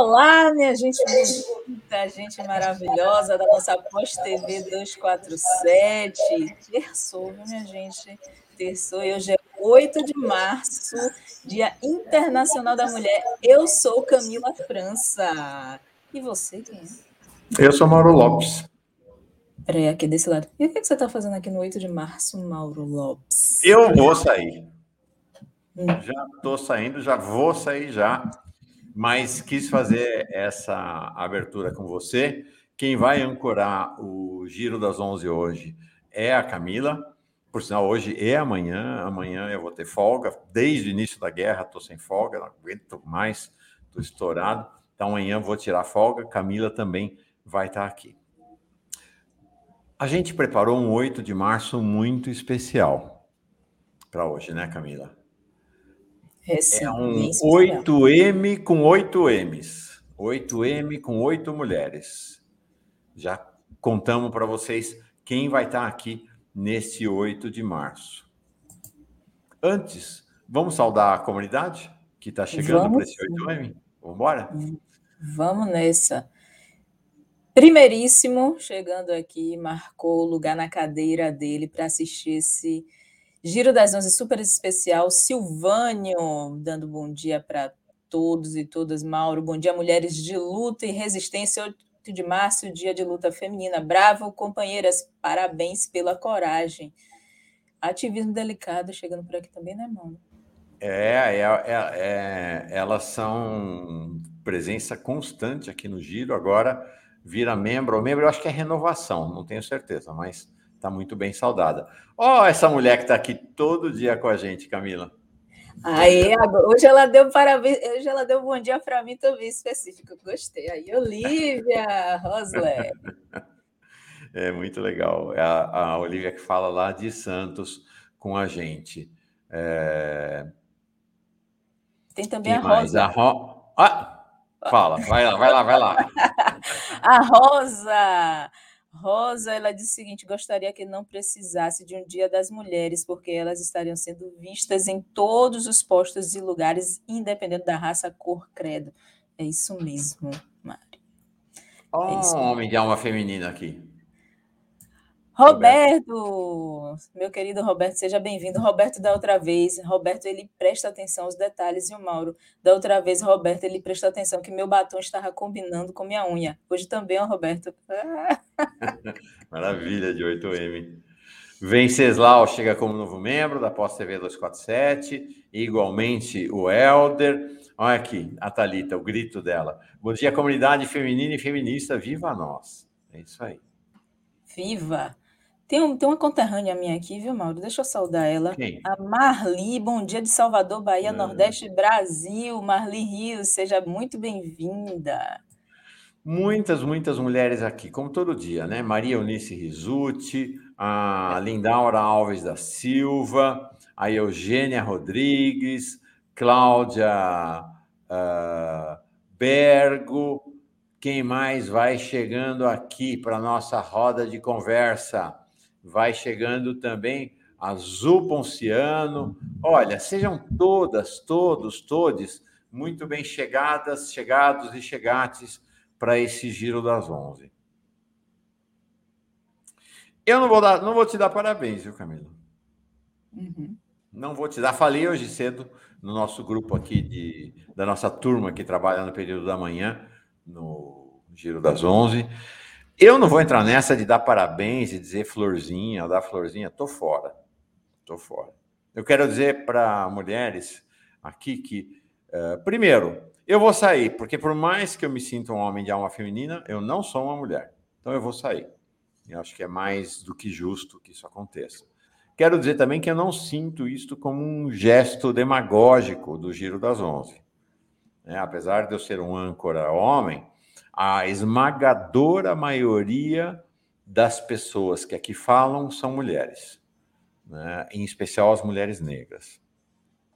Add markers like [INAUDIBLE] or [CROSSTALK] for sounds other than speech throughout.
Olá, minha gente bonita, gente maravilhosa da nossa Pós-TV 247. Terçou, minha gente? Terçou e hoje é 8 de março, Dia Internacional da Mulher. Eu sou Camila França. E você, quem é? Eu sou Mauro Lopes. Peraí, aqui desse lado. E o que você está fazendo aqui no 8 de março, Mauro Lopes? Eu vou sair. Hum. Já estou saindo, já vou sair já mas quis fazer essa abertura com você. Quem vai ancorar o Giro das 11 hoje é a Camila. Por sinal, hoje é amanhã. Amanhã eu vou ter folga. Desde o início da guerra estou sem folga, não aguento mais, estou estourado. Então amanhã vou tirar folga. Camila também vai estar aqui. A gente preparou um 8 de março muito especial para hoje, né, Camila? É, sim, é um 8M com 8 M's. 8M com 8 mulheres. Já contamos para vocês quem vai estar aqui nesse 8 de março. Antes, vamos saudar a comunidade que está chegando para esse 8M? Vamos embora? Vamos nessa. Primeiríssimo, chegando aqui, marcou lugar na cadeira dele para assistir esse Giro das Onze super especial. Silvânio dando bom dia para todos e todas. Mauro, bom dia, mulheres de luta e resistência. 8 de março, dia de luta feminina. Bravo, companheiras, parabéns pela coragem. Ativismo delicado chegando por aqui também, né, Mauro? É, é, é, é, elas são presença constante aqui no Giro. Agora vira membro ou membro, eu acho que é renovação, não tenho certeza, mas Está muito bem saudada. Ó, oh, essa mulher que está aqui todo dia com a gente, Camila. Aí, hoje ela deu parabéns, hoje ela deu bom dia para mim também específico, gostei. Aí, Olivia Rosler. [LAUGHS] É muito legal. É a, a Olivia que fala lá de Santos com a gente. É... Tem também Quem a Rosa. A Ro... ah, fala, vai lá, vai lá, vai lá. [LAUGHS] a Rosa. Rosa, ela disse o seguinte: gostaria que não precisasse de um Dia das Mulheres, porque elas estariam sendo vistas em todos os postos e lugares, independente da raça, cor, credo. É isso mesmo, Mari. Oh, é um homem de alma feminina aqui. Roberto, meu querido Roberto, seja bem-vindo. Roberto, da outra vez, Roberto, ele presta atenção aos detalhes, e o Mauro, da outra vez, Roberto, ele presta atenção que meu batom estava combinando com minha unha. Hoje também, ó, Roberto. [LAUGHS] Maravilha, de 8M. Venceslau chega como novo membro da Pós TV 247, igualmente o Helder. Olha aqui, a Thalita, o grito dela. Bom dia, comunidade feminina e feminista, viva nós. É isso aí. Viva! Tem, um, tem uma conterrânea minha aqui, viu, Mauro? Deixa eu saudar ela. Quem? A Marli, bom dia de Salvador, Bahia, Nordeste, Brasil. Marli Rios, seja muito bem-vinda. Muitas, muitas mulheres aqui, como todo dia, né? Maria Eunice Risuti, a Lindaura Alves da Silva, a Eugênia Rodrigues, Cláudia uh, Bergo. Quem mais vai chegando aqui para a nossa roda de conversa? Vai chegando também Azul Ponciano. Olha, sejam todas, todos, todes muito bem chegadas, chegados e chegates para esse giro das 11. Eu não vou, dar, não vou te dar parabéns, viu, Camila? Uhum. Não vou te dar. Falei hoje cedo no nosso grupo aqui, de, da nossa turma que trabalha no período da manhã, no Giro das 11. Eu não vou entrar nessa de dar parabéns e dizer florzinha, dar florzinha, tô fora. Tô fora. Eu quero dizer para mulheres aqui que, uh, primeiro, eu vou sair, porque por mais que eu me sinta um homem de alma feminina, eu não sou uma mulher. Então eu vou sair. Eu acho que é mais do que justo que isso aconteça. Quero dizer também que eu não sinto isto como um gesto demagógico do Giro das Onze. É, apesar de eu ser um âncora homem, a esmagadora maioria das pessoas que aqui falam são mulheres, né? em especial as mulheres negras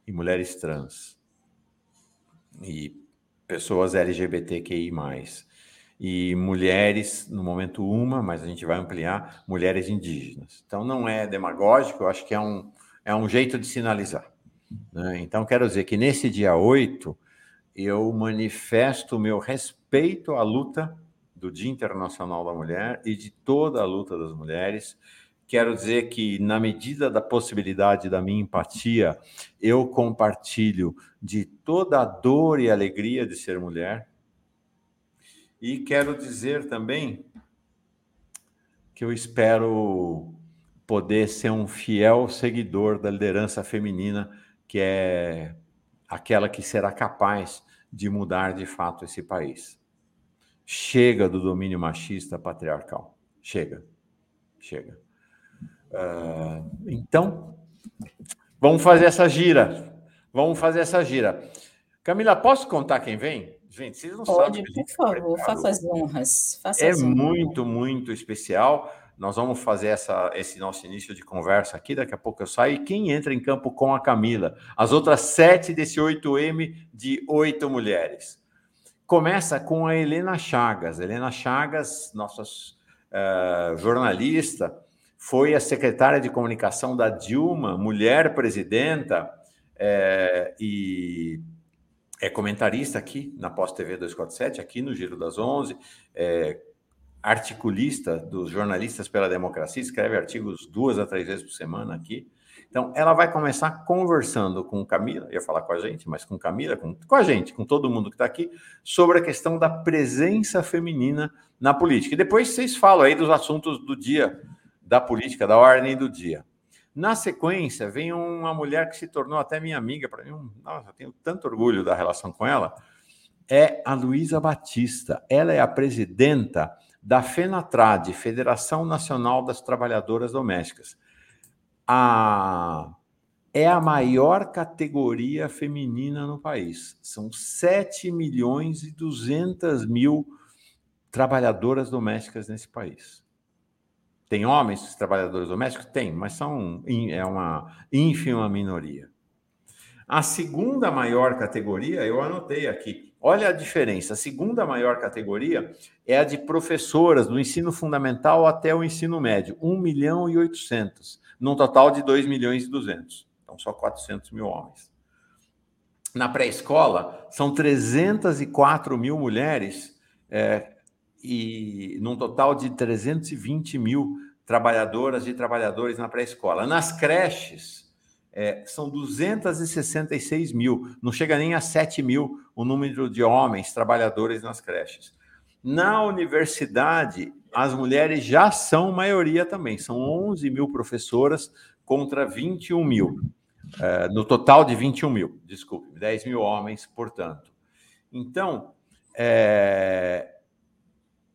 e mulheres trans e pessoas LGBTQI+. E mulheres, no momento uma, mas a gente vai ampliar, mulheres indígenas. Então não é demagógico, eu acho que é um, é um jeito de sinalizar. Né? Então quero dizer que nesse dia 8, eu manifesto o meu respeito à luta do Dia Internacional da Mulher e de toda a luta das mulheres. Quero dizer que, na medida da possibilidade da minha empatia, eu compartilho de toda a dor e alegria de ser mulher. E quero dizer também que eu espero poder ser um fiel seguidor da liderança feminina, que é aquela que será capaz de mudar de fato esse país. Chega do domínio machista patriarcal. Chega. Chega. Uh, então, vamos fazer essa gira. Vamos fazer essa gira. Camila, posso contar quem vem? Gente, vocês não Pode, sabem. Por favor, faça as honras. Faça é as honras. muito, muito especial. Nós vamos fazer essa, esse nosso início de conversa aqui. Daqui a pouco eu saio. E quem entra em campo com a Camila? As outras sete desse 8M de oito mulheres. Começa com a Helena Chagas. Helena Chagas, nossa uh, jornalista, foi a secretária de comunicação da Dilma, mulher presidenta, é, e é comentarista aqui na Pós TV 247, aqui no Giro das Onze, é, articulista dos jornalistas pela democracia, escreve artigos duas a três vezes por semana aqui. Então, ela vai começar conversando com Camila, ia falar com a gente, mas com Camila, com, com a gente, com todo mundo que está aqui, sobre a questão da presença feminina na política. E depois vocês falam aí dos assuntos do dia da política, da ordem do dia. Na sequência, vem uma mulher que se tornou até minha amiga, para mim, nossa, eu tenho tanto orgulho da relação com ela, é a Luísa Batista. Ela é a presidenta da FENATRAD, Federação Nacional das Trabalhadoras Domésticas. A, é a maior categoria feminina no país. São 7 milhões e 200 mil trabalhadoras domésticas nesse país. Tem homens trabalhadores domésticos? Tem, mas são é uma ínfima minoria. A segunda maior categoria, eu anotei aqui, Olha a diferença. A segunda maior categoria é a de professoras do ensino fundamental até o ensino médio, 1 milhão e 800, num total de 2 milhões e 200. Então, só 400 mil homens. Na pré-escola, são 304 mil mulheres é, e num total de 320 mil trabalhadoras e trabalhadores na pré-escola. Nas creches, é, são 266 mil, não chega nem a 7 mil o número de homens trabalhadores nas creches. Na universidade, as mulheres já são maioria também, são 11 mil professoras contra 21 mil, é, no total de 21 mil, desculpe, 10 mil homens, portanto. Então, é,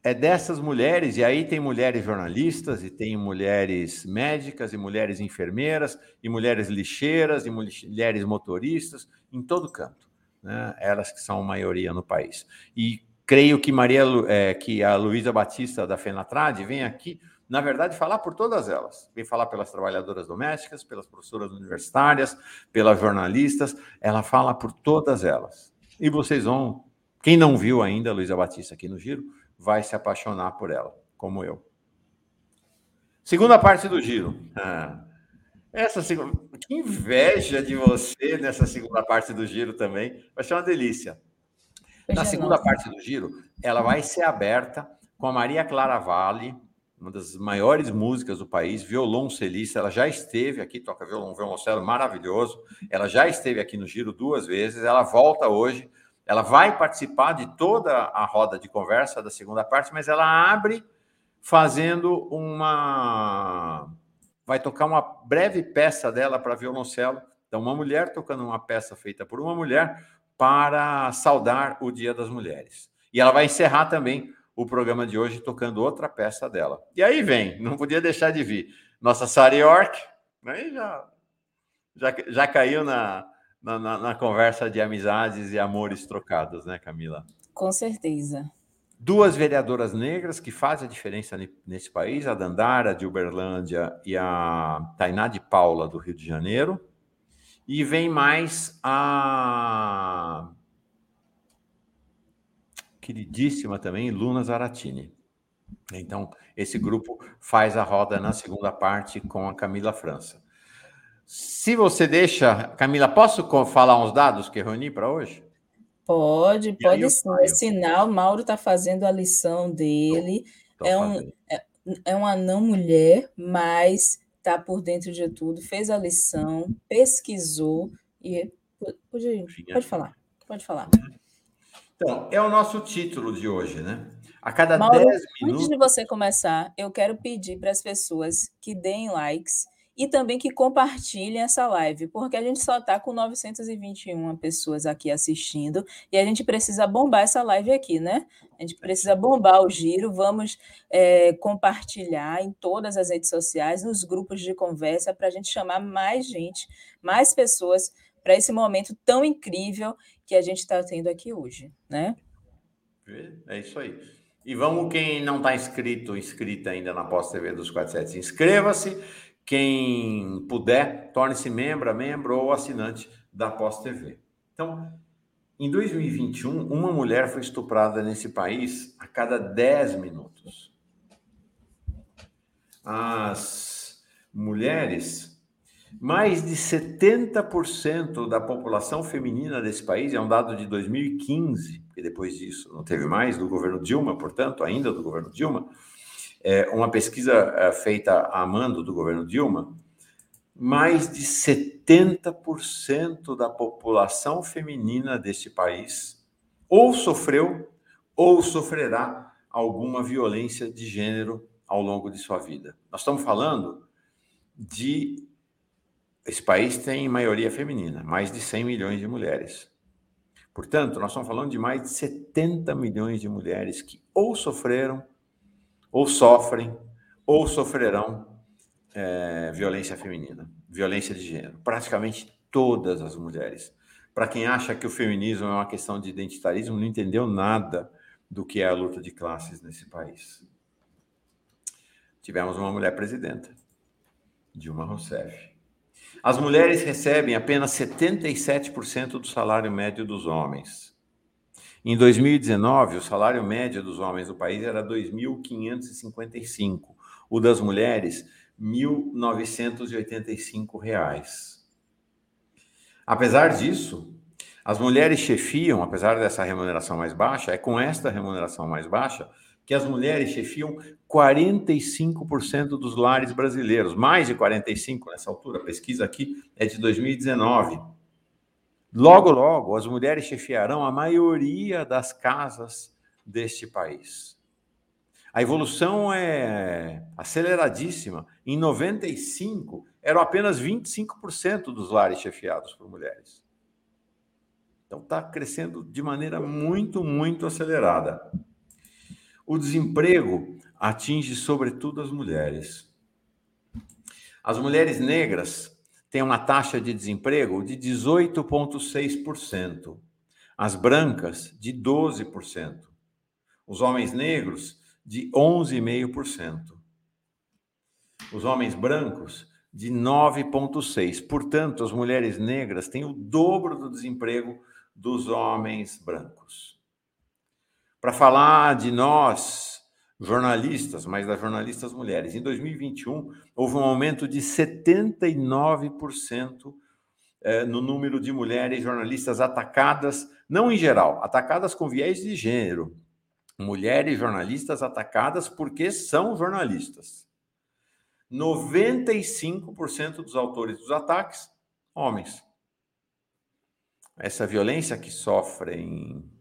é dessas mulheres, e aí tem mulheres jornalistas, e tem mulheres médicas, e mulheres enfermeiras, e mulheres lixeiras, e mulheres motoristas, em todo canto. Né? Elas que são a maioria no país. E creio que Maria, é, que a Luísa Batista da Fenatrade vem aqui, na verdade, falar por todas elas. Vem falar pelas trabalhadoras domésticas, pelas professoras universitárias, pelas jornalistas, ela fala por todas elas. E vocês vão, quem não viu ainda a Luísa Batista aqui no Giro, vai se apaixonar por ela, como eu. Segunda parte do giro. Ah, essa segunda, que inveja de você nessa segunda parte do giro também. Vai ser uma delícia. Na segunda parte do giro, ela vai ser aberta com a Maria Clara Vale, uma das maiores músicas do país, violoncelista. Ela já esteve aqui, toca violão, violoncelo maravilhoso. Ela já esteve aqui no giro duas vezes. Ela volta hoje ela vai participar de toda a roda de conversa da segunda parte, mas ela abre fazendo uma. Vai tocar uma breve peça dela para violoncelo. Então, uma mulher tocando uma peça feita por uma mulher para saudar o Dia das Mulheres. E ela vai encerrar também o programa de hoje tocando outra peça dela. E aí vem, não podia deixar de vir, nossa Sarah York, aí já, já, já caiu na, na, na, na, conversa de amizades e amores trocados, né, Camila? Com certeza. Duas vereadoras negras que fazem a diferença nesse país, a Dandara de Uberlândia e a Tainá de Paula do Rio de Janeiro. E vem mais a queridíssima também, Luna Zaratini. Então, esse grupo faz a roda na segunda parte com a Camila França. Se você deixa, Camila, posso falar uns dados que eu reuni para hoje? Pode, pode sim. É sinal, Mauro está fazendo a lição dele. Tô, tô é, um, é, é uma não mulher, mas está por dentro de tudo, fez a lição, pesquisou e. Pode, pode falar, pode falar. Então, é o nosso título de hoje, né? A cada 10 minutos. Antes de você começar, eu quero pedir para as pessoas que deem likes e também que compartilhem essa live, porque a gente só está com 921 pessoas aqui assistindo e a gente precisa bombar essa live aqui, né? A gente precisa bombar o giro. Vamos é, compartilhar em todas as redes sociais, nos grupos de conversa, para a gente chamar mais gente, mais pessoas para esse momento tão incrível que a gente está tendo aqui hoje, né? É isso aí. E vamos, quem não está inscrito, inscrita ainda na Pós TV dos 47, inscreva-se quem puder, torne-se membro, membro ou assinante da Pós TV. Então, em 2021, uma mulher foi estuprada nesse país a cada 10 minutos. As mulheres, mais de 70% da população feminina desse país, é um dado de 2015, e depois disso não teve mais, do governo Dilma, portanto, ainda do governo Dilma, é, uma pesquisa é, feita a mando do governo Dilma, mais de 70% da população feminina deste país ou sofreu ou sofrerá alguma violência de gênero ao longo de sua vida. Nós estamos falando de. Esse país tem maioria feminina, mais de 100 milhões de mulheres. Portanto, nós estamos falando de mais de 70 milhões de mulheres que ou sofreram ou sofrem ou sofrerão é, violência feminina, violência de gênero. Praticamente todas as mulheres. Para quem acha que o feminismo é uma questão de identitarismo, não entendeu nada do que é a luta de classes nesse país. Tivemos uma mulher presidenta, Dilma Rousseff. As mulheres recebem apenas 77% do salário médio dos homens. Em 2019, o salário médio dos homens do país era 2.555, o das mulheres, 1.985 reais. Apesar disso, as mulheres chefiam, apesar dessa remuneração mais baixa, é com esta remuneração mais baixa que as mulheres chefiam 45% dos lares brasileiros, mais de 45 nessa altura. A pesquisa aqui é de 2019. Logo, logo, as mulheres chefiarão a maioria das casas deste país. A evolução é aceleradíssima. Em 95, eram apenas 25% dos lares chefiados por mulheres. Então, está crescendo de maneira muito, muito acelerada. O desemprego atinge, sobretudo, as mulheres. As mulheres negras tem uma taxa de desemprego de 18,6%, as brancas de 12%, os homens negros de 11,5%, os homens brancos de 9,6%. Portanto, as mulheres negras têm o dobro do desemprego dos homens brancos. Para falar de nós, jornalistas, mas das jornalistas mulheres. Em 2021, houve um aumento de 79% eh, no número de mulheres jornalistas atacadas, não em geral, atacadas com viés de gênero. Mulheres jornalistas atacadas porque são jornalistas. 95% dos autores dos ataques, homens. Essa violência que sofrem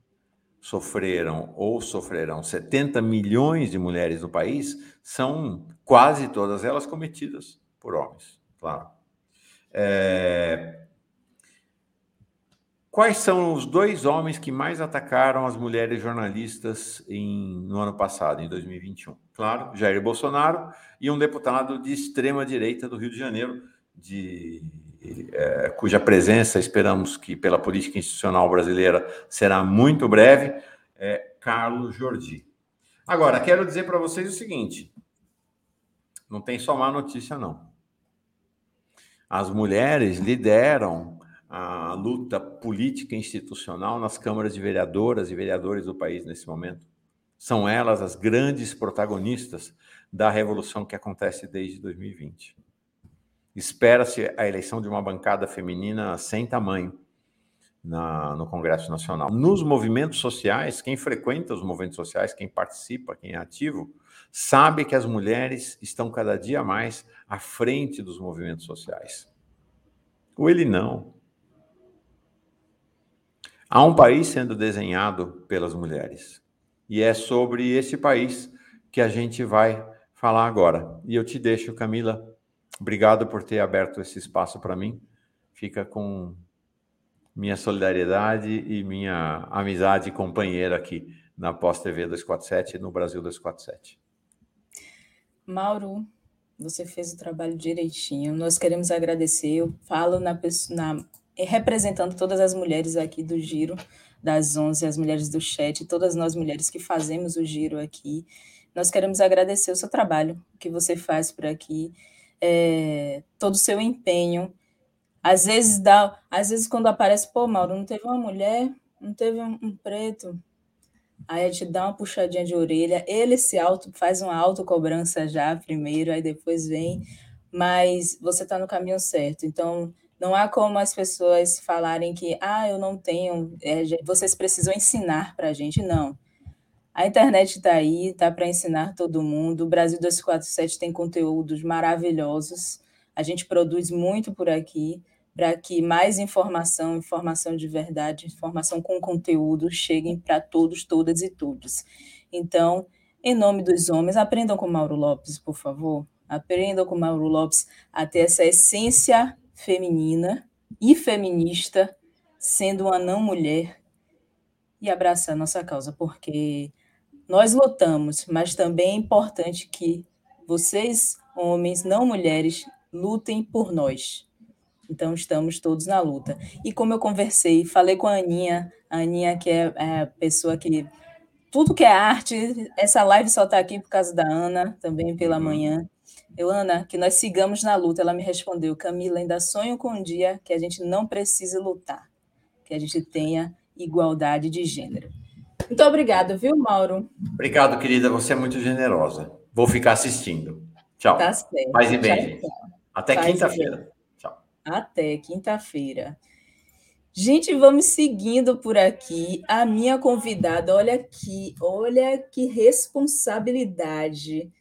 sofreram ou sofrerão 70 milhões de mulheres no país, são quase todas elas cometidas por homens, claro. É... Quais são os dois homens que mais atacaram as mulheres jornalistas em, no ano passado, em 2021? Claro, Jair Bolsonaro e um deputado de extrema direita do Rio de Janeiro, de é, cuja presença esperamos que pela política institucional brasileira será muito breve, é Carlos Jordi. Agora, quero dizer para vocês o seguinte: não tem só má notícia, não. As mulheres lideram a luta política institucional nas câmaras de vereadoras e vereadores do país nesse momento. São elas as grandes protagonistas da revolução que acontece desde 2020. Espera-se a eleição de uma bancada feminina sem tamanho, na, no Congresso Nacional. Nos movimentos sociais, quem frequenta os movimentos sociais, quem participa, quem é ativo, sabe que as mulheres estão cada dia mais à frente dos movimentos sociais. Ou ele não. Há um país sendo desenhado pelas mulheres. E é sobre esse país que a gente vai falar agora. E eu te deixo, Camila. Obrigado por ter aberto esse espaço para mim. Fica com minha solidariedade e minha amizade companheira aqui na Pós TV 247 no Brasil 247. Mauro, você fez o trabalho direitinho. Nós queremos agradecer. Eu falo na, na representando todas as mulheres aqui do Giro das 11, as mulheres do chat, todas nós mulheres que fazemos o Giro aqui. Nós queremos agradecer o seu trabalho que você faz por aqui, é, todo o seu empenho às vezes dá, às vezes quando aparece, pô, Mauro, não teve uma mulher, não teve um, um preto. Aí a gente dá uma puxadinha de orelha, ele se auto faz uma autocobrança já primeiro, aí depois vem, mas você está no caminho certo. Então, não há como as pessoas falarem que, ah, eu não tenho, é, vocês precisam ensinar para a gente. Não. A internet está aí, está para ensinar todo mundo. O Brasil 247 tem conteúdos maravilhosos. A gente produz muito por aqui para que mais informação, informação de verdade, informação com conteúdo cheguem para todos, todas e todos. Então, em nome dos homens, aprendam com Mauro Lopes, por favor. Aprendam com Mauro Lopes a ter essa essência feminina e feminista, sendo uma não mulher, e abraçar nossa causa, porque nós lutamos, mas também é importante que vocês, homens, não mulheres, lutem por nós então, estamos todos na luta. E como eu conversei, falei com a Aninha, a Aninha, que é, é a pessoa que. Tudo que é arte, essa live só está aqui por causa da Ana, também pela uhum. manhã. Eu, Ana, que nós sigamos na luta. Ela me respondeu: Camila, ainda sonho com um dia que a gente não precise lutar, que a gente tenha igualdade de gênero. Muito obrigada, viu, Mauro? Obrigado, querida. Você é muito generosa. Vou ficar assistindo. Tchau. Tá certo. Paz e bem, gente. Até quinta-feira. Até quinta-feira. Gente, vamos seguindo por aqui. A minha convidada, olha aqui, olha que responsabilidade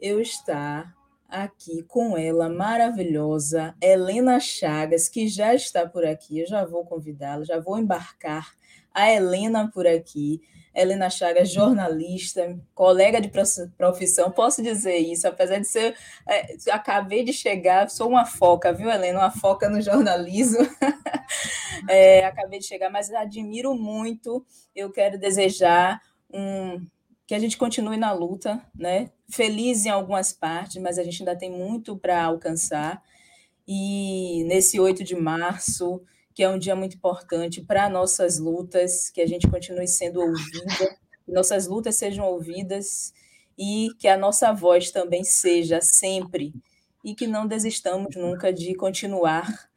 eu estar aqui com ela, maravilhosa, Helena Chagas, que já está por aqui. Eu já vou convidá-la, já vou embarcar a Helena por aqui. Helena Chagas, jornalista, colega de profissão, posso dizer isso, apesar de ser. É, acabei de chegar, sou uma foca, viu, Helena? Uma foca no jornalismo. [LAUGHS] é, acabei de chegar, mas admiro muito. Eu quero desejar um, que a gente continue na luta, né? Feliz em algumas partes, mas a gente ainda tem muito para alcançar. E nesse 8 de março, que é um dia muito importante para nossas lutas, que a gente continue sendo ouvida, que nossas lutas sejam ouvidas e que a nossa voz também seja sempre. E que não desistamos nunca de continuar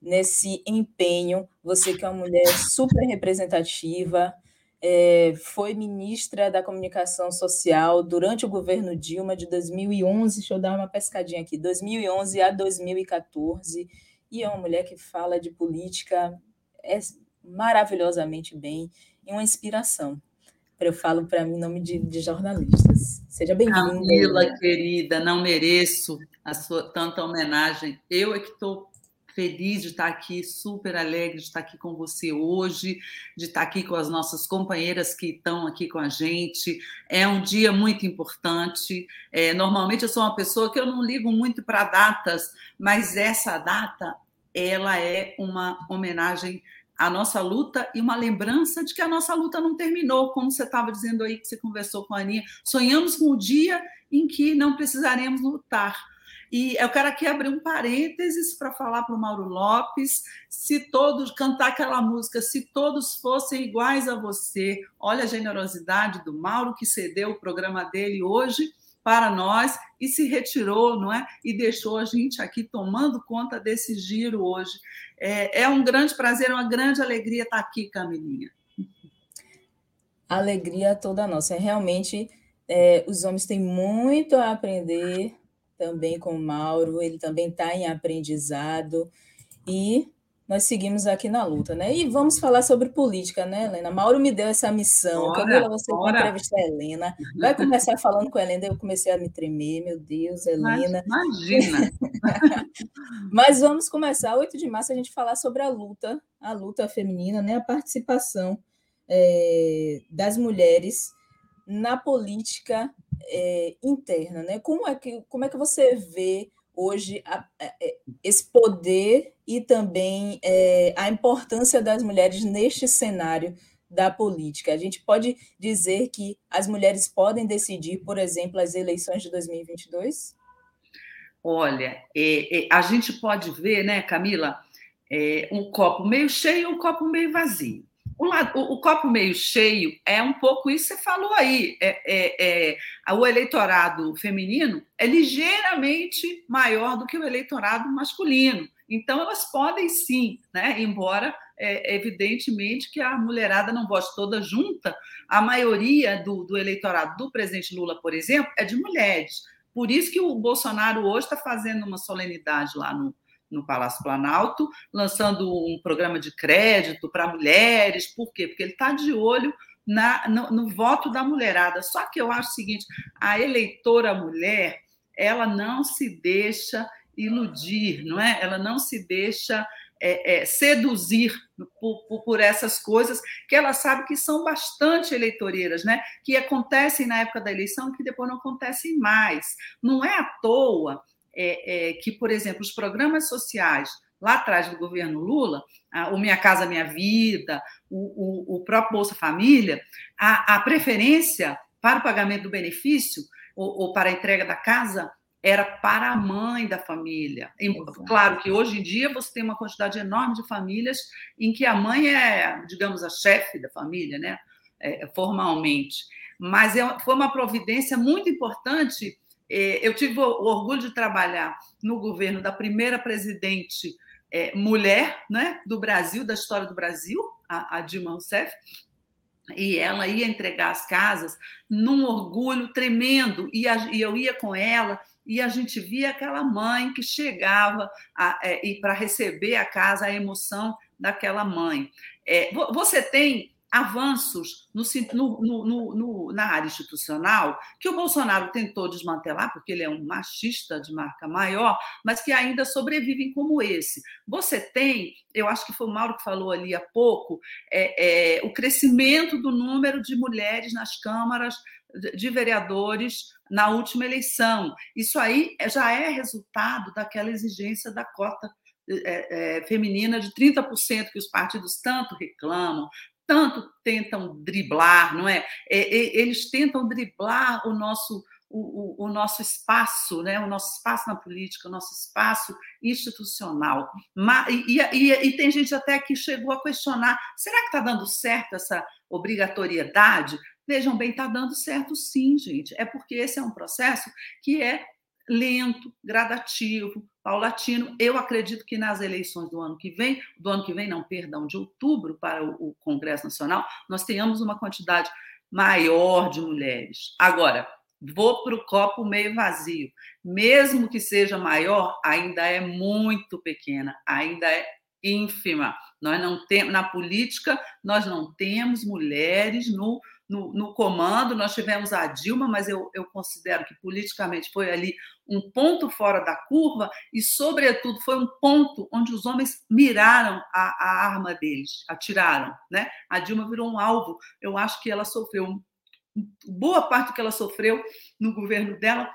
nesse empenho. Você que é uma mulher super representativa, é, foi ministra da Comunicação Social durante o governo Dilma de 2011, deixa eu dar uma pescadinha aqui, 2011 a 2014 e é uma mulher que fala de política é maravilhosamente bem e uma inspiração. Eu falo para mim em nome de, de jornalistas. Seja bem-vinda. Camila, querida, não mereço a sua tanta homenagem. Eu é que estou feliz de estar aqui, super alegre de estar aqui com você hoje, de estar aqui com as nossas companheiras que estão aqui com a gente. É um dia muito importante. É, normalmente eu sou uma pessoa que eu não ligo muito para datas, mas essa data ela é uma homenagem à nossa luta e uma lembrança de que a nossa luta não terminou, como você estava dizendo aí que você conversou com a Aninha. Sonhamos com o dia em que não precisaremos lutar e eu quero aqui abrir um parênteses para falar para o Mauro Lopes, se todos cantar aquela música, se todos fossem iguais a você. Olha a generosidade do Mauro que cedeu o programa dele hoje para nós e se retirou, não é? E deixou a gente aqui tomando conta desse giro hoje. É, é um grande prazer, uma grande alegria estar aqui, Camilinha. Alegria toda nossa. É realmente, é, os homens têm muito a aprender também com o Mauro, ele também está em aprendizado. E nós seguimos aqui na luta, né? E vamos falar sobre política, né, Helena? Mauro me deu essa missão. Bora, Camila, você vai entrevistar a Helena. Vai começar falando com a Helena, eu comecei a me tremer, meu Deus, Helena. Imagina! [LAUGHS] Mas vamos começar, 8 de março, a gente falar sobre a luta, a luta feminina, né? A participação é, das mulheres na política é, interna, né? Como é que como é que você vê hoje a, a, é, esse poder e também é, a importância das mulheres neste cenário da política? A gente pode dizer que as mulheres podem decidir, por exemplo, as eleições de 2022? Olha, é, é, a gente pode ver, né, Camila, é, um copo meio cheio e um copo meio vazio. O, lado, o, o, copo meio cheio é um pouco isso que você falou aí. É, é, é, o eleitorado feminino é ligeiramente maior do que o eleitorado masculino. Então, elas podem sim, né? embora é, evidentemente que a mulherada não vote toda junta, a maioria do, do eleitorado do presidente Lula, por exemplo, é de mulheres. Por isso que o Bolsonaro hoje está fazendo uma solenidade lá no, no Palácio Planalto, lançando um programa de crédito para mulheres. Por quê? Porque ele está de olho na, no, no, voto da mulherada. Só que eu acho o seguinte: a eleitora mulher, ela não se deixa iludir, não é? Ela não se deixa é, é, seduzir por, por, por, essas coisas que ela sabe que são bastante eleitoreiras, né? Que acontecem na época da eleição que depois não acontecem mais. Não é à toa é, é, que, por exemplo, os programas sociais lá atrás do governo Lula, o Minha Casa Minha Vida, o, o, o próprio Bolsa Família, a, a, preferência para o pagamento do benefício ou, ou, para a entrega da casa era para a mãe da família. Exato. Claro que hoje em dia você tem uma quantidade enorme de famílias em que a mãe é, digamos, a chefe da família, né? É, formalmente. Mas é, foi uma providência muito importante eu tive o orgulho de trabalhar no governo da primeira presidente é, mulher né, do Brasil, da história do Brasil, a, Dilma Rousseff, e ela ia entregar as casas num orgulho tremendo, e, eu ia com ela e a gente via aquela mãe que chegava é, e para receber a casa, a emoção daquela mãe. É, você tem avanços no, no, no, na área institucional que o Bolsonaro tentou desmantelar, porque ele é um machista de marca maior, mas que ainda sobrevivem como esse. Você tem, eu acho que foi o Mauro que falou ali há pouco, é, é, o crescimento do número de mulheres nas câmaras de vereadores na última eleição. Isso aí já é resultado daquela exigência da cota é, é, feminina de 30% que os partidos tanto reclamam, tanto tentam driblar, não é? Eles tentam driblar o nosso o, o, o, nosso espaço, né? o nosso espaço na política, o nosso espaço institucional. E, e, e tem gente até que chegou a questionar: será que está dando certo essa obrigatoriedade? Vejam bem, está dando certo sim, gente. É porque esse é um processo que é lento, gradativo, paulatino. Eu acredito que nas eleições do ano que vem, do ano que vem, não, perdão, de outubro para o Congresso Nacional, nós tenhamos uma quantidade maior de mulheres. Agora, vou para o copo meio vazio. Mesmo que seja maior, ainda é muito pequena, ainda é ínfima. Nós não temos na política, nós não temos mulheres no no, no, comando, nós tivemos a Dilma, mas eu, eu considero que politicamente foi ali um ponto fora da curva e, sobretudo, foi um ponto onde os homens miraram a, a arma deles, atiraram. Né? A Dilma virou um alvo. Eu acho que ela sofreu, boa parte do que ela sofreu no governo dela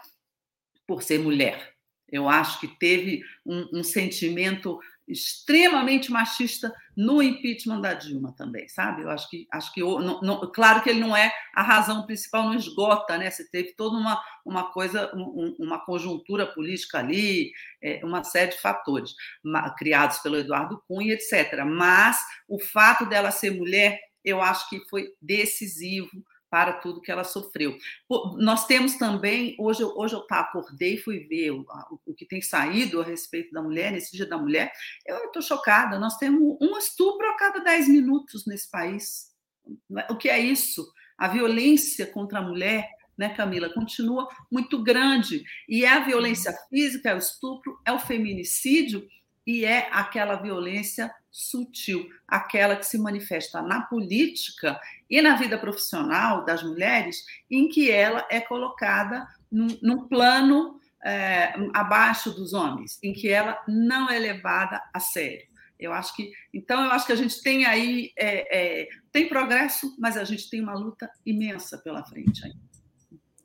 por ser mulher. Eu acho que teve um, um sentimento extremamente machista no impeachment da Dilma também, sabe? Eu acho que acho que não, não, claro que ele não é a razão principal, não esgota, né? Você teve toda uma, uma coisa, um, uma conjuntura política ali, é, uma série de fatores criados pelo Eduardo Cunha, etc. Mas o fato dela ser mulher, eu acho que foi decisivo para tudo que ela sofreu. Nós temos também, hoje, hoje eu tá, acordei e fui ver o, o, que tem saído a respeito da mulher, nesse dia da mulher, eu estou chocada, nós temos um estupro a cada 10 minutos nesse país. O que é isso? A violência contra a mulher, né, Camila, continua muito grande. E é a violência física, é o estupro, é o feminicídio, e é aquela violência sutil, aquela que se manifesta na política e na vida profissional das mulheres, em que ela é colocada num, num plano é, abaixo dos homens, em que ela não é levada a sério. Eu acho que, então, eu acho que a gente tem aí é, é, tem progresso, mas a gente tem uma luta imensa pela frente ainda.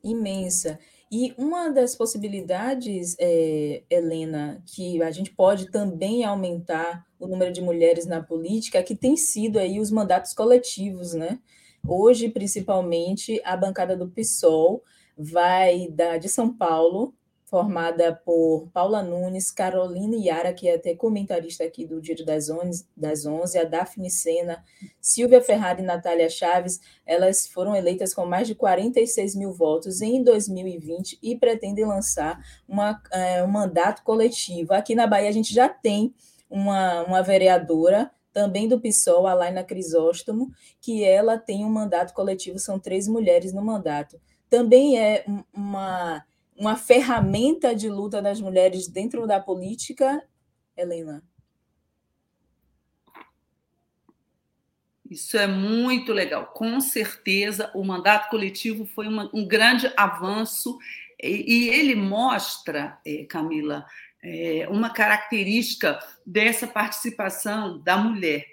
Imensa. E uma das possibilidades, é, Helena, que a gente pode também aumentar o número de mulheres na política, que tem sido aí os mandatos coletivos, né? Hoje, principalmente, a bancada do PSOL vai da de São Paulo formada por Paula Nunes, Carolina Yara, que é até comentarista aqui do Diário das Onze, das 11 a Daphne Sena, Silvia Ferrari e Natália Chaves, elas foram eleitas com mais de 46 mil votos em 2020 e pretendem lançar uma, é, um mandato coletivo. Aqui na Bahia a gente já tem uma, uma vereadora, também do PSOL, a Laina Crisóstomo, que ela tem um mandato coletivo, são três mulheres no mandato. Também é uma uma ferramenta de luta das mulheres dentro da política, Helena? Isso é muito legal. Com certeza, o mandato coletivo foi uma, um grande avanço e, e ele mostra, eh, Camila, eh, uma característica dessa participação da mulher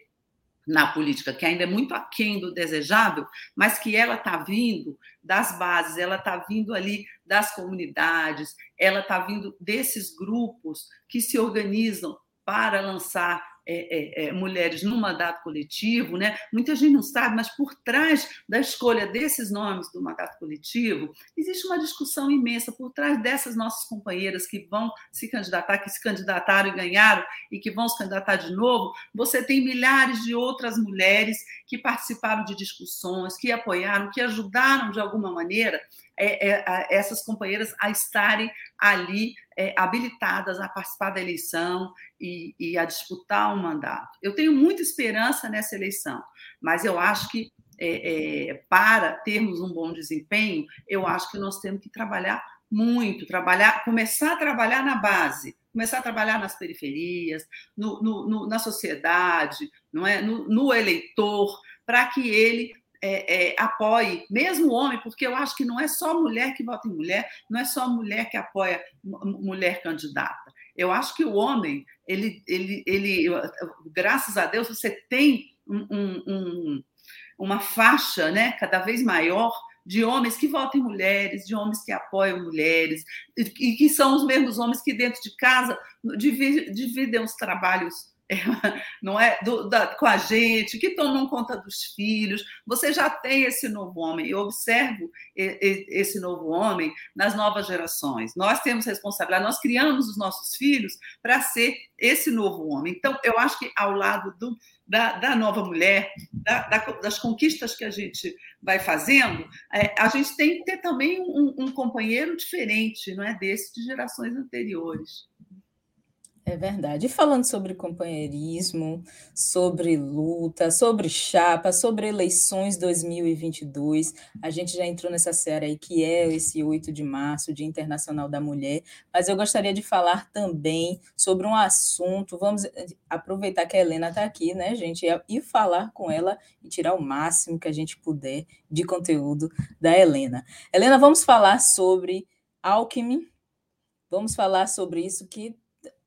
na política, que ainda é muito aquém do desejável, mas que ela está vindo das bases, ela está vindo ali das comunidades, ela está vindo desses grupos que se organizam para lançar é, é, é, mulheres no mandato coletivo, né? Muita gente não sabe, mas por trás da escolha desses nomes do mandato coletivo, existe uma discussão imensa por trás dessas nossas companheiras que vão se candidatar, que se candidataram e ganharam e que vão se candidatar de novo. Você tem milhares de outras mulheres que participaram de discussões, que apoiaram, que ajudaram de alguma maneira é, é, essas companheiras a estarem ali é, habilitadas a participar da eleição e, e, a disputar um mandato. Eu tenho muita esperança nessa eleição, mas eu acho que é, é, para termos um bom desempenho, eu acho que nós temos que trabalhar muito, trabalhar, começar a trabalhar na base, começar a trabalhar nas periferias, no, no, no, na sociedade, não é, no, eleitor, para que ele é, é, apoie, mesmo homem, porque eu acho que não é só mulher que vota em mulher, não é só mulher que apoia mulher candidata. Eu acho que o homem, ele, ele, ele graças a Deus, você tem um, um, uma faixa né, cada vez maior de homens que votam em mulheres, de homens que apoiam mulheres, e que são os mesmos homens que dentro de casa dividem os trabalhos [LAUGHS] não é do, da, com a gente, que tomam conta dos filhos. Você já tem esse novo homem. Eu observo esse novo homem nas novas gerações. Nós temos responsabilidade, nós criamos os nossos filhos para ser esse novo homem. Então, eu acho que ao lado do, da, da, nova mulher, da, da, das conquistas que a gente vai fazendo, é, a gente tem que ter também um, um companheiro diferente, não é desse de gerações anteriores. É verdade. E falando sobre companheirismo, sobre luta, sobre chapa, sobre eleições 2022, a gente já entrou nessa série aí que é esse 8 de março, Dia Internacional da Mulher, mas eu gostaria de falar também sobre um assunto, vamos eh, aproveitar que a Helena está aqui, né, gente, e falar com ela e tirar o máximo que a gente puder de conteúdo da Helena. Helena, vamos falar sobre Alckmin, vamos falar sobre isso que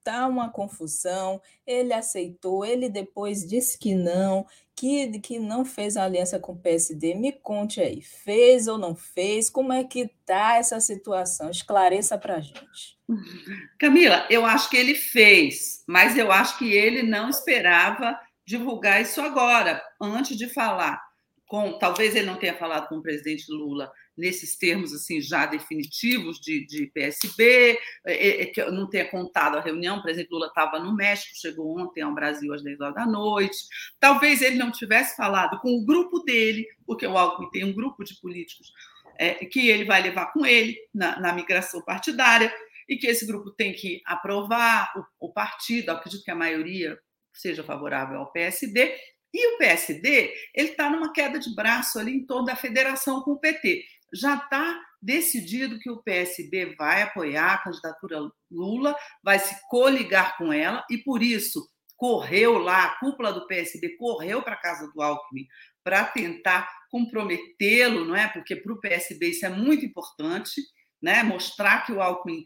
tá uma confusão. Ele aceitou, ele depois disse que não, que, que não fez aliança com o PSD. Me conte aí, fez ou não fez? Como é que tá essa situação? Esclareça para a gente. [LAUGHS] Camila, eu acho que ele fez, mas eu acho que ele não esperava divulgar isso agora, antes de falar com, talvez ele não tenha falado com o presidente Lula nesses termos assim já definitivos de, de PSB, é, é, que não tenha contado a reunião, por exemplo, Lula estava no México, chegou ontem ao Brasil às 10 horas da noite. Talvez ele não tivesse falado com o grupo dele, porque o Alckmin tem um grupo de políticos é, que ele vai levar com ele na, na, migração partidária, e que esse grupo tem que aprovar o, o partido, acredito que a maioria seja favorável ao PSD, e o PSD ele está numa queda de braço ali em torno da federação com o PT já está decidido que o PSB vai apoiar a candidatura Lula, vai se coligar com ela, e por isso correu lá, a cúpula do PSB correu para a casa do Alckmin para tentar comprometê-lo, não é? Porque para o PSB isso é muito importante, né? Mostrar que o Alckmin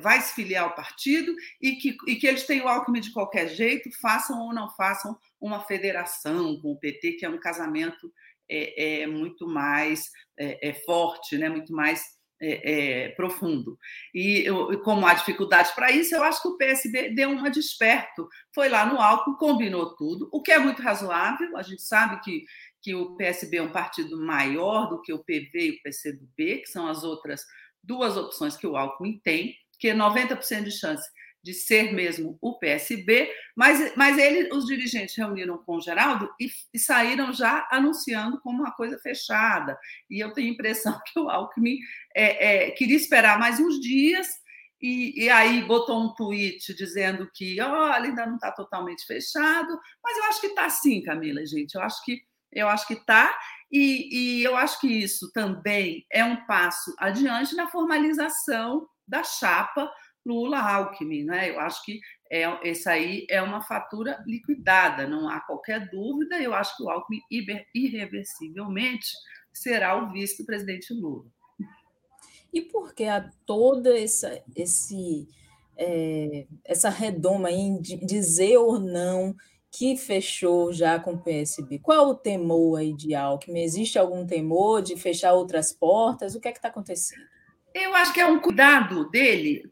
vai se filiar ao partido e que, e que eles o Alckmin de qualquer jeito, façam ou não façam uma federação com o PT, que é um casamento é, é muito mais é, é forte, né? muito mais é, é, profundo. E eu, como há dificuldades para isso, eu acho que o PSB deu uma desperto. Foi lá no álcool, combinou tudo, o que é muito razoável. A gente sabe que, que o PSB é um partido maior do que o PV e o PCdoB, que são as outras duas opções que o Alckmin tem, que é 90% de chance de ser mesmo o PSB, mas, mas ele, os dirigentes reuniram com o Geraldo e, e, saíram já anunciando como uma coisa fechada. E eu tenho a impressão que o Alckmin é, é, queria esperar mais uns dias e, e, aí botou um tweet dizendo que olha, ainda não está totalmente fechado, mas eu acho que está sim, Camila, gente. Eu acho que eu acho que está, e, e eu acho que isso também é um passo adiante na formalização da chapa Lula-Alckmin. Né? Eu acho que é, essa aí é uma fatura liquidada, não há qualquer dúvida. Eu acho que o Alckmin irreversivelmente será o vice do presidente Lula. E por que há toda essa, esse, é, essa redoma em dizer ou não que fechou já com o PSB? Qual o temor aí de Alckmin? Existe algum temor de fechar outras portas? O que é que está acontecendo? Eu acho que é um cuidado dele,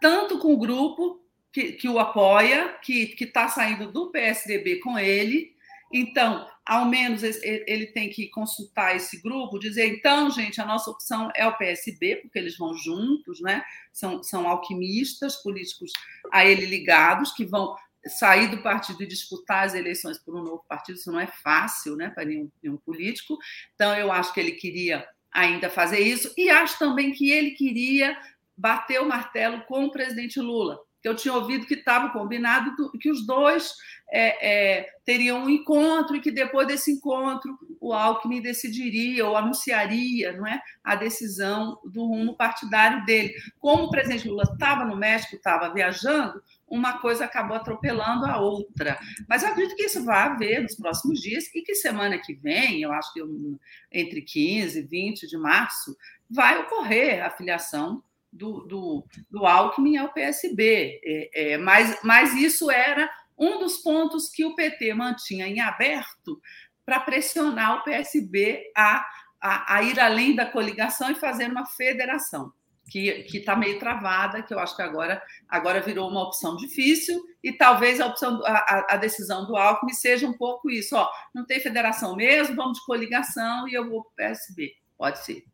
tanto com o grupo que, que o apoia, que está saindo do PSDB com ele. Então, ao menos ele tem que consultar esse grupo, dizer, então, gente, a nossa opção é o PSB, porque eles vão juntos, né? São, são alquimistas políticos a ele ligados, que vão sair do partido e disputar as eleições por um novo partido, isso não é fácil né, para nenhum, nenhum político. Então, eu acho que ele queria ainda fazer isso. E acho também que ele queria bater o martelo com o presidente Lula. Eu tinha ouvido que estava combinado que os dois é, é, teriam um encontro e que depois desse encontro o Alckmin decidiria ou anunciaria não é, a decisão do rumo partidário dele. Como o presidente Lula estava no México, estava viajando, uma coisa acabou atropelando a outra. Mas eu acredito que isso vai haver nos próximos dias e que semana que vem, eu acho que entre 15 e 20 de março, vai ocorrer a filiação do, do, do Alckmin ao PSB. É, é, mas, mas isso era um dos pontos que o PT mantinha em aberto para pressionar o PSB a, a, a ir além da coligação e fazer uma federação que está meio travada, que eu acho que agora, agora virou uma opção difícil, e talvez a, opção, a, a decisão do Alckmin seja um pouco isso: ó, não tem federação mesmo, vamos de coligação e eu vou para o PSB. Pode ser.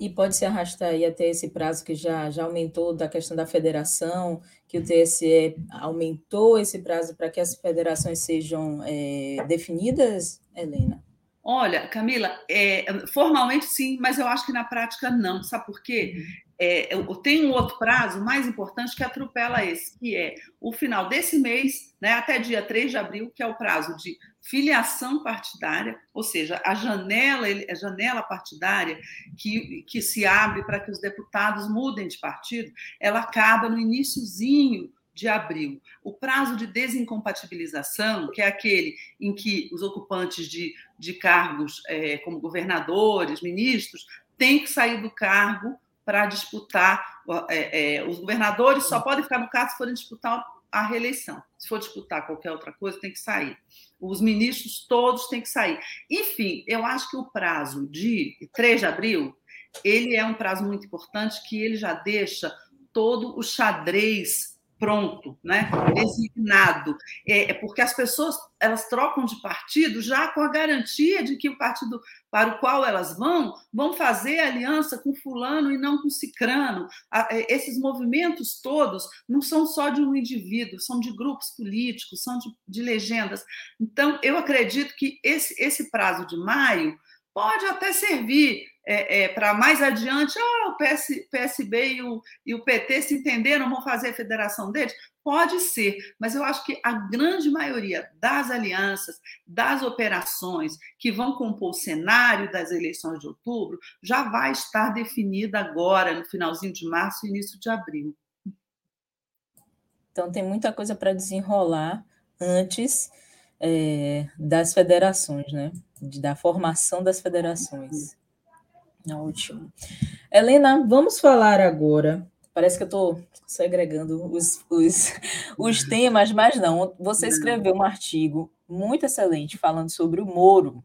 E pode se arrastar aí até esse prazo que já, já aumentou da questão da federação, que o TSE aumentou esse prazo para que as federações sejam é, definidas, Helena? Olha, Camila, é, formalmente sim, mas eu acho que na prática não. Sabe por quê? É, tenho um outro prazo mais importante que atropela esse, que é o final desse mês, né, até dia 3 de abril, que é o prazo de filiação partidária, ou seja, a janela, a janela partidária que, que se abre para que os deputados mudem de partido, ela acaba no iníciozinho de abril. O prazo de desincompatibilização, que é aquele em que os ocupantes de, de cargos é, como governadores, ministros, têm que sair do cargo para disputar. É, é, os governadores só podem ficar no cargo se forem disputar a reeleição. Se for disputar qualquer outra coisa, tem que sair. Os ministros todos têm que sair. Enfim, eu acho que o prazo de 3 de abril ele é um prazo muito importante que ele já deixa todo o xadrez pronto, né? designado. É, é, porque as pessoas elas trocam de partido já com a garantia de que o partido para o qual elas vão vão fazer aliança com fulano e não com cicrano. É, esses movimentos todos não são só de um indivíduo, são de grupos políticos, são de, de legendas. Então, eu acredito que esse, esse prazo de maio pode até servir é, é, para mais adiante, ah, o PS, PSB e o, e o PT se entenderam, vão fazer a federação deles. Pode ser, mas eu acho que a grande maioria das alianças, das operações que vão compor o cenário das eleições de outubro, já vai estar definida agora, no finalzinho de março e início de abril. Então, tem muita coisa para desenrolar antes é, das federações, né? Da formação das federações. Ótimo. Helena, vamos falar agora. Parece que eu estou segregando os, os, os temas, mas não. Você escreveu um artigo muito excelente falando sobre o Moro.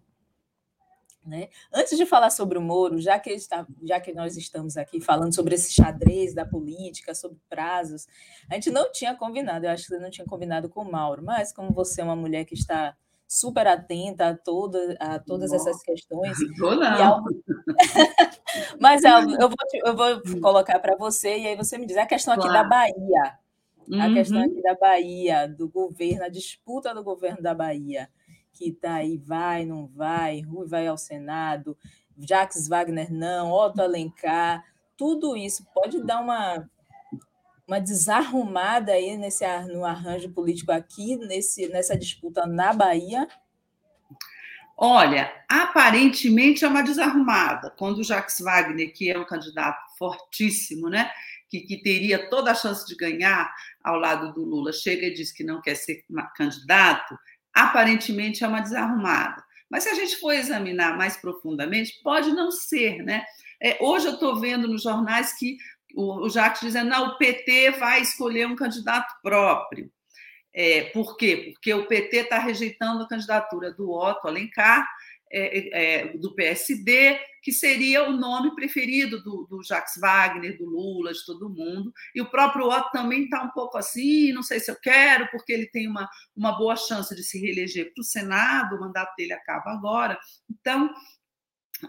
Né? Antes de falar sobre o Moro, já que, está, já que nós estamos aqui falando sobre esse xadrez da política, sobre prazos, a gente não tinha combinado, eu acho que você não tinha combinado com o Mauro, mas como você é uma mulher que está super atenta a, toda, a todas essas questões. Não, não. [LAUGHS] Mas eu vou, eu vou colocar para você, e aí você me diz a questão aqui claro. da Bahia. Uhum. A questão aqui da Bahia, do governo, a disputa do governo da Bahia, que está aí, vai, não vai, Rui vai ao Senado, Jacques Wagner não, Otto Alencar, tudo isso pode dar uma uma desarrumada aí nesse no arranjo político aqui, nesse, nessa disputa na Bahia? Olha, aparentemente é uma desarrumada. Quando o Jacques Wagner, que é um candidato fortíssimo, né, que, que teria toda a chance de ganhar ao lado do Lula, chega e diz que não quer ser candidato, aparentemente é uma desarrumada. Mas se a gente for examinar mais profundamente, pode não ser, né? É, hoje eu estou vendo nos jornais que o, Jacques dizendo, não, o PT vai escolher um candidato próprio. É, por quê? Porque o PT está rejeitando a candidatura do Otto Alencar, é, é, do PSD, que seria o nome preferido do, do, Jacques Wagner, do Lula, de todo mundo. E o próprio Otto também está um pouco assim, não sei se eu quero, porque ele tem uma, uma boa chance de se reeleger para o Senado, o mandato dele acaba agora. Então,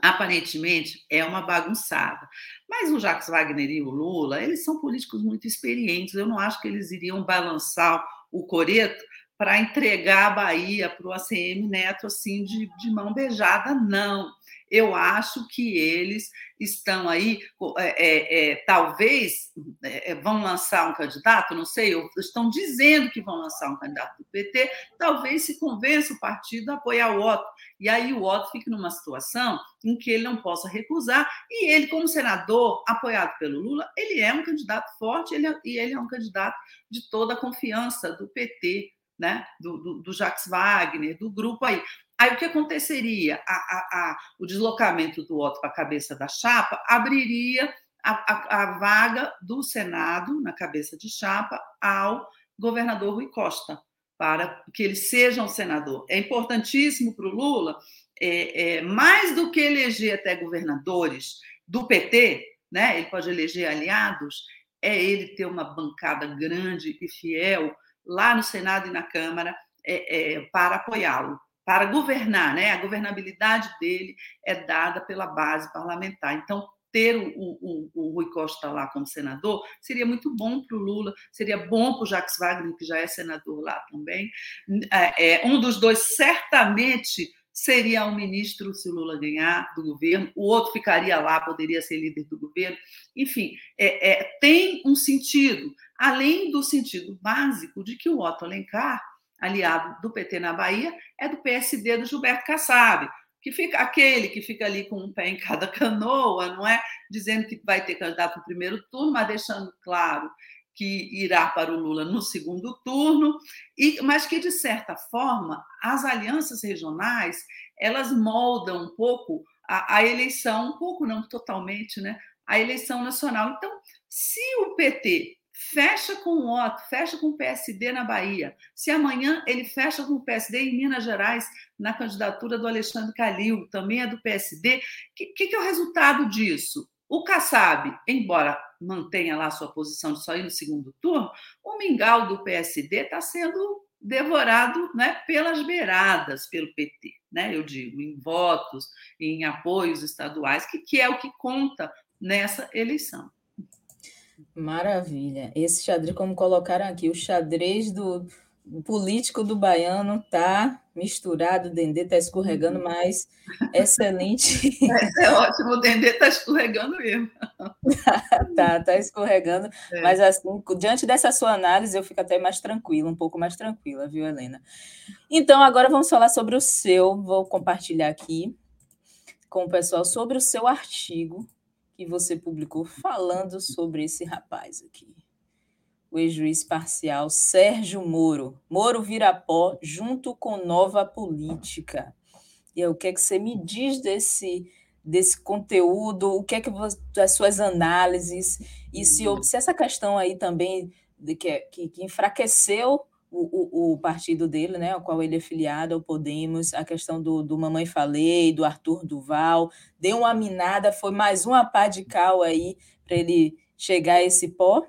aparentemente é uma bagunçada. Mas o Jacques Wagner e o Lula, eles são políticos muito experientes. Eu não acho que eles iriam balançar o coreto para entregar a Bahia para o ACM Neto assim de, de mão beijada, não eu acho que eles estão aí, é, é, é talvez é, é, vão lançar um candidato, não sei, estão dizendo que vão lançar um candidato do PT, talvez se convença o partido a apoiar o Otto. E aí o Otto fica numa situação em que ele não possa recusar, e ele, como senador apoiado pelo Lula, ele é um candidato forte ele e ele é um candidato de toda a confiança do PT, né? do, do, do Jacques Wagner, do grupo aí. Aí o que aconteceria? A, a, a, o deslocamento do Otto para a cabeça da chapa abriria a, vaga do Senado na cabeça de chapa ao governador Rui Costa, para que ele seja um senador. É importantíssimo para o Lula, é, é, mais do que eleger até governadores do PT, né? ele pode eleger aliados, é ele ter uma bancada grande e fiel lá no Senado e na Câmara é, é para apoiá-lo para governar, né? A governabilidade dele é dada pela base parlamentar. Então, ter o, o, o Rui Costa lá como senador seria muito bom para o Lula, seria bom para o Jacques Wagner, que já é senador lá também. É, é, um dos dois certamente seria um ministro se o Lula ganhar do governo, o outro ficaria lá, poderia ser líder do governo. Enfim, é, é, tem um sentido, além do sentido básico de que o Otto Alencar aliado do PT na Bahia, é do PSD do Gilberto Kassab, que fica aquele que fica ali com um pé em cada [LAUGHS] canoa, não é? Dizendo que vai ter candidato no primeiro turno, mas deixando claro que irá para o Lula no segundo turno, e, mas que, de certa forma, as alianças regionais elas moldam um pouco a, a eleição, um pouco, não totalmente, né? a eleição nacional. Então, se o PT fecha com o Otto, fecha com o PSD na Bahia. Se amanhã ele fecha com o PSD em Minas Gerais, na candidatura do Alexandre Calil, também é do PSD, o que, que, é o resultado disso? O Kassab, embora mantenha lá sua posição de só ir no segundo turno, o mingau do PSD está sendo devorado né, pelas beiradas pelo PT, né, eu digo, em votos, em apoios estaduais, que, que é o que conta nessa eleição. Maravilha. Esse xadrez, como colocaram aqui, o xadrez do, político do baiano tá misturado, o Dendê tá escorregando, mas excelente. [LAUGHS] É, é ótimo, o Dendê tá escorregando mesmo. [LAUGHS] tá, tá escorregando, é. mas assim, diante dessa sua análise, eu fico até mais tranquila, um pouco mais tranquila, viu, Helena? Então, agora vamos falar sobre o seu, vou compartilhar aqui com o pessoal sobre o seu artigo que você publicou falando sobre esse rapaz aqui o ex-juiz parcial Sérgio Moro. Moro vira pó junto com Nova Política. E o que é que você me diz desse desse conteúdo? O que é que você, das suas análises e se, uhum. se essa questão aí também de que, que, que enfraqueceu o, o, o, partido dele, né, ao qual ele é filiado, ao Podemos, a questão do, do Mamãe Falei, do Arthur Duval, deu uma minada, foi mais uma pá de cal aí para ele chegar a esse pó?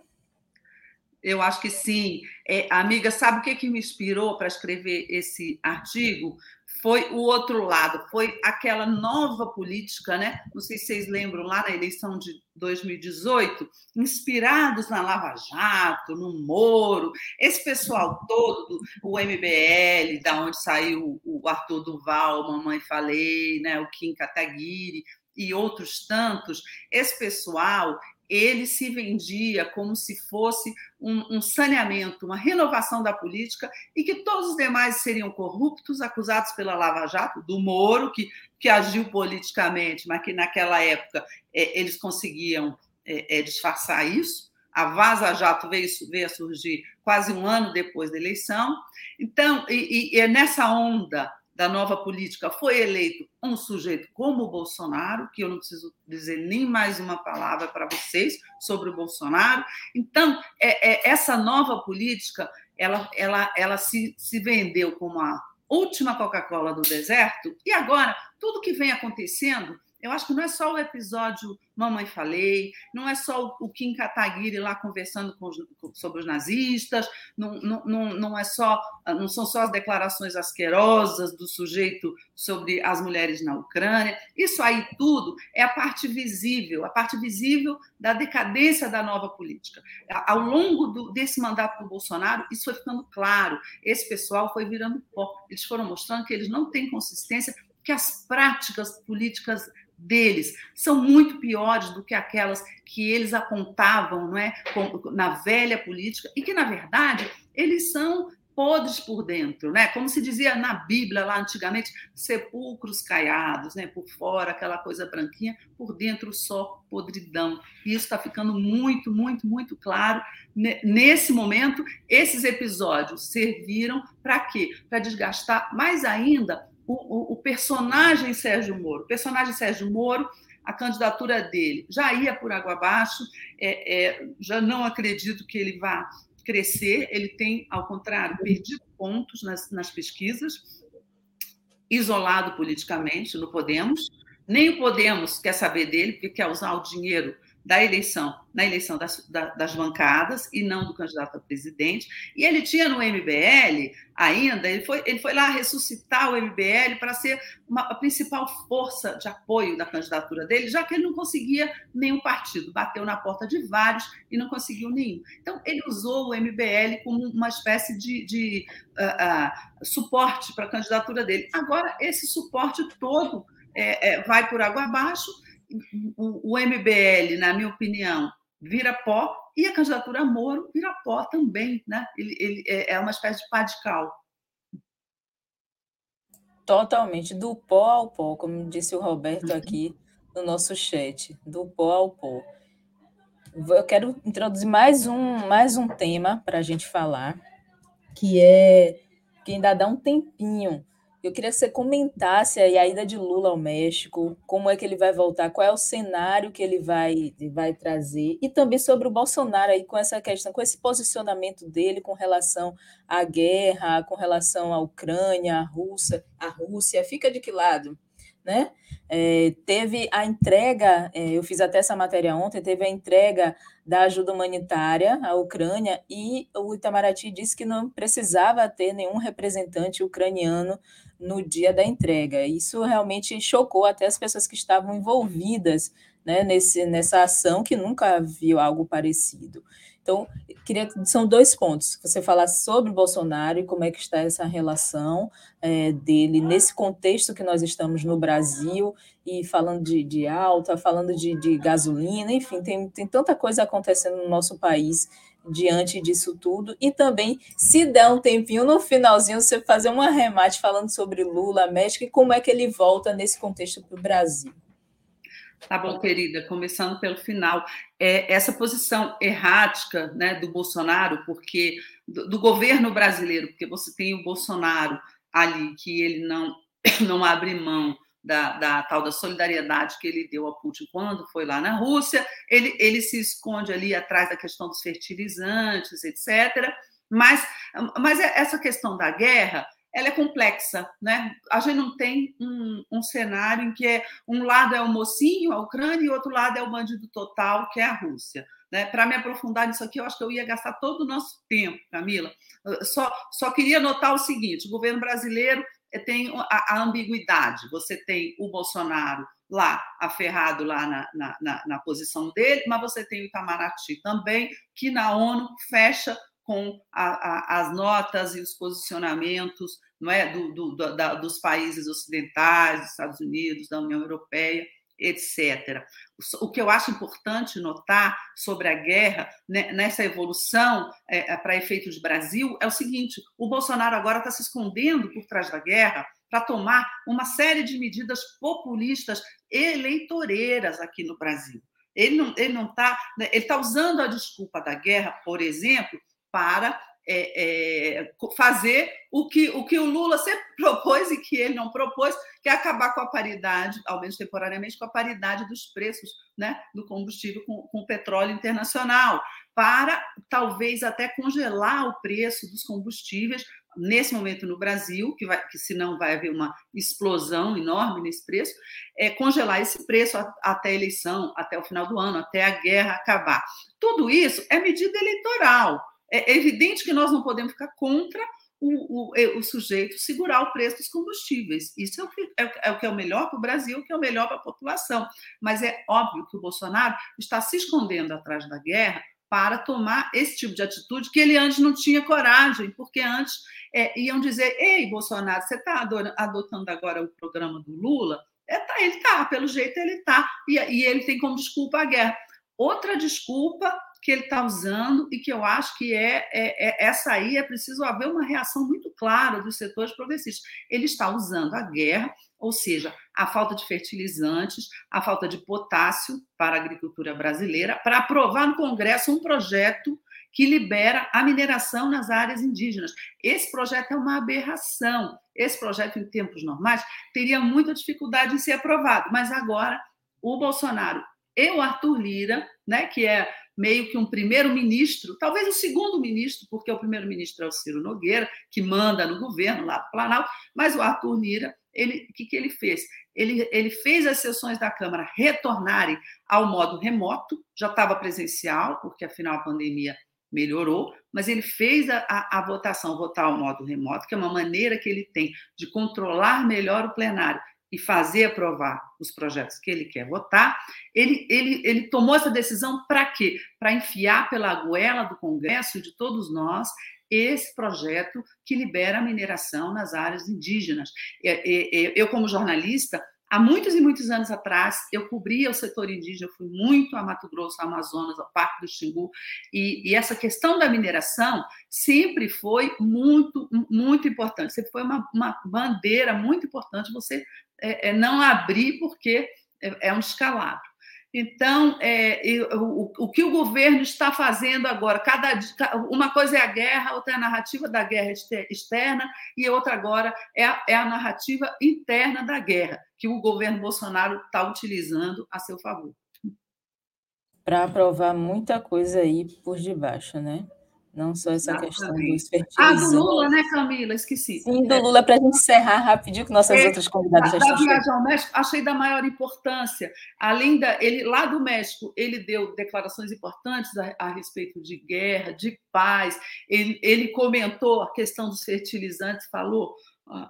Eu acho que sim. É, amiga, sabe o que, que me inspirou para escrever esse artigo? Foi o outro lado, foi aquela nova política, né? Não sei se vocês lembram lá na eleição de 2018, inspirados na Lava Jato, no Moro, esse pessoal todo, o MBL, da onde saiu o Arthur Duval, Mamãe Falei, né? O Kim Kataguiri e outros tantos, esse pessoal ele se vendia como se fosse um, um, saneamento, uma renovação da política e que todos os demais seriam corruptos, acusados pela Lava Jato, do Moro, que, que agiu politicamente, mas que naquela época é, eles conseguiam é, é, disfarçar isso. A Vaza Jato veio, veio a surgir quase um ano depois da eleição. Então, e, e é nessa onda da nova política foi eleito um sujeito como o Bolsonaro, que eu não preciso dizer nem mais uma palavra para vocês sobre o Bolsonaro. Então, é, é, essa nova política, ela, ela, ela se, se vendeu como a última Coca-Cola do deserto, e agora, tudo que vem acontecendo eu acho que não é só o episódio Mamãe Falei, não é só o Kim Kataguiri lá conversando com os, sobre os nazistas, não, não, não, é só, não são só as declarações asquerosas do sujeito sobre as mulheres na Ucrânia. Isso aí tudo é a parte visível, a parte visível da decadência da nova política. Ao longo do, desse mandato do Bolsonaro, isso foi ficando claro. Esse pessoal foi virando pó. Eles foram mostrando que eles não têm consistência que as práticas políticas deles são muito piores do que aquelas que eles apontavam não é, na velha política e que, na verdade, eles são podres por dentro, né? Como se dizia na Bíblia lá antigamente, sepulcros caiados, né? Por fora aquela coisa branquinha, por dentro só podridão. E isso está ficando muito, muito, muito claro nesse momento. Esses episódios serviram para quê? Para desgastar mais ainda o, o, personagem Sérgio Moro. O personagem Sérgio Moro, a candidatura dele já ia por água abaixo, é, é, já não acredito que ele vá crescer, ele tem, ao contrário, perdido pontos nas, nas pesquisas, isolado politicamente no Podemos. Nem o Podemos quer saber dele, porque quer usar o dinheiro da eleição, na eleição das, das, bancadas e não do candidato a presidente. E ele tinha no MBL ainda, ele foi, ele foi lá ressuscitar o MBL para ser uma, a principal força de apoio da candidatura dele, já que ele não conseguia nenhum partido, bateu na porta de vários e não conseguiu nenhum. Então, ele usou o MBL como uma espécie de, de uh, uh, suporte para a candidatura dele. Agora, esse suporte todo é, é, vai por água abaixo o, MBL, na minha opinião, vira pó e a candidatura Moro vira pó também, né? Ele, ele é, é uma espécie de pá de cal. Totalmente, do pó ao pó, como disse o Roberto aqui no nosso chat, do pó ao pó. Eu quero introduzir mais um, mais um tema para a gente falar, que é que ainda dá um tempinho eu queria que você comentasse aí a ida de Lula ao México, como é que ele vai voltar, qual é o cenário que ele vai, vai trazer, e também sobre o Bolsonaro aí com essa questão, com esse posicionamento dele com relação à guerra, com relação à Ucrânia, à Rússia, à Rússia, fica de que lado? Né? É, teve a entrega, é, eu fiz até essa matéria ontem, teve a entrega da ajuda humanitária à Ucrânia e o Itamaraty disse que não precisava ter nenhum representante ucraniano no dia da entrega. Isso realmente chocou até as pessoas que estavam envolvidas né, nesse, nessa ação que nunca viu algo parecido. Então, queria, são dois pontos. Você falar sobre Bolsonaro e como é que está essa relação é, dele nesse contexto que nós estamos no Brasil e falando de, de alta, falando de, de gasolina, enfim, tem, tem tanta coisa acontecendo no nosso país diante disso tudo. E também, se der um tempinho no finalzinho, você fazer um arremate falando sobre Lula, México e como é que ele volta nesse contexto para o Brasil. Tá bom, querida, começando pelo final. É, essa posição errática né, do Bolsonaro, porque do, do, governo brasileiro, porque você tem o Bolsonaro ali, que ele não, [COUGHS] não abre mão da, da, tal da solidariedade que ele deu a Putin quando foi lá na Rússia, ele, ele se esconde ali atrás da questão dos fertilizantes, etc. Mas, mas essa questão da guerra ela é complexa, né? A gente não tem um, um, cenário em que é, um lado é o mocinho, a Ucrânia, e outro lado é o bandido total, que é a Rússia. Né? Para me aprofundar nisso aqui, eu acho que eu ia gastar todo o nosso tempo, Camila. Só, só queria notar o seguinte: o governo brasileiro tem a, a ambiguidade. Você tem o Bolsonaro lá, aferrado lá na, na, na, na posição dele, mas você tem o Itamaraty também, que na ONU fecha com a, a, as notas e os posicionamentos não é, do, do, da, dos países ocidentais, dos Estados Unidos, da União Europeia, etc. O que eu acho importante notar sobre a guerra, né, nessa evolução é, é para efeito de Brasil, é o seguinte: o Bolsonaro agora está se escondendo por trás da guerra para tomar uma série de medidas populistas eleitoreiras aqui no Brasil. Ele não está ele não tá, né, tá usando a desculpa da guerra, por exemplo, para é, é, fazer o que, o que o Lula sempre [LAUGHS] propôs e que ele não propôs, que é acabar com a paridade, ao menos temporariamente, com a paridade dos preços né, do combustível com, com o petróleo internacional, para talvez até congelar o preço dos combustíveis nesse momento no Brasil, que, vai, que senão vai haver uma explosão enorme nesse preço, é congelar esse preço até a eleição, até o final do ano, até a guerra acabar. Tudo isso é medida eleitoral. É evidente que nós não podemos ficar contra o, o, o sujeito segurar o preço dos combustíveis. Isso é o que é, é, o, que é o melhor para o Brasil, que é o melhor para a população. Mas é óbvio que o Bolsonaro está se escondendo atrás da guerra para tomar esse tipo de atitude que ele antes não tinha coragem, porque antes é, iam dizer: Ei, Bolsonaro, você está adotando agora o programa do Lula? É, tá, ele está, pelo jeito ele está, e, e ele tem como desculpa a guerra. Outra desculpa que ele está usando e que eu acho que é, é, é, essa aí é preciso haver uma reação muito clara dos setores progressistas. Ele está usando a guerra, ou seja, a falta de fertilizantes, a falta de potássio para a agricultura brasileira, para aprovar no Congresso um projeto que libera a mineração nas áreas indígenas. Esse projeto é uma aberração. Esse projeto, em tempos normais, teria muita dificuldade em ser aprovado, mas agora o Bolsonaro e o Arthur Lira, né, que é meio que um primeiro-ministro, talvez o segundo-ministro, porque o primeiro-ministro é o Ciro Nogueira, que manda no governo lá do Planalto, mas o Arthur Lira, ele, o que, que ele fez? Ele, ele fez as sessões da Câmara retornarem ao modo remoto, já estava presencial, porque afinal a pandemia melhorou, mas ele fez a, a, a, votação votar ao modo remoto, que é uma maneira que ele tem de controlar melhor o plenário e fazer aprovar os projetos que ele quer votar, ele, ele, ele tomou essa decisão para quê? Para enfiar pela goela do Congresso e de todos nós esse projeto que libera a mineração nas áreas indígenas. Eu, como jornalista, Há muitos e muitos anos atrás, eu cobria o setor indígena, fui muito a Mato Grosso, Amazonas, ao Parque do Xingu, e, e, essa questão da mineração sempre foi muito, muito importante, sempre foi uma, uma bandeira muito importante você é, é não abrir, porque é, é um descalabro. Então, é, o, o, que o governo está fazendo agora, cada, uma coisa é a guerra, outra é a narrativa da guerra externa, e outra agora é a, é a narrativa interna da guerra, que o governo Bolsonaro está utilizando a seu favor. Para aprovar muita coisa aí por debaixo, né? Não só essa Exatamente. questão dos fertilizantes. Ah, do Lula, né, Camila? Esqueci. Sim, do Lula, para a gente encerrar rapidinho, que nossas é, outras convidadas já estão. Da viagem ao México, achei da maior importância. Além da. Ele, lá do México, ele deu declarações importantes a, a respeito de guerra, de paz. Ele, ele comentou a questão dos fertilizantes, falou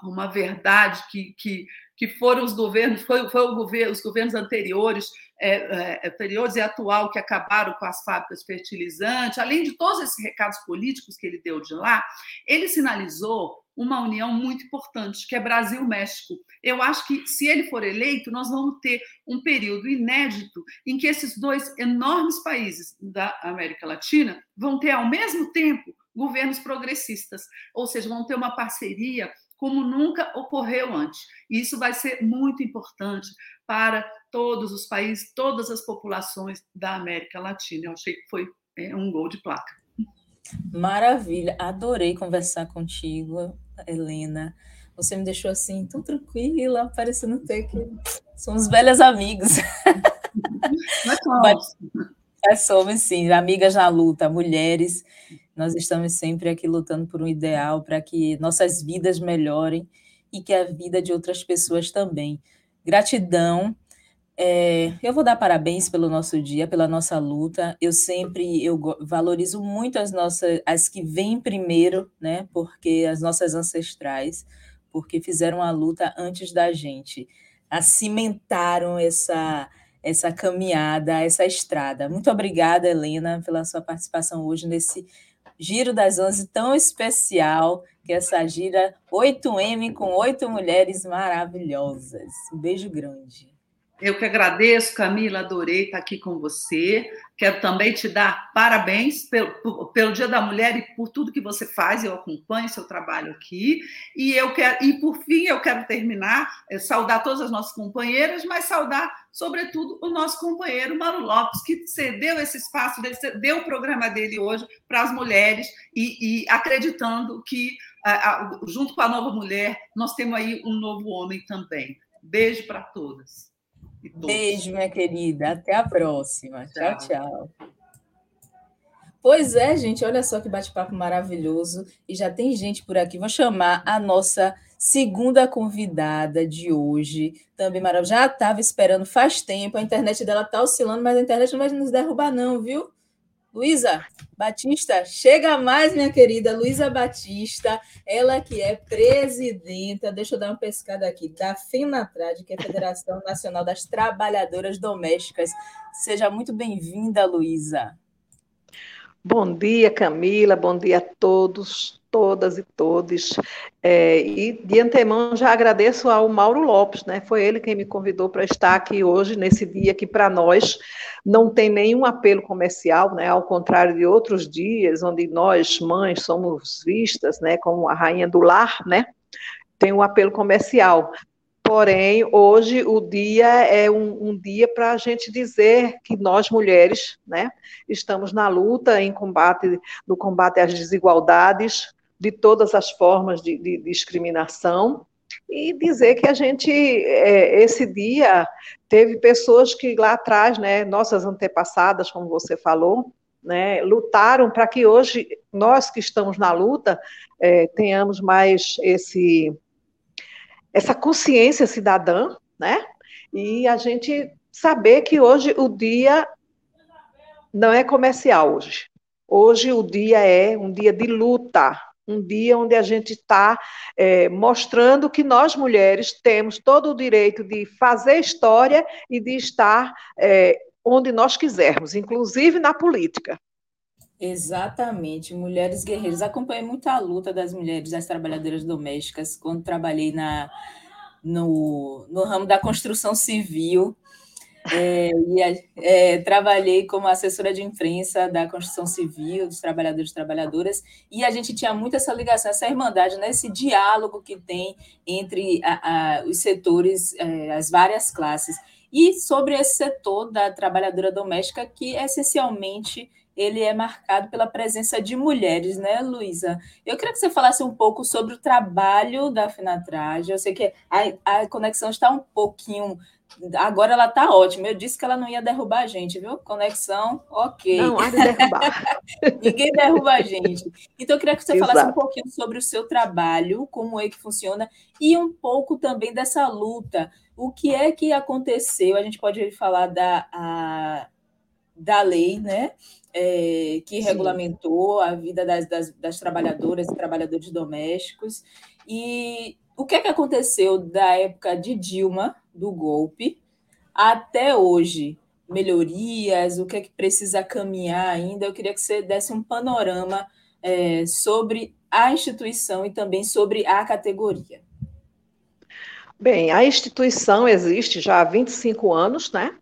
uma verdade que, que, que foram os governos, foi, foi o governo, os governos anteriores, é, é, anteriores e atual que acabaram com as fábricas fertilizantes, além de todos esses recados políticos que ele deu de lá, ele sinalizou uma união muito importante, que é Brasil-México. Eu acho que, se ele for eleito, nós vamos ter um período inédito em que esses dois enormes países da América Latina vão ter, ao mesmo tempo, governos progressistas, ou seja, vão ter uma parceria como nunca ocorreu antes. E isso vai ser muito importante para todos os países, todas as populações da América Latina. Eu achei que foi é, um gol de placa. Maravilha, adorei conversar contigo. Helena. Você me deixou assim, tão tranquila, parecendo ter que. [LAUGHS] Somos velhas amigas. Nós somos. Nós somos, sim, amigas na luta, mulheres. Nós estamos sempre aqui lutando por um ideal para que nossas vidas melhorem e que a vida de outras pessoas também. Gratidão. É, eu vou dar parabéns pelo nosso dia, pela nossa luta. Eu sempre eu valorizo muito as nossas, as que vêm primeiro, né? Porque as nossas ancestrais, porque fizeram a luta antes da gente, acimentaram essa essa caminhada, essa estrada. Muito obrigada, Helena, pela sua participação hoje nesse Giro das Onze tão especial, que é essa gira 8M com oito mulheres maravilhosas. Um beijo grande. Eu que agradeço, Camila, adorei estar aqui com você. Quero também te dar parabéns pelo, pelo Dia da Mulher e por tudo que você faz. Eu acompanho seu trabalho aqui. E eu quero, e por fim, eu quero terminar, é, saudar todas as nossas companheiras, mas saudar, sobretudo, o nosso companheiro Mauro Lopes, que cedeu esse espaço, deu o programa dele hoje para as mulheres e, e acreditando que, junto com a nova mulher, nós temos aí um novo homem também. Beijo para todas. Beijo, minha querida. Até a próxima. Tchau, tchau. tchau. Pois é, gente, olha só que bate-papo maravilhoso. E já tem gente por aqui. Vou chamar a nossa segunda convidada de hoje. Também maravilhosa. Já estava esperando faz tempo. A internet dela está oscilando, mas a internet não vai nos derrubar, não, viu? Luísa Batista, chega mais, minha querida Luísa Batista, ela que é presidenta, deixa eu dar uma pescada aqui, da FENATRAD, que é a Federação [LAUGHS] Nacional das Trabalhadoras Domésticas. Seja muito bem-vinda, Luísa. Bom dia, Camila, bom dia a todos todas e todos. É, e de antemão já agradeço ao Mauro Lopes, né? Foi ele quem me convidou para estar aqui hoje, nesse dia que para nós não tem nenhum apelo comercial, né? Ao contrário de outros dias, onde nós, mães, somos vistas, né, como a rainha do lar, né? Tem um apelo comercial. Porém, hoje o dia é um, um dia para a gente dizer que nós mulheres, né, estamos na luta em combate no combate às desigualdades, de todas as formas de, de, discriminação e dizer que a gente, é, esse dia, teve pessoas que lá atrás, né, nossas antepassadas, como você falou, né, lutaram para que hoje, nós que estamos na luta, é, tenhamos mais esse, essa consciência cidadã, né, e a gente saber que hoje o dia não é comercial hoje. Hoje o dia é um dia de luta, um dia onde a gente está é, mostrando que nós mulheres temos todo o direito de fazer história e de estar é, onde nós quisermos, inclusive na política. Exatamente, mulheres guerreiras. Acompanhei muito a luta das mulheres, das trabalhadoras domésticas, quando trabalhei na, no, no ramo da construção civil. É, é, trabalhei como assessora de imprensa da construção civil, dos trabalhadores e trabalhadoras, e a gente tinha muito essa ligação, essa irmandade, né, esse diálogo que tem entre a, a, os setores, é, as várias classes. E sobre esse setor da trabalhadora doméstica, que essencialmente ele é marcado pela presença de mulheres, né, Luísa? Eu queria que você falasse um pouco sobre o trabalho da Finatrage. Eu sei que a, a conexão está um pouquinho Agora ela está ótima. Eu disse que ela não ia derrubar a gente, viu? Conexão, ok. Não, há de derrubar. [LAUGHS] Ninguém derruba a gente. Então, eu queria que você Exato. falasse um pouquinho sobre o seu trabalho, como é que funciona, e um pouco também dessa luta. O que é que aconteceu? A gente pode falar da, a, da lei, né? é, que Sim. regulamentou a vida das, das, das trabalhadoras e trabalhadores domésticos. E o que, é que aconteceu da época de Dilma, do golpe, até hoje? Melhorias, o que é que precisa caminhar ainda? Eu queria que você desse um panorama é, sobre a instituição e também sobre a categoria. Bem, a instituição existe já há 25 anos, né?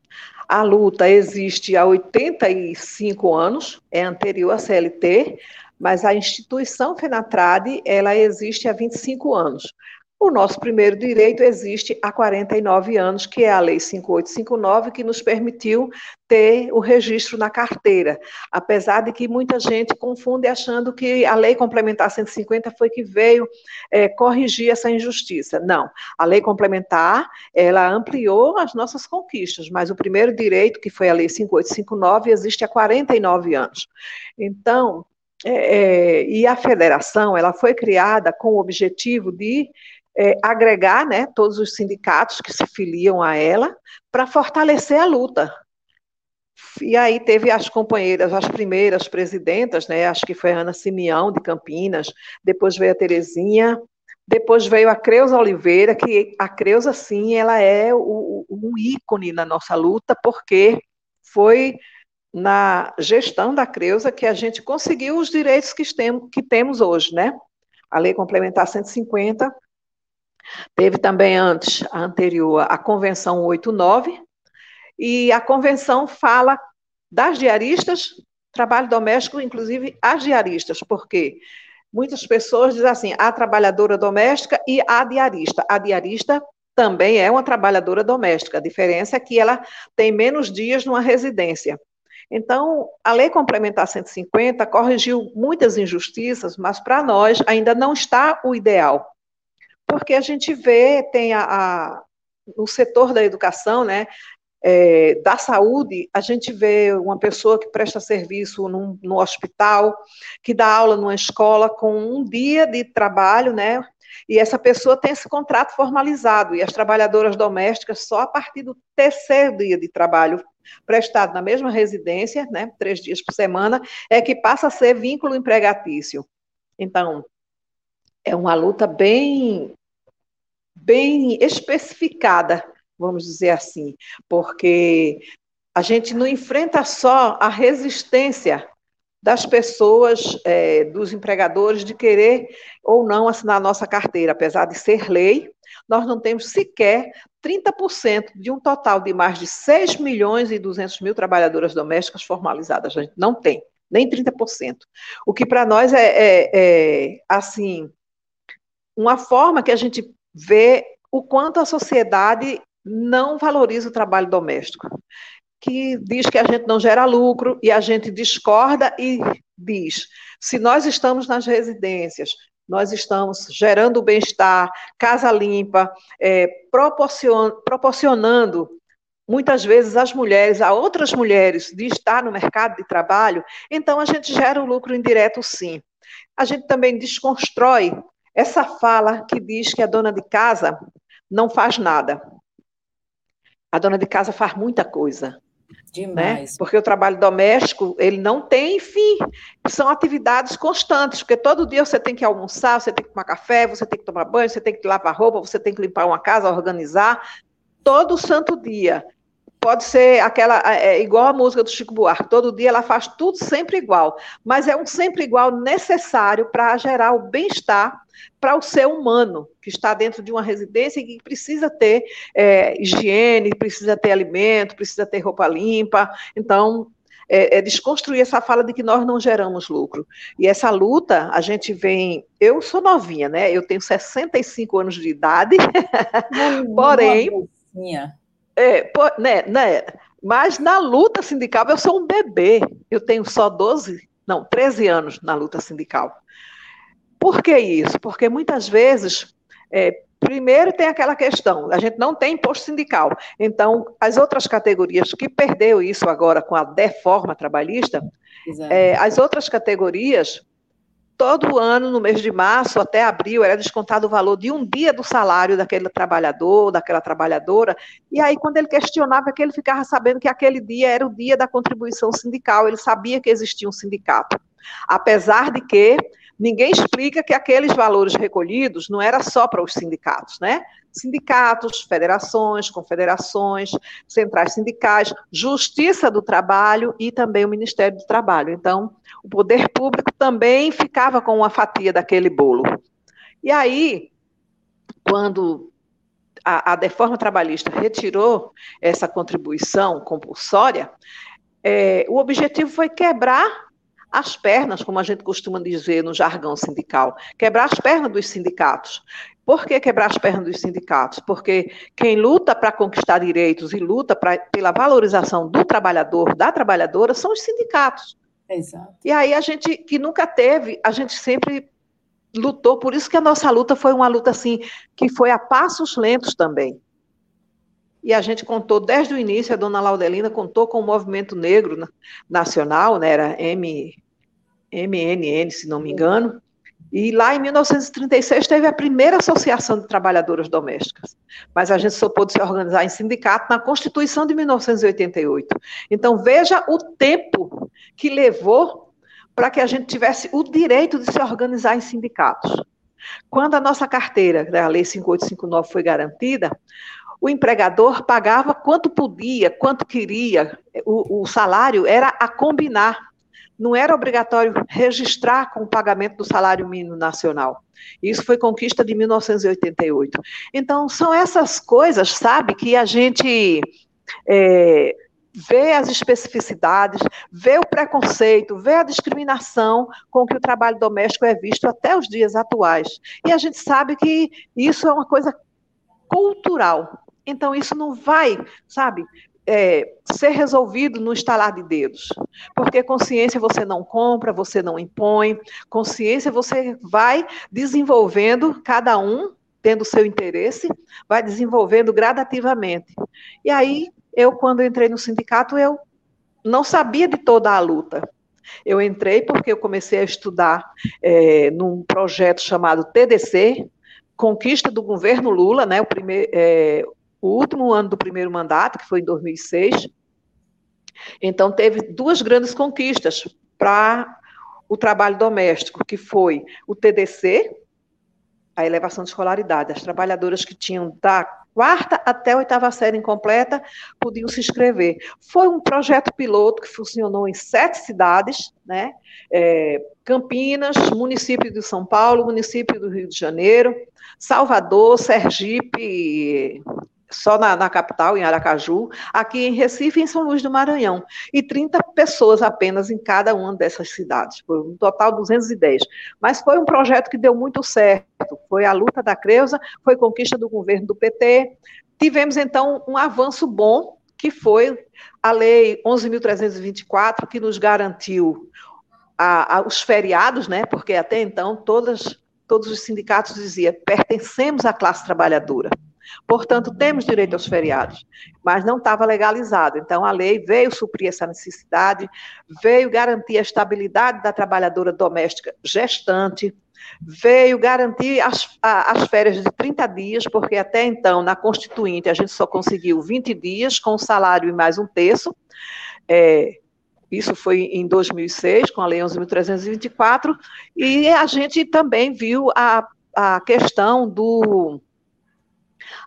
A luta existe há 85 anos, é anterior à CLT, mas a instituição FENATRAD, ela existe há 25 anos. O nosso primeiro direito existe há 49 anos, que é a Lei 5859, que nos permitiu ter o registro na carteira. Apesar de que muita gente confunde achando que a Lei Complementar 150 foi que veio é, corrigir essa injustiça. Não. A Lei Complementar, ela ampliou as nossas conquistas, mas o primeiro direito, que foi a Lei 5859, existe há 49 anos. Então, é, é, e a federação, ela foi criada com o objetivo de é, agregar né, todos os sindicatos que se filiam a ela para fortalecer a luta. E aí teve as companheiras, as primeiras presidentas, né, acho que foi a Ana Simeão, de Campinas, depois veio a Terezinha, depois veio a Creuza Oliveira, que a Creuza, sim, ela é o, um ícone na nossa luta, porque foi na gestão da Creuza que a gente conseguiu os direitos que, que temos hoje, né? A Lei Complementar 150 Teve também antes, a anterior, a Convenção 89, e a convenção fala das diaristas, trabalho doméstico, inclusive as diaristas, porque muitas pessoas dizem assim, a trabalhadora doméstica e a diarista. A diarista também é uma trabalhadora doméstica, a diferença é que ela tem menos dias numa residência. Então, a Lei Complementar 150 corrigiu muitas injustiças, mas para nós ainda não está o ideal porque a gente vê, tem a, a no setor da educação, né, é, da saúde, a gente vê uma pessoa que presta serviço num, no hospital, que dá aula numa escola com um dia de trabalho, né? E essa pessoa tem esse contrato formalizado, e as trabalhadoras domésticas, só a partir do terceiro dia de trabalho prestado na mesma residência, né, três dias por semana, é que passa a ser vínculo empregatício. Então, é uma luta bem, bem especificada, vamos dizer assim, porque a gente não enfrenta só a resistência das pessoas, é, dos empregadores, de querer ou não assinar a nossa carteira, apesar de ser lei, nós não temos sequer 30% de um total de mais de 6 milhões e 200 mil trabalhadoras domésticas formalizadas. A gente não tem, nem 30%. O que para nós é, é, é, assim, uma forma que a gente vê o quanto a sociedade não valoriza o trabalho doméstico, que diz que a gente não gera lucro e a gente discorda e diz: se nós estamos nas residências, nós estamos gerando bem-estar, casa limpa, é, proporcion, proporcionando muitas vezes as mulheres a outras mulheres de estar no mercado de trabalho, então a gente gera o lucro indireto sim. A gente também desconstrói essa fala que diz que a dona de casa não faz nada. A dona de casa faz muita coisa. Né? Demais. Né? Porque o trabalho doméstico, ele não tem fim. São atividades constantes, porque todo dia você tem que almoçar, você tem que tomar café, você tem que tomar banho, você tem que lavar roupa, você tem que limpar uma casa, organizar. Todo santo dia pode ser aquela é, igual a música do Chico Buarque, todo dia ela faz tudo sempre igual, mas é um sempre igual necessário para gerar o bem-estar para o ser humano que está dentro de uma residência e que precisa ter é, higiene, precisa ter alimento, precisa ter roupa limpa. Então, é, é, desconstruir essa fala de que nós não geramos lucro. E essa luta, a gente vem. Eu sou novinha, né? Eu tenho 65 anos de idade, [LAUGHS] porém. É, por, né, né, mas na luta sindical eu sou um bebê. Eu tenho só 12, não, 13 anos na luta sindical. Por que isso? Porque muitas vezes, é, primeiro tem aquela questão, a gente não tem imposto sindical. Então, as outras categorias que perdeu isso agora com a deforma trabalhista, é, as outras categorias todo ano, no mês de março até abril, era descontado o valor de um dia do salário daquele trabalhador, daquela trabalhadora, e aí, quando ele questionava, que ele ficava sabendo que aquele dia era o dia da contribuição sindical, ele sabia que existia um sindicato. Apesar de que ninguém explica que aqueles valores recolhidos não era só para os sindicatos, né? Sindicatos, federações, confederações, centrais sindicais, Justiça do Trabalho e também o Ministério do Trabalho. Então, o poder público também ficava com uma fatia daquele bolo. E aí, quando a, a deforma trabalhista retirou essa contribuição compulsória, é, o objetivo foi quebrar as pernas, como a gente costuma dizer no jargão sindical, quebrar as pernas dos sindicatos. Por que quebrar as pernas dos sindicatos? Porque quem luta para conquistar direitos e luta pra, pela valorização do trabalhador, da trabalhadora, são os sindicatos. Exato. E aí a gente, que nunca teve, a gente sempre lutou, por isso que a nossa luta foi uma luta assim, que foi a passos lentos também. E a gente contou desde o início, a dona Laudelina contou com o movimento negro nacional, né, era M, MNN, se não me engano, e lá em 1936 teve a primeira associação de trabalhadoras domésticas. Mas a gente só pôde se organizar em sindicato na Constituição de 1988. Então veja o tempo que levou para que a gente tivesse o direito de se organizar em sindicatos. Quando a nossa carteira, né, a Lei 5859, foi garantida, o empregador pagava quanto podia, quanto queria, o, o salário era a combinar não era obrigatório registrar com o pagamento do salário mínimo nacional. Isso foi conquista de 1988. Então, são essas coisas, sabe, que a gente é, vê as especificidades, vê o preconceito, vê a discriminação com que o trabalho doméstico é visto até os dias atuais. E a gente sabe que isso é uma coisa cultural. Então, isso não vai, sabe, é, ser resolvido no estalar de dedos. Porque consciência você não compra, você não impõe. Consciência você vai desenvolvendo, cada um tendo seu interesse, vai desenvolvendo gradativamente. E aí, eu, quando entrei no sindicato, eu não sabia de toda a luta. Eu entrei porque eu comecei a estudar é, num projeto chamado TDC, Conquista do Governo Lula, né, o primeiro, é, o último ano do primeiro mandato, que foi em 2006. Então, teve duas grandes conquistas para o trabalho doméstico, que foi o TDC, a elevação de escolaridade. As trabalhadoras que tinham da quarta até a oitava série incompleta podiam se inscrever. Foi um projeto piloto que funcionou em sete cidades, né? É, Campinas, município de São Paulo, município do Rio de Janeiro, Salvador, Sergipe, só na, na, capital, em Aracaju, aqui em Recife em São Luís do Maranhão. E 30 pessoas apenas em cada uma dessas cidades. Foi um total 210. Mas foi um projeto que deu muito certo. Foi a luta da Creuza, foi conquista do governo do PT. Tivemos, então, um avanço bom, que foi a Lei 11.324, que nos garantiu a, a, os feriados, né? porque até então todas, todos os sindicatos diziam pertencemos à classe trabalhadora. Portanto, temos direito aos feriados, mas não estava legalizado. Então, a lei veio suprir essa necessidade, veio garantir a estabilidade da trabalhadora doméstica gestante, veio garantir as, as férias de 30 dias, porque até então, na Constituinte, a gente só conseguiu 20 dias, com salário e mais um terço. É, isso foi em 2006, com a Lei 11.324, e a gente também viu a, a questão do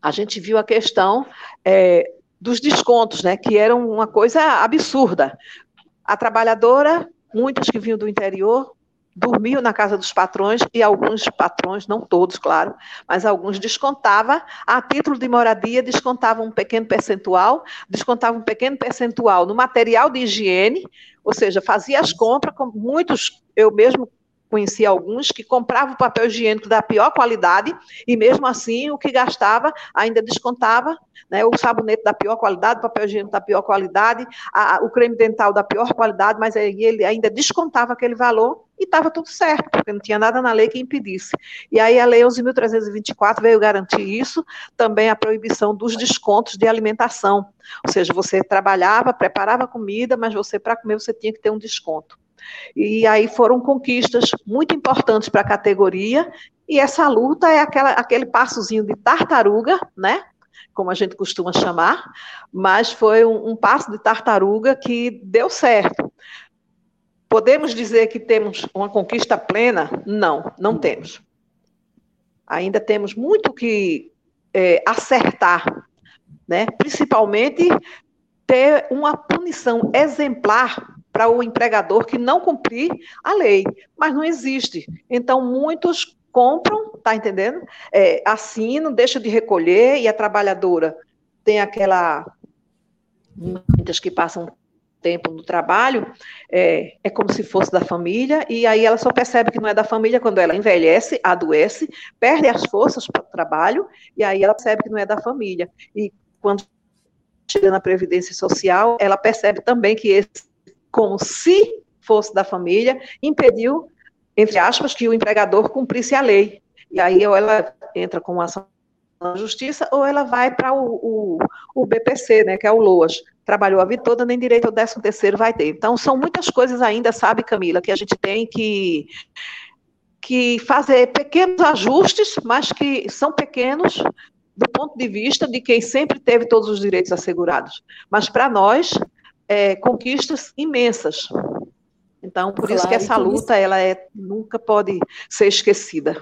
a gente viu a questão é, dos descontos, né, que eram uma coisa absurda. A trabalhadora, muitas que vinham do interior, dormiam na casa dos patrões e alguns patrões, não todos, claro, mas alguns descontava a título de moradia, descontavam um pequeno percentual, descontavam um pequeno percentual no material de higiene, ou seja, fazia as compras, com muitos eu mesmo conheci alguns que compravam papel higiênico da pior qualidade e mesmo assim o que gastava ainda descontava, né, o sabonete da pior qualidade, o papel higiênico da pior qualidade, a, o creme dental da pior qualidade, mas ele ainda descontava aquele valor e estava tudo certo, porque não tinha nada na lei que impedisse. E aí a lei 11.324 veio garantir isso, também a proibição dos descontos de alimentação, ou seja, você trabalhava, preparava comida, mas você para comer você tinha que ter um desconto. E aí foram conquistas muito importantes para a categoria, e essa luta é aquela, aquele passozinho de tartaruga, né? Como a gente costuma chamar, mas foi um, um passo de tartaruga que deu certo. Podemos dizer que temos uma conquista plena? Não, não temos. Ainda temos muito que é, acertar, né? principalmente ter uma punição exemplar para o empregador que não cumprir a lei, mas não existe. Então, muitos compram, tá entendendo? É, assinam, deixam de recolher e a trabalhadora tem aquela muitas que passam tempo no trabalho, é, é como se fosse da família, e aí ela só percebe que não é da família quando ela envelhece, adoece, perde as forças para o trabalho, e aí ela percebe que não é da família. E quando chega na Previdência Social, ela percebe também que esse, como se fosse da família, impediu, entre aspas, que o empregador cumprisse a lei. E aí ou ela entra com uma ação na justiça, ou ela vai para o, o, o, BPC, né, que é o LOAS. Trabalhou a vida toda, nem direito ao 13 terceiro vai ter. Então, são muitas coisas ainda, sabe, Camila, que a gente tem que, que fazer pequenos ajustes, mas que são pequenos do ponto de vista de quem sempre teve todos os direitos assegurados. Mas, para nós, é, conquistas imensas. Então, por claro, isso que essa luta, isso... ela é, nunca pode ser esquecida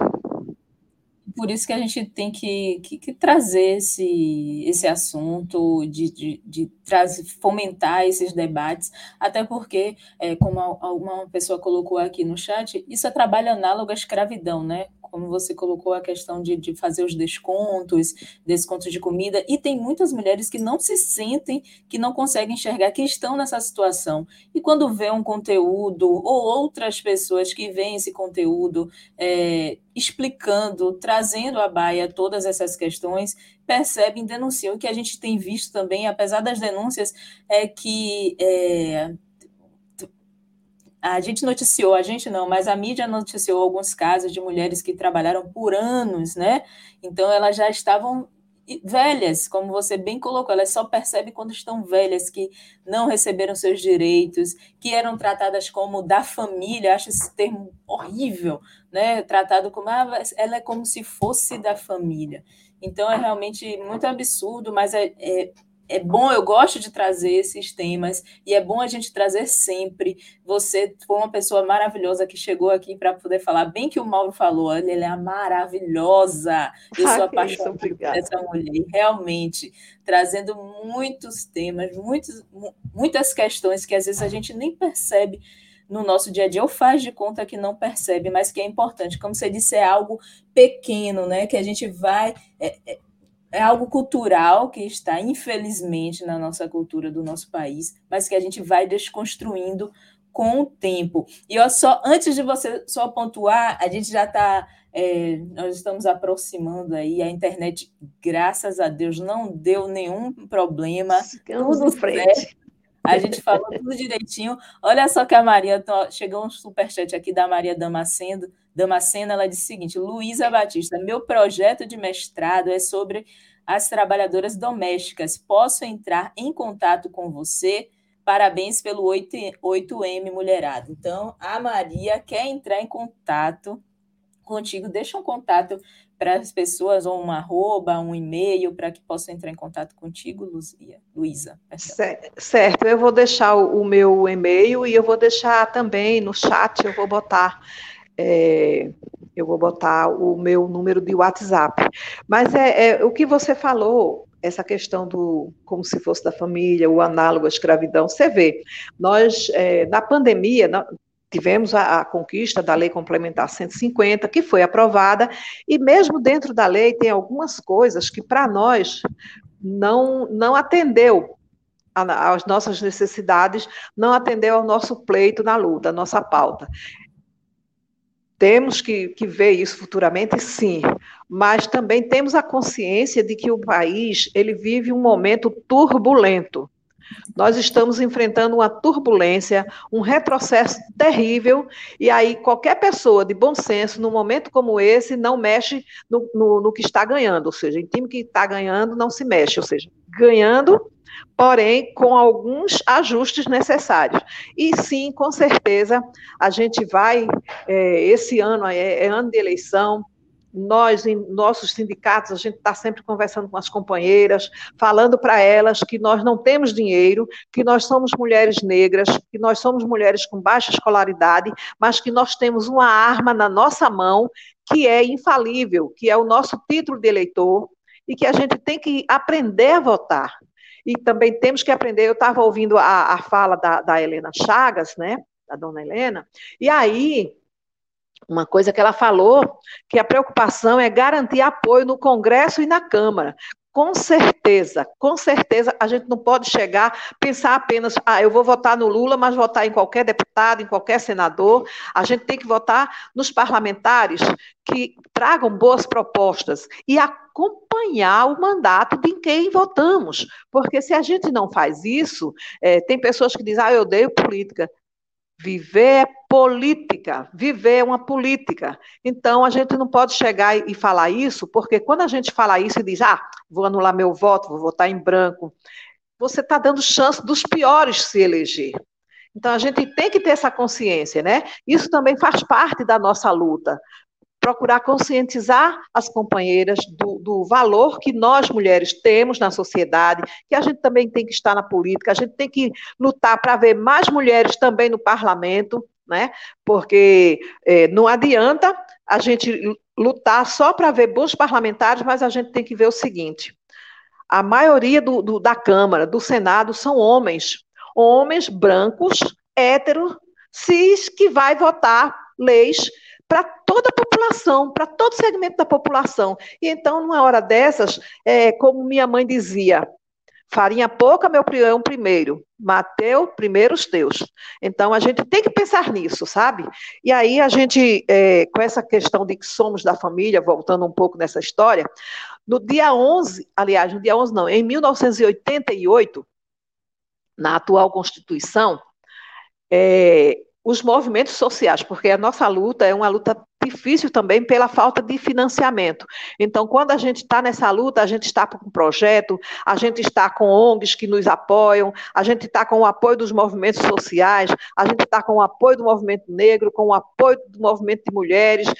por isso que a gente tem que, que, que trazer esse, esse assunto, de, de, de trazer, fomentar esses debates, até porque, é, como alguma pessoa colocou aqui no chat, isso é trabalho análogo à escravidão, né? como você colocou a questão de, de fazer os descontos, descontos de comida, e tem muitas mulheres que não se sentem, que não conseguem enxergar, que estão nessa situação. E quando vê um conteúdo, ou outras pessoas que veem esse conteúdo é, explicando, trazendo à baia todas essas questões, percebem, denunciam. O que a gente tem visto também, apesar das denúncias, é que. É, a gente noticiou, a gente não, mas a mídia noticiou alguns casos de mulheres que trabalharam por anos, né? Então elas já estavam velhas, como você bem colocou, elas só percebem quando estão velhas, que não receberam seus direitos, que eram tratadas como da família, acho esse termo horrível, né? Tratado como ah, ela é como se fosse da família. Então é realmente muito absurdo, mas é, é é bom, eu gosto de trazer esses temas e é bom a gente trazer sempre. Você foi uma pessoa maravilhosa que chegou aqui para poder falar bem que o Mauro falou, ela é maravilhosa. Eu sou ah, apaixonada por essa mulher, realmente, trazendo muitos temas, muitos, muitas questões que às vezes a gente nem percebe no nosso dia a dia, ou faz de conta que não percebe, mas que é importante. Como você disse, é algo pequeno, né? Que a gente vai. É, é, é algo cultural que está, infelizmente, na nossa cultura do nosso país, mas que a gente vai desconstruindo com o tempo. E eu só, antes de você só pontuar, a gente já está. É, nós estamos aproximando aí, a internet, graças a Deus, não deu nenhum problema. Ficamos tudo frente. A gente falou tudo direitinho. Olha só que a Maria, chegou um superchat aqui da Maria Damasceno, Damasceno, ela disse o seguinte: Luísa Batista, meu projeto de mestrado é sobre as trabalhadoras domésticas. Posso entrar em contato com você? Parabéns pelo 8, 8M Mulherado. Então, a Maria quer entrar em contato contigo. Deixa um contato para as pessoas, ou um arroba, um e-mail, para que possam entrar em contato contigo, Luzia, Luísa. Certo, eu vou deixar o, meu e-mail e eu vou deixar também no chat, eu vou botar. É, eu vou botar o meu número de WhatsApp. Mas é, é, o que você falou, essa questão do como se fosse da família, o análogo à escravidão, você vê, nós, é, na pandemia, tivemos a, a, conquista da Lei Complementar 150, que foi aprovada, e mesmo dentro da lei tem algumas coisas que, para nós, não, não atendeu às nossas necessidades, não atendeu ao nosso pleito na luta, à nossa pauta. Temos que, que ver isso futuramente, sim, mas também temos a consciência de que o país ele vive um momento turbulento nós estamos enfrentando uma turbulência, um retrocesso terrível, e aí qualquer pessoa de bom senso, num momento como esse, não mexe no, no, no que está ganhando, ou seja, em time que está ganhando não se mexe, ou seja, ganhando, porém com alguns ajustes necessários. E sim, com certeza, a gente vai, é, esse ano é, é ano de eleição, nós, em nossos sindicatos, a gente está sempre conversando com as companheiras, falando para elas que nós não temos dinheiro, que nós somos mulheres negras, que nós somos mulheres com baixa escolaridade, mas que nós temos uma arma na nossa mão que é infalível, que é o nosso título de eleitor, e que a gente tem que aprender a votar. E também temos que aprender, eu estava ouvindo a, a fala da, da Helena Chagas, né, da dona Helena, e aí uma coisa que ela falou, que a preocupação é garantir apoio no Congresso e na Câmara. Com certeza, com certeza, a gente não pode chegar, pensar apenas, ah, eu vou votar no Lula, mas votar em qualquer deputado, em qualquer senador. A gente tem que votar nos parlamentares que tragam boas propostas e acompanhar o mandato de quem votamos. Porque se a gente não faz isso, é, tem pessoas que dizem, ah, eu odeio política. Viver é política, viver é uma política. Então, a gente não pode chegar e falar isso, porque quando a gente fala isso e diz, ah, vou anular meu voto, vou votar em branco, você está dando chance dos piores se eleger. Então, a gente tem que ter essa consciência, né? Isso também faz parte da nossa luta procurar conscientizar as companheiras do, do, valor que nós mulheres temos na sociedade, que a gente também tem que estar na política, a gente tem que lutar para ver mais mulheres também no parlamento, né? Porque é, não adianta a gente lutar só para ver bons parlamentares, mas a gente tem que ver o seguinte: a maioria do, do, da Câmara, do Senado, são homens, homens brancos, héteros, cis, que vai votar leis para toda a população, para todo segmento da população. E então, numa hora dessas, é, como minha mãe dizia, farinha pouca, meu prião primeiro, Mateu, primeiro os teus. Então, a gente tem que pensar nisso, sabe? E aí, a gente, é, com essa questão de que somos da família, voltando um pouco nessa história, no dia 11, aliás, no dia 11 não, em 1988, na atual Constituição, é, os movimentos sociais, porque a nossa luta é uma luta difícil também pela falta de financiamento. Então, quando a gente está nessa luta, a gente está com um projeto, a gente está com ONGs que nos apoiam, a gente está com o apoio dos movimentos sociais, a gente está com o apoio do movimento negro, com o apoio do movimento de mulheres,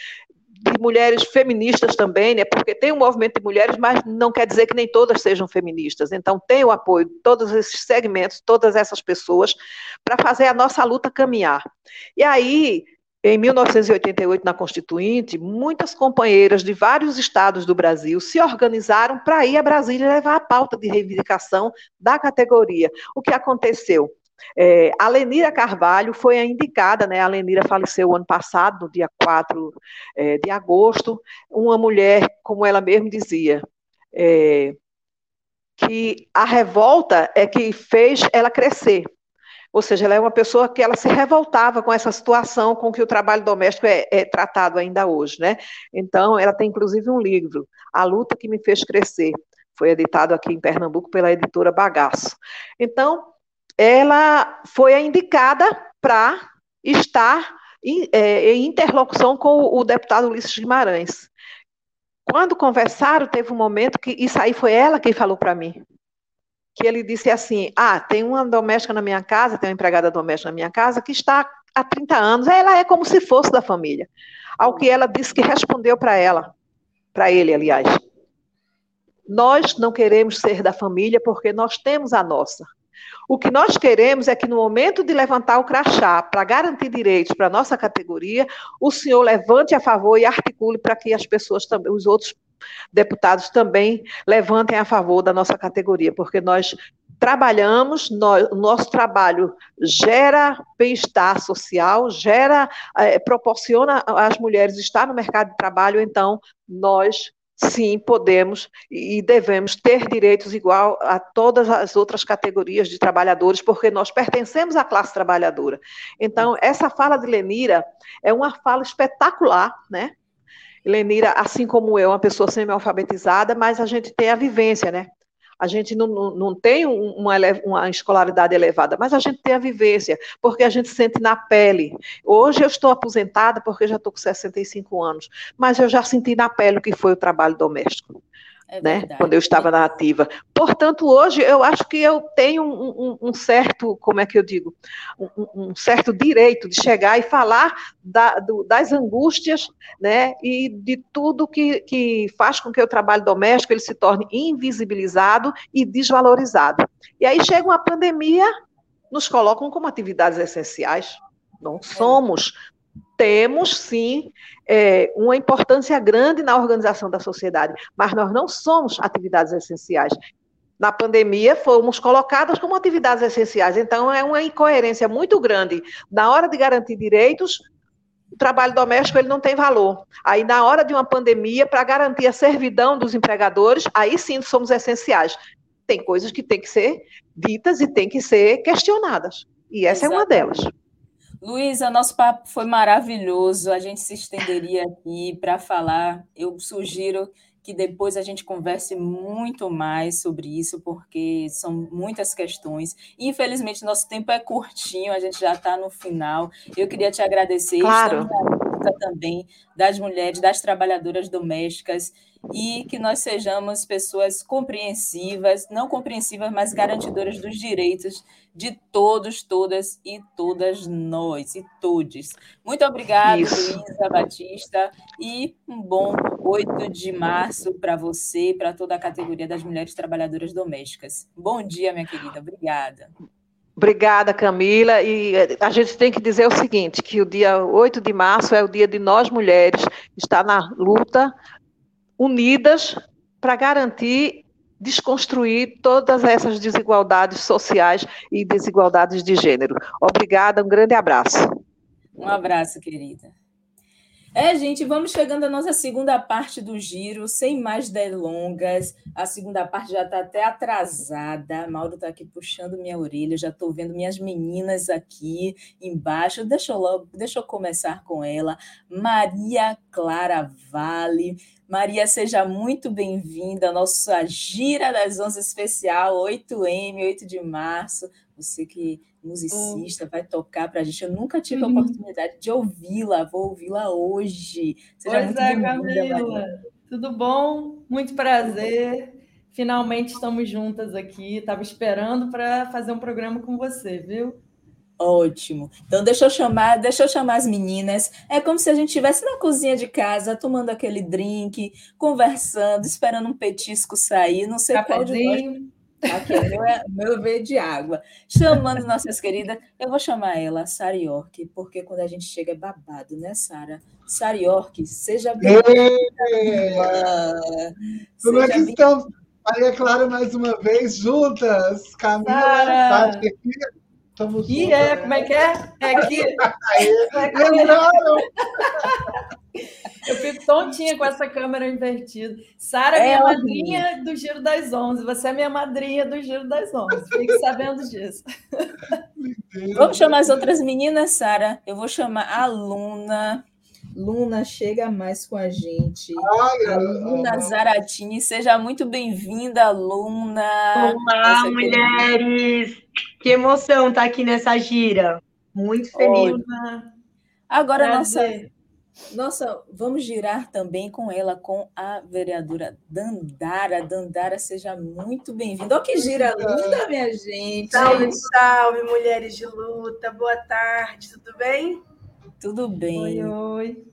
de mulheres feministas também, né? Porque tem um movimento de mulheres, mas não quer dizer que nem todas sejam feministas. Então tem o apoio de todos esses segmentos, todas essas pessoas, para fazer a nossa luta caminhar. E aí, em 1988, na Constituinte, muitas companheiras de vários estados do Brasil se organizaram para ir a Brasília levar a pauta de reivindicação da categoria. O que aconteceu? É, a Lenira Carvalho foi a indicada, né? A Lenira faleceu ano passado, no dia 4 é, de agosto, uma mulher, como ela mesma dizia, é, que a revolta é que fez ela crescer. Ou seja, ela é uma pessoa que ela se revoltava com essa situação com que o trabalho doméstico é, é tratado ainda hoje, né? Então, ela tem inclusive um livro, A Luta que Me Fez Crescer, foi editado aqui em Pernambuco pela editora Bagaço. Então, ela foi a indicada para estar em, é, em, interlocução com o, o deputado Ulisses Guimarães. Quando conversaram, teve um momento que isso aí foi ela quem falou para mim. Que ele disse assim: Ah, tem uma doméstica na minha casa, tem uma empregada doméstica na minha casa que está há 30 anos, ela é como se fosse da família. Ao que ela disse que respondeu para ela, para ele, aliás. Nós não queremos ser da família porque nós temos a nossa. O que nós queremos é que no momento de levantar o crachá para garantir direitos para a nossa categoria, o senhor levante a favor e articule para que as pessoas também, os outros deputados também levantem a favor da nossa categoria, porque nós trabalhamos, o nosso trabalho gera bem-estar social, gera, é, proporciona às mulheres estar no mercado de trabalho, então nós sim, podemos e devemos ter direitos igual a todas as outras categorias de trabalhadores, porque nós pertencemos à classe trabalhadora. Então, essa fala de Lenira é uma fala espetacular, né? Lenira, assim como eu, é uma pessoa semi-alfabetizada, mas a gente tem a vivência, né? A gente não, não, tem uma, uma escolaridade elevada, mas a gente tem a vivência, porque a gente sente na pele. Hoje eu estou aposentada porque já estou com 65 anos, mas eu já senti na pele o que foi o trabalho doméstico. É né? Quando eu estava na ativa. Portanto, hoje eu acho que eu tenho um, um, um certo, como é que eu digo, um, um certo direito de chegar e falar da, do, das angústias, né? E de tudo que, que faz com que o trabalho doméstico ele se torne invisibilizado e desvalorizado. E aí chega uma pandemia, nos colocam como atividades essenciais. Não é. somos temos sim é, uma importância grande na organização da sociedade, mas nós não somos atividades essenciais. Na pandemia, fomos colocadas como atividades essenciais, então é uma incoerência muito grande. Na hora de garantir direitos, o trabalho doméstico ele não tem valor. Aí, na hora de uma pandemia, para garantir a servidão dos empregadores, aí sim somos essenciais. Tem coisas que têm que ser ditas e têm que ser questionadas. E essa Exatamente. é uma delas. Luísa, nosso papo foi maravilhoso. A gente se estenderia aqui para falar. Eu sugiro que depois a gente converse muito mais sobre isso, porque são muitas questões. Infelizmente, nosso tempo é curtinho, a gente já está no final. Eu queria te agradecer. Claro. Também das mulheres, das trabalhadoras domésticas e que nós sejamos pessoas compreensivas, não compreensivas, mas garantidoras dos direitos de todos, todas e todas nós e todos. Muito obrigada, Luísa Batista, e um bom 8 de março para você e para toda a categoria das mulheres trabalhadoras domésticas. Bom dia, minha querida. Obrigada. Obrigada, Camila. E a gente tem que dizer o seguinte, que o dia 8 de março é o dia de nós mulheres estar na luta unidas para garantir desconstruir todas essas desigualdades sociais e desigualdades de gênero. Obrigada, um grande abraço. Um abraço, querida. É, gente, vamos chegando à nossa segunda parte do giro, sem mais delongas. A segunda parte já está até atrasada. Mauro está aqui puxando minha orelha, já estou vendo minhas meninas aqui embaixo. Deixa eu, logo, deixa eu começar com ela. Maria Clara Vale. Maria, seja muito bem-vinda à nossa Gira das Onze especial, 8M, 8 de março. Você que musicista, vai tocar para a gente. Eu nunca tive uhum. a oportunidade de ouvi-la, vou ouvi-la hoje. Seja pois é, Camila. Tudo bom? Muito prazer. Finalmente estamos juntas aqui. Estava esperando para fazer um programa com você, viu? Ótimo. Então deixa eu chamar, deixa eu chamar as meninas. É como se a gente estivesse na cozinha de casa, tomando aquele drink, conversando, esperando um petisco sair, não sei qual de nós. É meu, é, meu veio de água. Chamando nossas queridas, eu vou chamar ela, Sara York, porque quando a gente chega é babado, né, Sara? Sara York, seja bem-vinda. Como é que estão? Maria Clara, mais uma vez, juntas. Camila, aqui. Estamos e é, como é que é? É aqui. [LAUGHS] Lembraram? Eu fico tontinha com essa câmera invertida. Sara é minha madrinha do Giro das Onze. Você é minha madrinha do Giro das Onze. Fique sabendo disso. Vamos chamar as outras meninas, Sara. Eu vou chamar a Luna. Luna, chega mais com a gente. Ai, a Luna Zaratini, seja muito bem-vinda, Luna. Olá, mulheres! Que emoção estar tá aqui nessa gira. Muito feliz. Olha. Agora, nossa, nossa, vamos girar também com ela, com a vereadora Dandara. Dandara, seja muito bem-vinda. Olha que gira linda, minha gente. Salve, salve, mulheres de luta. Boa tarde, tudo bem? Tudo bem. Oi, oi.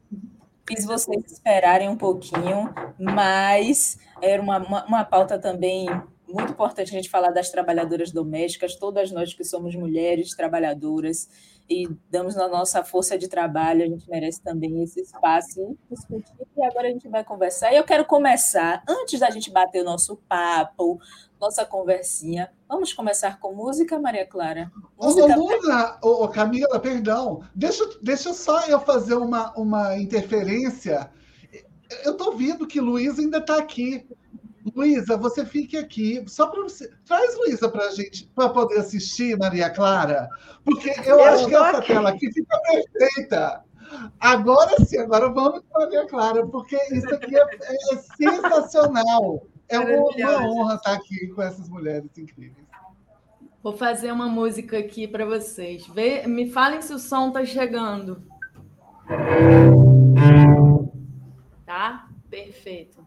Fiz vocês esperarem um pouquinho, mas era uma, uma, uma pauta também muito importante a gente falar das trabalhadoras domésticas, todas nós que somos mulheres trabalhadoras e damos na nossa força de trabalho, a gente merece também esse espaço discutir e agora a gente vai conversar. E eu quero começar, antes da gente bater o nosso papo, nossa conversinha, vamos começar com música, Maria Clara? Música ô, Luna, ô, ô, Camila, perdão, deixa, deixa só eu fazer uma, uma interferência. Eu estou vendo que Luiz ainda está aqui. Luísa, você fique aqui, só para você. Traz Luísa para a gente, para poder assistir, Maria Clara, porque eu, eu acho que essa aqui. tela aqui fica perfeita. Agora sim, agora vamos para Maria Clara, porque isso aqui é, é sensacional. É uma, uma honra estar aqui com essas mulheres incríveis. Vou fazer uma música aqui para vocês. Vê, me falem se o som está chegando. Tá? Perfeito.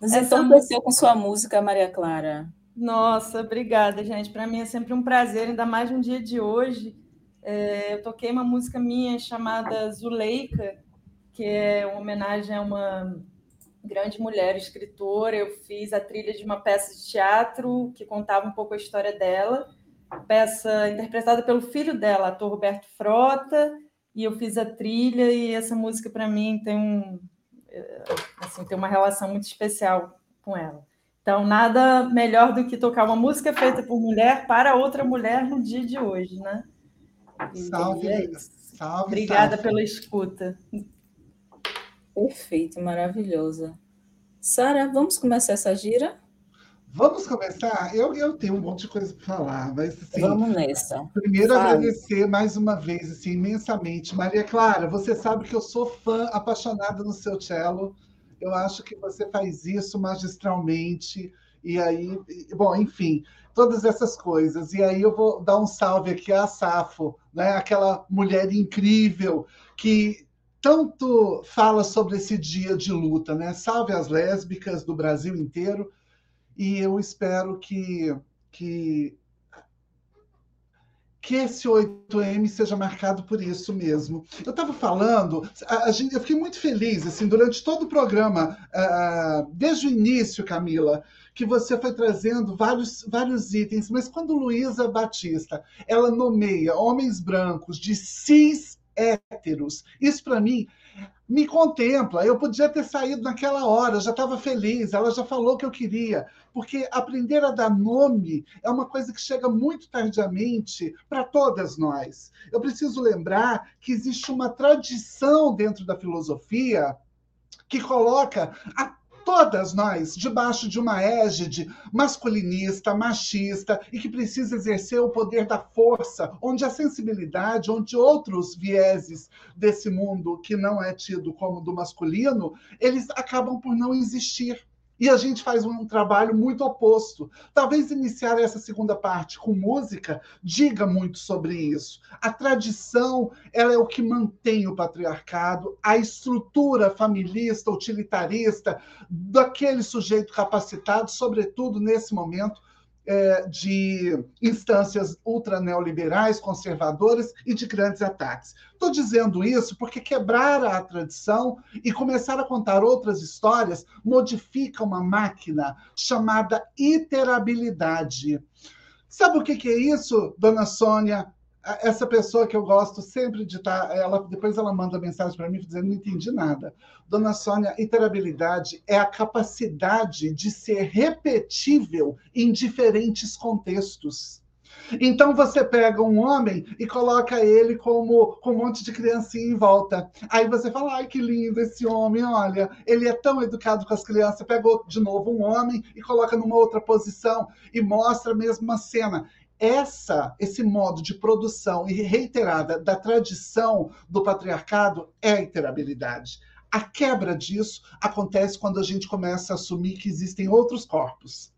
Nos entorpeceu com sua música, Maria Clara. Nossa, obrigada, gente. Para mim é sempre um prazer, ainda mais no dia de hoje. É, eu toquei uma música minha chamada Zuleika, que é uma homenagem a uma grande mulher escritora. Eu fiz a trilha de uma peça de teatro que contava um pouco a história dela, peça interpretada pelo filho dela, ator Roberto Frota, e eu fiz a trilha e essa música para mim tem um assim, tem uma relação muito especial com ela. Então, nada melhor do que tocar uma música feita por mulher para outra mulher no dia de hoje, né? salve, é salve. Obrigada salve. pela escuta. Perfeito, maravilhosa. Sara, vamos começar essa gira? Vamos começar? Eu, eu tenho um monte de coisa para falar, mas assim, vamos nessa. Primeiro Fale. agradecer mais uma vez, assim, imensamente. Maria Clara, você sabe que eu sou fã apaixonada no seu cello. Eu acho que você faz isso magistralmente. E aí, bom, enfim, todas essas coisas. E aí eu vou dar um salve aqui a Safo, né? Aquela mulher incrível que tanto fala sobre esse dia de luta, né? Salve as lésbicas do Brasil inteiro e eu espero que, que, que esse 8M seja marcado por isso mesmo. Eu estava falando, a, a, gente, eu fiquei muito feliz assim durante todo o programa, uh, desde o início, Camila, que você foi trazendo vários, vários itens, mas quando Luísa Batista ela nomeia homens brancos de cis héteros, isso para mim me contempla. Eu podia ter saído naquela hora, já estava feliz, ela já falou o que eu queria. Porque aprender a dar nome é uma coisa que chega muito tardiamente para todas nós. Eu preciso lembrar que existe uma tradição dentro da filosofia que coloca a todas nós debaixo de uma égide masculinista, machista e que precisa exercer o poder da força, onde a sensibilidade, onde outros vieses desse mundo que não é tido como do masculino, eles acabam por não existir. E a gente faz um trabalho muito oposto. Talvez iniciar essa segunda parte com música diga muito sobre isso. A tradição ela é o que mantém o patriarcado, a estrutura familista, utilitarista daquele sujeito capacitado, sobretudo nesse momento é, de instâncias ultra neoliberais, conservadoras e de grandes ataques. Estou dizendo isso porque quebrar a tradição e começar a contar outras histórias modifica uma máquina chamada iterabilidade. Sabe o que, que é isso, dona Sônia? Essa pessoa que eu gosto sempre de estar, tá, ela depois ela manda mensagem para mim dizendo não entendi nada. Dona Sônia, iterabilidade é a capacidade de ser repetível em diferentes contextos. Então você pega um homem e coloca ele como com um monte de criancinha em volta. Aí você fala: ai, que lindo esse homem, olha, ele é tão educado com as crianças. Pegou de novo um homem e coloca numa outra posição e mostra a mesma cena. Essa, esse modo de produção e reiterada da tradição do patriarcado é a iterabilidade. A quebra disso acontece quando a gente começa a assumir que existem outros corpos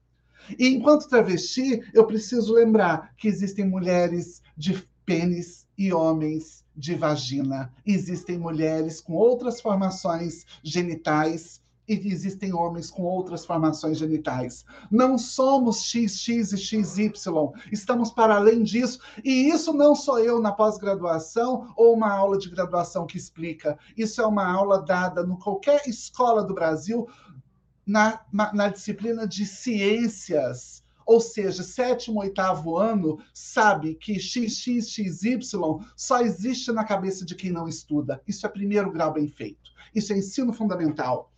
e enquanto travesti, eu preciso lembrar que existem mulheres de pênis e homens de vagina. Existem mulheres com outras formações genitais e existem homens com outras formações genitais. Não somos XX e XY, estamos para além disso. E isso não sou eu na pós-graduação ou uma aula de graduação que explica. Isso é uma aula dada em qualquer escola do Brasil na, na disciplina de ciências, ou seja, sétimo, oitavo ano, sabe que XXXY só existe na cabeça de quem não estuda. Isso é primeiro grau bem feito. Isso é ensino fundamental.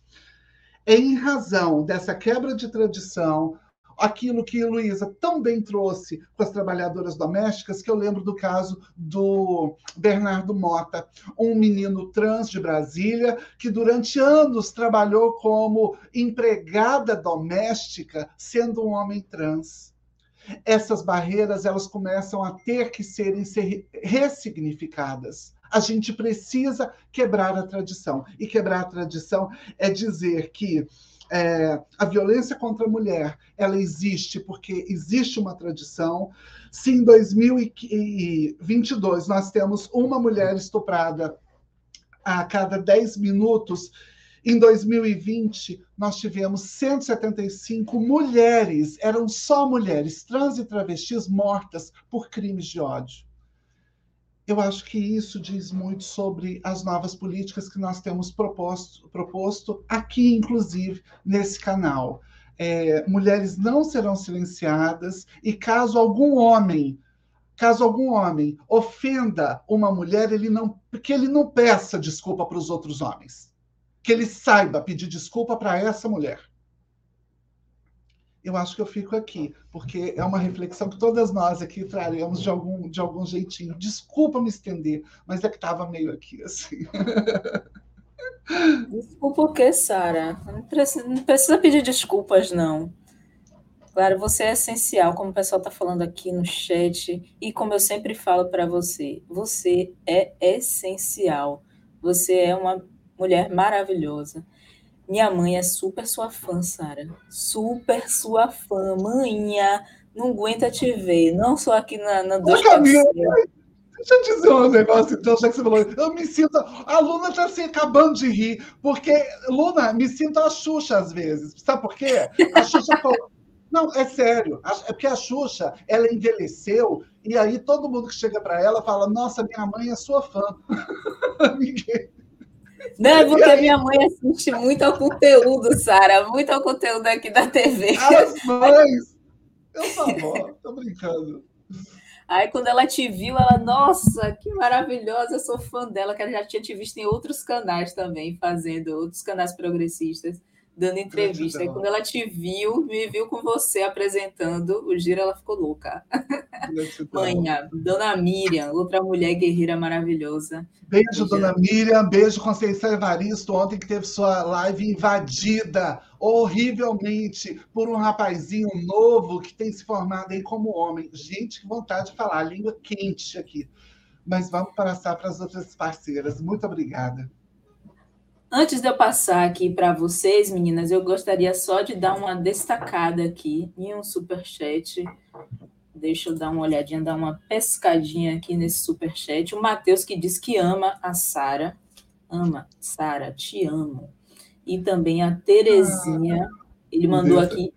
Em razão dessa quebra de tradição, aquilo que Luísa tão bem trouxe com as trabalhadoras domésticas, que eu lembro do caso do Bernardo Mota, um menino trans de Brasília, que durante anos trabalhou como empregada doméstica, sendo um homem trans. Essas barreiras elas começam a ter que serem ressignificadas. A gente precisa quebrar a tradição. E quebrar a tradição é dizer que é, a violência contra a mulher ela existe porque existe uma tradição. Se em 2022 nós temos uma mulher estuprada a cada 10 minutos, em 2020 nós tivemos 175 mulheres, eram só mulheres, trans e travestis mortas por crimes de ódio. Eu acho que isso diz muito sobre as novas políticas que nós temos proposto, proposto aqui, inclusive, nesse canal. É, mulheres não serão silenciadas e caso algum homem caso algum homem ofenda uma mulher, ele não, que ele não peça desculpa para os outros homens. Que ele saiba pedir desculpa para essa mulher eu acho que eu fico aqui, porque é uma reflexão que todas nós aqui traremos de algum, de algum jeitinho. Desculpa me estender, mas é que estava meio aqui assim. [LAUGHS] Desculpa o quê, Sara? Não não precisa pedir desculpas, não. Claro, você é essencial, como o pessoal está falando aqui no chat, e como eu sempre falo para você, você é essencial. Você é uma mulher maravilhosa. Minha mãe é super sua fã, Sara. Super sua fã. Manhã, não aguenta te ver. Não só aqui na, na Ô, Camila, deixa eu dizer um negócio, então, já que você falou. Eu me sinto. A Luna está se acabando de rir, porque, Luna, me sinto a Xuxa às vezes. Sabe por quê? A Xuxa falou. [LAUGHS] Não, é sério. É porque a Xuxa, ela envelheceu e aí todo mundo que chega para ela fala: Nossa, minha mãe é sua fã. [LAUGHS] Ninguém. Não, é porque minha mãe assiste muito ao conteúdo, Sara, muito ao conteúdo aqui da TV. As mães! Eu sou tô brincando. Aí quando ela te viu, ela, nossa, que maravilhosa, eu sou fã dela, que ela já tinha te visto em outros canais também, fazendo outros canais progressistas dando entrevista. E quando ela te viu, me viu com você apresentando o giro, ela ficou louca. Manhã, Dona Miriam, outra mulher guerreira maravilhosa. Beijo, Dona Miriam. Beijo, Conceição Evaristo, ontem que teve sua live invadida horrivelmente por um rapazinho novo que tem se formado aí como homem. Gente, que vontade de falar, língua quente aqui. Mas vamos passar para as outras parceiras. Muito obrigada. Antes de eu passar aqui para vocês, meninas, eu gostaria só de dar uma destacada aqui em um super chat. Deixa eu dar uma olhadinha, dar uma pescadinha aqui nesse super chat. O Matheus que diz que ama a Sara. Ama, Sara, te amo. E também a Terezinha, ele mandou aqui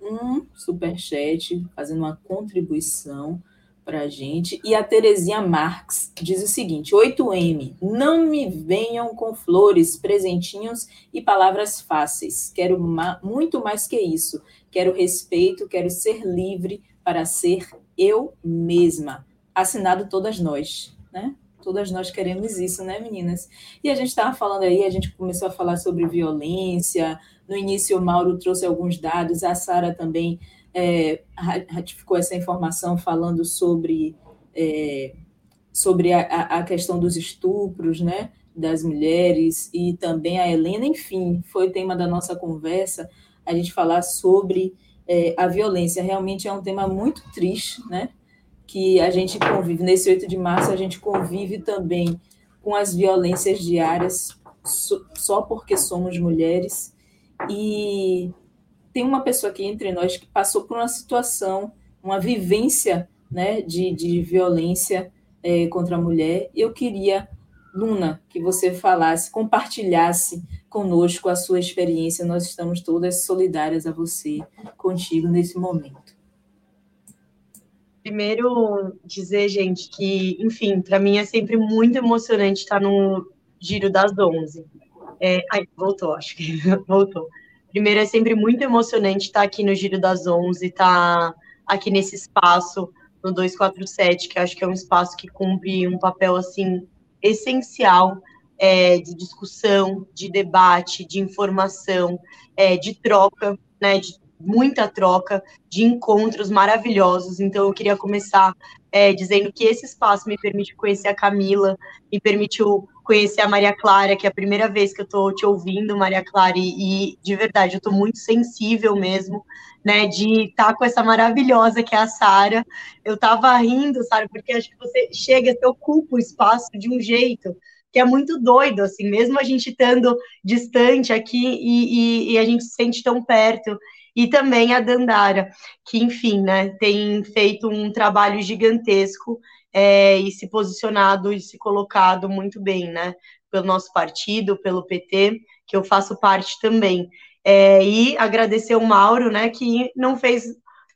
um super chat fazendo uma contribuição para a gente. E a Terezinha Marx diz o seguinte: 8M, não me venham com flores, presentinhos e palavras fáceis. Quero ma muito mais que isso. Quero respeito, quero ser livre para ser eu mesma. Assinado todas nós, né? Todas nós queremos isso, né, meninas? E a gente estava falando aí, a gente começou a falar sobre violência. No início, o Mauro trouxe alguns dados, a Sara também é, ratificou essa informação falando sobre, é, sobre a, a, questão dos estupros, né? Das mulheres, e também a Helena, enfim, foi o tema da nossa conversa, a gente falar sobre é, a violência. Realmente é um tema muito triste, né? que a gente convive, nesse 8 de março, a gente convive também com as violências diárias só porque somos mulheres. E tem uma pessoa aqui entre nós que passou por uma situação, uma vivência né, de, de violência é, contra a mulher. Eu queria, Luna, que você falasse, compartilhasse conosco a sua experiência. Nós estamos todas solidárias a você, contigo nesse momento. Primeiro, dizer, gente, que, enfim, para mim é sempre muito emocionante estar no Giro das 11. É, ai, voltou, acho que [LAUGHS] voltou. Primeiro, é sempre muito emocionante estar aqui no Giro das 11, estar aqui nesse espaço, no 247, que acho que é um espaço que cumpre um papel, assim, essencial é, de discussão, de debate, de informação, é, de troca, né, de muita troca, de encontros maravilhosos. Então, eu queria começar é, dizendo que esse espaço me permite conhecer a Camila, me permitiu conhecer a Maria Clara, que é a primeira vez que eu estou te ouvindo, Maria Clara, e, e de verdade, eu estou muito sensível mesmo, né, de estar tá com essa maravilhosa que é a Sara. Eu estava rindo, Sara, porque acho que você chega, você ocupa o espaço de um jeito que é muito doido, assim, mesmo a gente estando distante aqui e, e, e a gente se sente tão perto e também a Dandara, que, enfim, né, tem feito um trabalho gigantesco é, e se posicionado e se colocado muito bem, né, pelo nosso partido, pelo PT, que eu faço parte também. É, e agradecer o Mauro, né, que não fez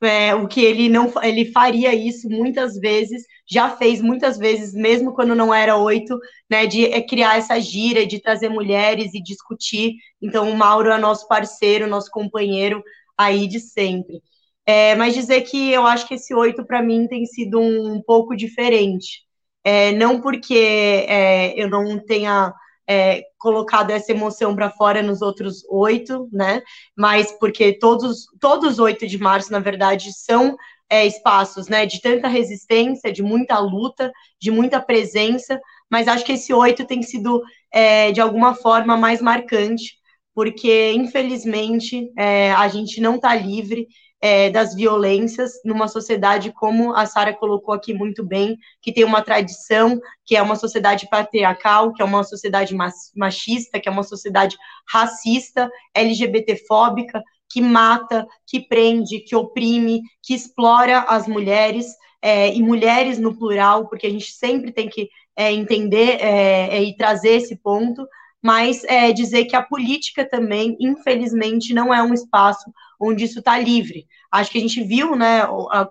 é, o que ele não ele faria isso muitas vezes, já fez muitas vezes, mesmo quando não era oito, né, de é, criar essa gira, de trazer mulheres e discutir. Então, o Mauro é nosso parceiro, nosso companheiro aí de sempre. É, mas dizer que eu acho que esse oito para mim tem sido um, um pouco diferente. É, não porque é, eu não tenha é, colocado essa emoção para fora nos outros oito, né? Mas porque todos todos os oito de março, na verdade, são é, espaços, né? De tanta resistência, de muita luta, de muita presença. Mas acho que esse oito tem sido é, de alguma forma mais marcante porque infelizmente a gente não está livre é, das violências numa sociedade como a Sara colocou aqui muito bem, que tem uma tradição, que é uma sociedade patriarcal, que é uma sociedade machista, que é uma sociedade racista, LGBTfóbica, que mata, que prende, que oprime, que explora as mulheres, é, e mulheres no plural, porque a gente sempre tem que é, entender é, é, e trazer esse ponto, mas é, dizer que a política também, infelizmente, não é um espaço onde isso está livre. Acho que a gente viu, né,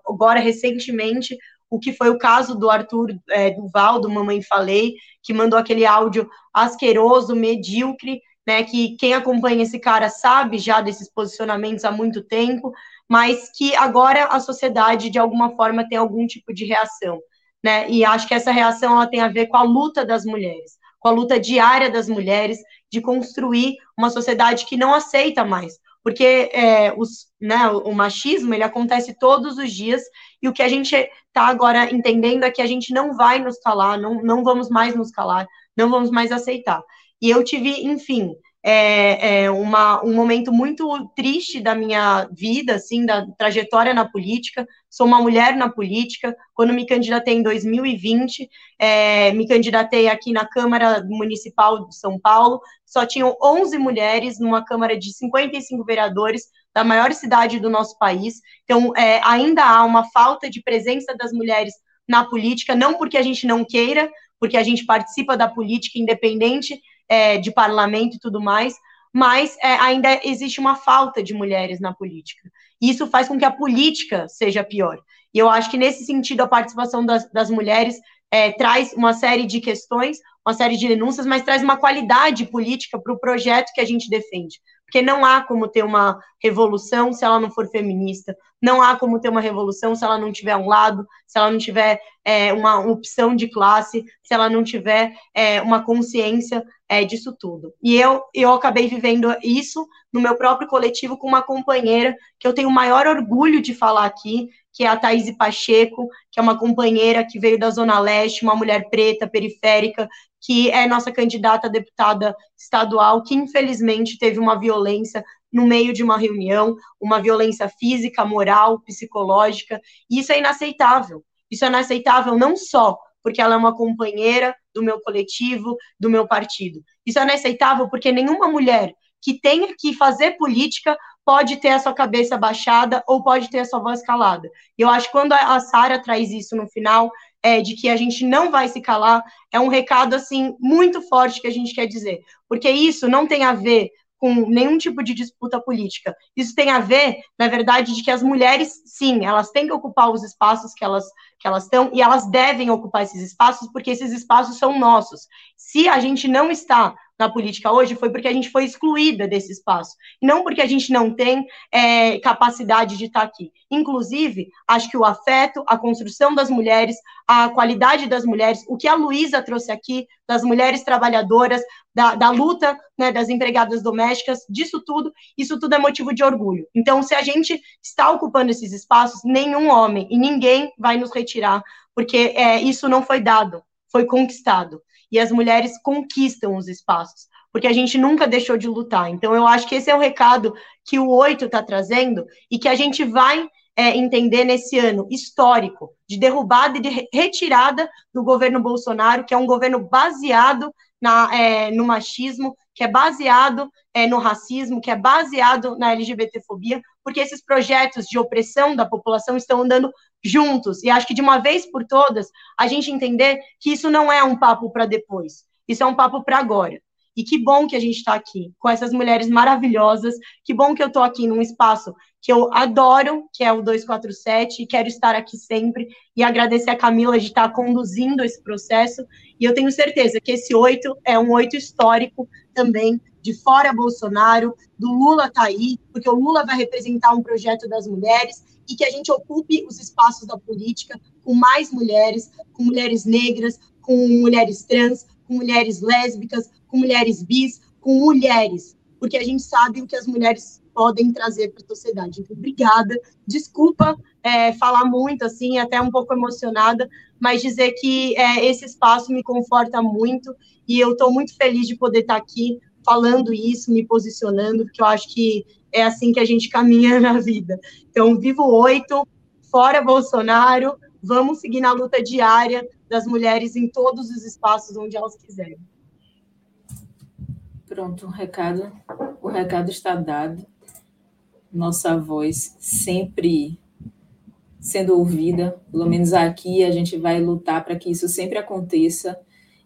agora recentemente, o que foi o caso do Arthur é, Duval, do Mamãe Falei, que mandou aquele áudio asqueroso, medíocre, né, que quem acompanha esse cara sabe já desses posicionamentos há muito tempo, mas que agora a sociedade, de alguma forma, tem algum tipo de reação. Né? E acho que essa reação ela tem a ver com a luta das mulheres com a luta diária das mulheres de construir uma sociedade que não aceita mais, porque é, os, né, o, machismo ele acontece todos os dias e o que a gente está agora entendendo é que a gente não vai nos calar, não, não vamos mais nos calar, não vamos mais aceitar. E eu tive, enfim, é, é uma, um momento muito triste da minha vida, assim, da trajetória na política. Sou uma mulher na política. Quando me candidatei em 2020, é, me candidatei aqui na Câmara Municipal de São Paulo. Só tinham 11 mulheres numa Câmara de 55 vereadores da maior cidade do nosso país. Então, é, ainda há uma falta de presença das mulheres na política, não porque a gente não queira, porque a gente participa da política independente é, de parlamento e tudo mais, mas é, ainda existe uma falta de mulheres na política. Isso faz com que a política seja pior. E eu acho que, nesse sentido, a participação das, das mulheres é, traz uma série de questões, uma série de denúncias, mas traz uma qualidade política para o projeto que a gente defende. Porque não há como ter uma revolução se ela não for feminista, não há como ter uma revolução se ela não tiver um lado, se ela não tiver é, uma opção de classe, se ela não tiver é, uma consciência é, disso tudo. E eu, eu acabei vivendo isso no meu próprio coletivo com uma companheira que eu tenho o maior orgulho de falar aqui, que é a Thaís Pacheco, que é uma companheira que veio da Zona Leste, uma mulher preta, periférica, que é nossa candidata a deputada estadual, que infelizmente teve uma violência no meio de uma reunião, uma violência física, moral, psicológica, e isso é inaceitável. Isso é inaceitável não só porque ela é uma companheira do meu coletivo, do meu partido. Isso é inaceitável porque nenhuma mulher que tenha que fazer política pode ter a sua cabeça baixada ou pode ter a sua voz calada. E eu acho que quando a Sara traz isso no final, é, de que a gente não vai se calar, é um recado assim muito forte que a gente quer dizer, porque isso não tem a ver com nenhum tipo de disputa política. Isso tem a ver, na verdade, de que as mulheres, sim, elas têm que ocupar os espaços que elas que elas estão e elas devem ocupar esses espaços porque esses espaços são nossos. Se a gente não está na política hoje foi porque a gente foi excluída desse espaço, não porque a gente não tem é, capacidade de estar aqui. Inclusive, acho que o afeto, a construção das mulheres, a qualidade das mulheres, o que a Luísa trouxe aqui, das mulheres trabalhadoras, da, da luta né, das empregadas domésticas, disso tudo, isso tudo é motivo de orgulho. Então, se a gente está ocupando esses espaços, nenhum homem e ninguém vai nos retirar, porque é, isso não foi dado, foi conquistado e as mulheres conquistam os espaços, porque a gente nunca deixou de lutar. Então, eu acho que esse é o recado que o oito está trazendo e que a gente vai é, entender nesse ano histórico de derrubada e de retirada do governo Bolsonaro, que é um governo baseado na, é, no machismo, que é baseado é, no racismo, que é baseado na LGBTfobia, porque esses projetos de opressão da população estão andando juntos. E acho que de uma vez por todas, a gente entender que isso não é um papo para depois, isso é um papo para agora. E que bom que a gente está aqui com essas mulheres maravilhosas. Que bom que eu estou aqui num espaço que eu adoro, que é o 247, e quero estar aqui sempre. E agradecer a Camila de estar conduzindo esse processo. E eu tenho certeza que esse oito é um oito histórico também, de fora Bolsonaro, do Lula tá aí, porque o Lula vai representar um projeto das mulheres e que a gente ocupe os espaços da política com mais mulheres, com mulheres negras, com mulheres trans, com mulheres lésbicas, com mulheres bis, com mulheres, porque a gente sabe o que as mulheres podem trazer para a sociedade. Então, obrigada. Desculpa é, falar muito, assim, até um pouco emocionada, mas dizer que é, esse espaço me conforta muito e eu estou muito feliz de poder estar aqui falando isso, me posicionando, porque eu acho que é assim que a gente caminha na vida. Então, vivo oito, fora Bolsonaro, vamos seguir na luta diária das mulheres em todos os espaços onde elas quiserem. Pronto, o recado, o recado está dado. Nossa voz sempre sendo ouvida, pelo menos aqui a gente vai lutar para que isso sempre aconteça.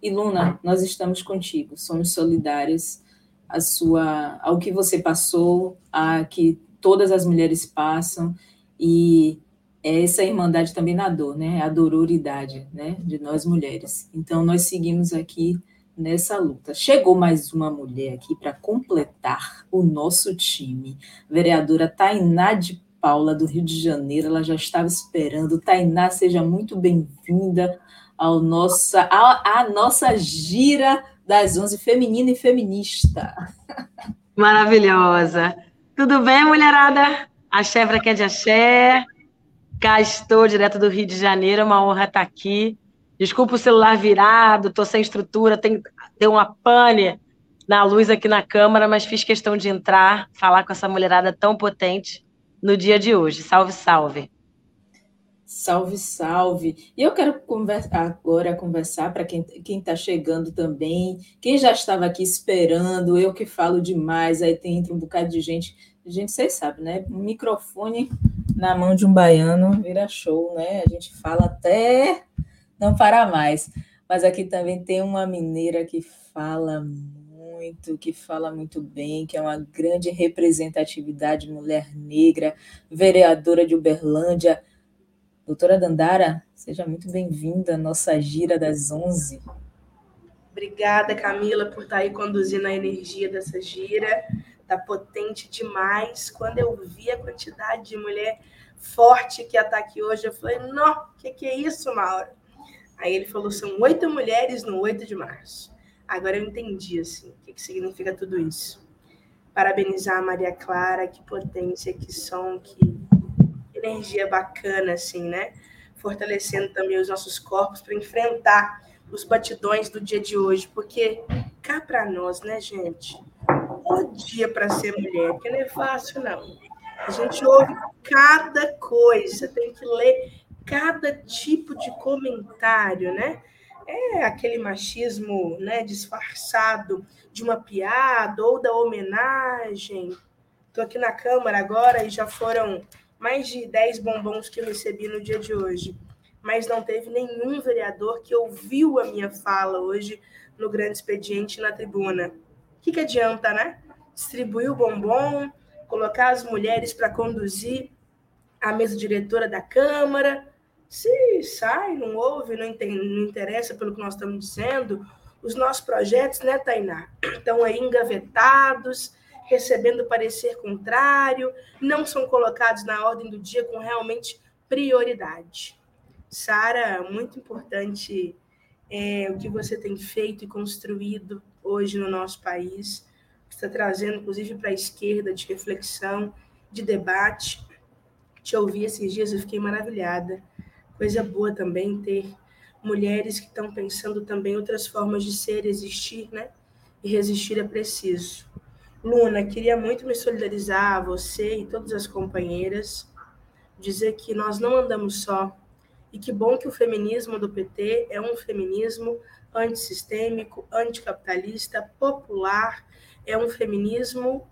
E Luna, nós estamos contigo, somos solidárias a sua, ao que você passou, a que todas as mulheres passam, e é essa irmandade também na dor, né? A dororidade, né? De nós mulheres. Então, nós seguimos aqui nessa luta. Chegou mais uma mulher aqui para completar o nosso time. Vereadora Tainá de Paula, do Rio de Janeiro, ela já estava esperando. Tainá, seja muito bem-vinda ao nossa, à nossa gira das 11, feminina e feminista. Maravilhosa. Tudo bem, mulherada? Axé para quem é de axé. Cá estou, direto do Rio de Janeiro, é uma honra estar aqui. Desculpa o celular virado, estou sem estrutura, tem, tem uma pane na luz aqui na câmara, mas fiz questão de entrar, falar com essa mulherada tão potente no dia de hoje. Salve, salve. Salve, salve. E eu quero conversar, agora conversar para quem está chegando também, quem já estava aqui esperando, eu que falo demais, aí tem entra um bocado de gente. Gente, vocês sabem, né? Um microfone na mão de um baiano vira show, né? A gente fala até não parar mais. Mas aqui também tem uma mineira que fala muito, que fala muito bem, que é uma grande representatividade mulher negra, vereadora de Uberlândia Doutora Dandara, seja muito bem-vinda à nossa gira das 11. Obrigada, Camila, por estar aí conduzindo a energia dessa gira. tá potente demais. Quando eu vi a quantidade de mulher forte que estar aqui hoje, eu falei, não, o que, que é isso, Mauro? Aí ele falou, são oito mulheres no 8 de março. Agora eu entendi, assim, o que, que significa tudo isso. Parabenizar a Maria Clara, que potência, que som, que energia bacana, assim, né? Fortalecendo também os nossos corpos para enfrentar os batidões do dia de hoje, porque cá para nós, né, gente? O dia para ser mulher, que não é fácil, não. A gente ouve cada coisa, tem que ler cada tipo de comentário, né? É aquele machismo né, disfarçado de uma piada ou da homenagem. Estou aqui na Câmara agora e já foram mais de 10 bombons que eu recebi no dia de hoje. Mas não teve nenhum vereador que ouviu a minha fala hoje no grande expediente na tribuna. O que, que adianta, né? Distribuir o bombom, colocar as mulheres para conduzir a mesa diretora da Câmara. Se sai, não ouve, não, não interessa pelo que nós estamos dizendo, os nossos projetos, né, Tainá, estão aí engavetados, recebendo parecer contrário, não são colocados na ordem do dia com realmente prioridade. Sara, muito importante é, o que você tem feito e construído hoje no nosso país está trazendo, inclusive, para a esquerda, de reflexão, de debate. Te ouvi esses dias, eu fiquei maravilhada. Coisa boa também ter mulheres que estão pensando também outras formas de ser, existir, né? E resistir é preciso. Luna, queria muito me solidarizar a você e todas as companheiras, dizer que nós não andamos só, e que bom que o feminismo do PT é um feminismo antissistêmico, anticapitalista, popular, é um feminismo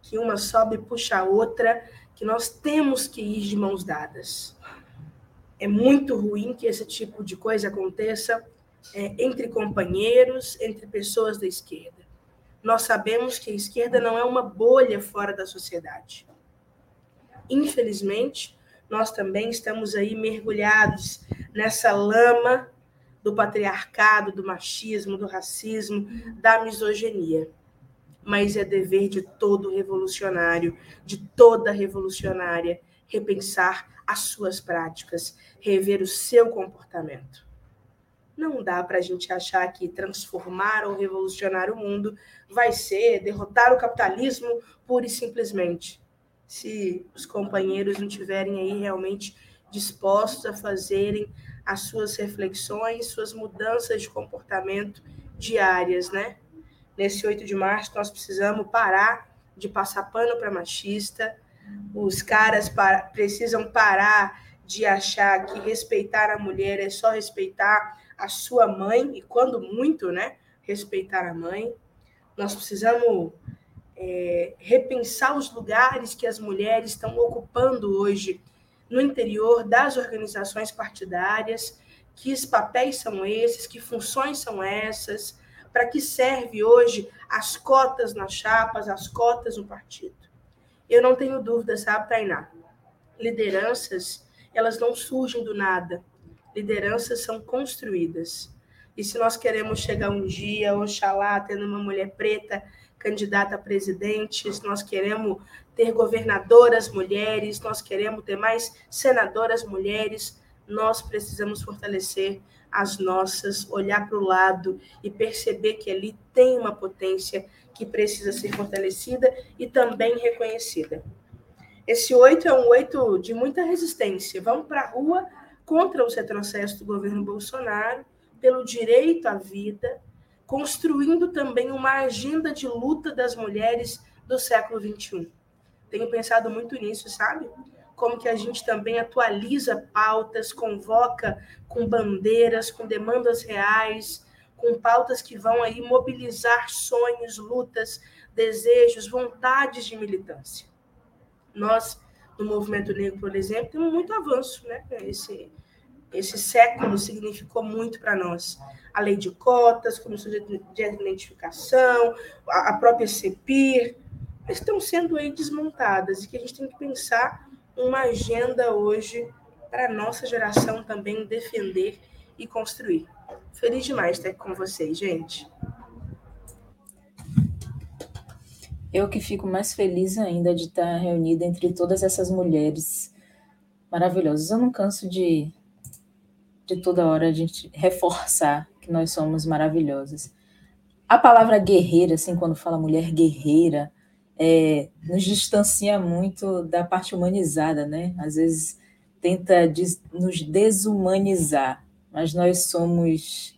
que uma sobe e puxa a outra, que nós temos que ir de mãos dadas. É muito ruim que esse tipo de coisa aconteça é, entre companheiros, entre pessoas da esquerda. Nós sabemos que a esquerda não é uma bolha fora da sociedade. Infelizmente, nós também estamos aí mergulhados nessa lama do patriarcado, do machismo, do racismo, da misoginia mas é dever de todo revolucionário, de toda revolucionária, repensar as suas práticas, rever o seu comportamento. Não dá para a gente achar que transformar ou revolucionar o mundo vai ser derrotar o capitalismo pura e simplesmente. Se os companheiros não tiverem aí realmente dispostos a fazerem as suas reflexões, suas mudanças de comportamento diárias, né? nesse 8 de março, nós precisamos parar de passar pano para machista. Os caras para, precisam parar de achar que respeitar a mulher é só respeitar a sua mãe, e quando muito, né? Respeitar a mãe. Nós precisamos é, repensar os lugares que as mulheres estão ocupando hoje no interior das organizações partidárias, que papéis são esses, que funções são essas, para que serve hoje as cotas nas chapas, as cotas no partido. Eu não tenho dúvida, sabe, Tainá? Lideranças, elas não surgem do nada. Lideranças são construídas. E se nós queremos chegar um dia, oxalá, tendo uma mulher preta candidata a presidente, se nós queremos ter governadoras mulheres, nós queremos ter mais senadoras mulheres, nós precisamos fortalecer as nossas, olhar para o lado e perceber que ali tem uma potência que precisa ser fortalecida e também reconhecida. Esse oito é um oito de muita resistência. Vamos para a rua contra os retrocessos do governo Bolsonaro, pelo direito à vida, construindo também uma agenda de luta das mulheres do século XXI. Tenho pensado muito nisso, sabe? como que a gente também atualiza pautas, convoca com bandeiras, com demandas reais, com pautas que vão aí mobilizar sonhos, lutas, desejos, vontades de militância. Nós, no movimento negro, por exemplo, temos muito avanço, né? Esse, esse século significou muito para nós. A lei de cotas, comissão de, de identificação, a própria CEPIR, estão sendo aí desmontadas e que a gente tem que pensar uma agenda hoje para a nossa geração também defender e construir. Feliz demais estar aqui com vocês, gente. Eu que fico mais feliz ainda de estar reunida entre todas essas mulheres maravilhosas. Eu não canso de, de toda hora a gente reforçar que nós somos maravilhosas. A palavra guerreira, assim, quando fala mulher guerreira, é, nos distancia muito da parte humanizada, né? Às vezes tenta des, nos desumanizar, mas nós somos,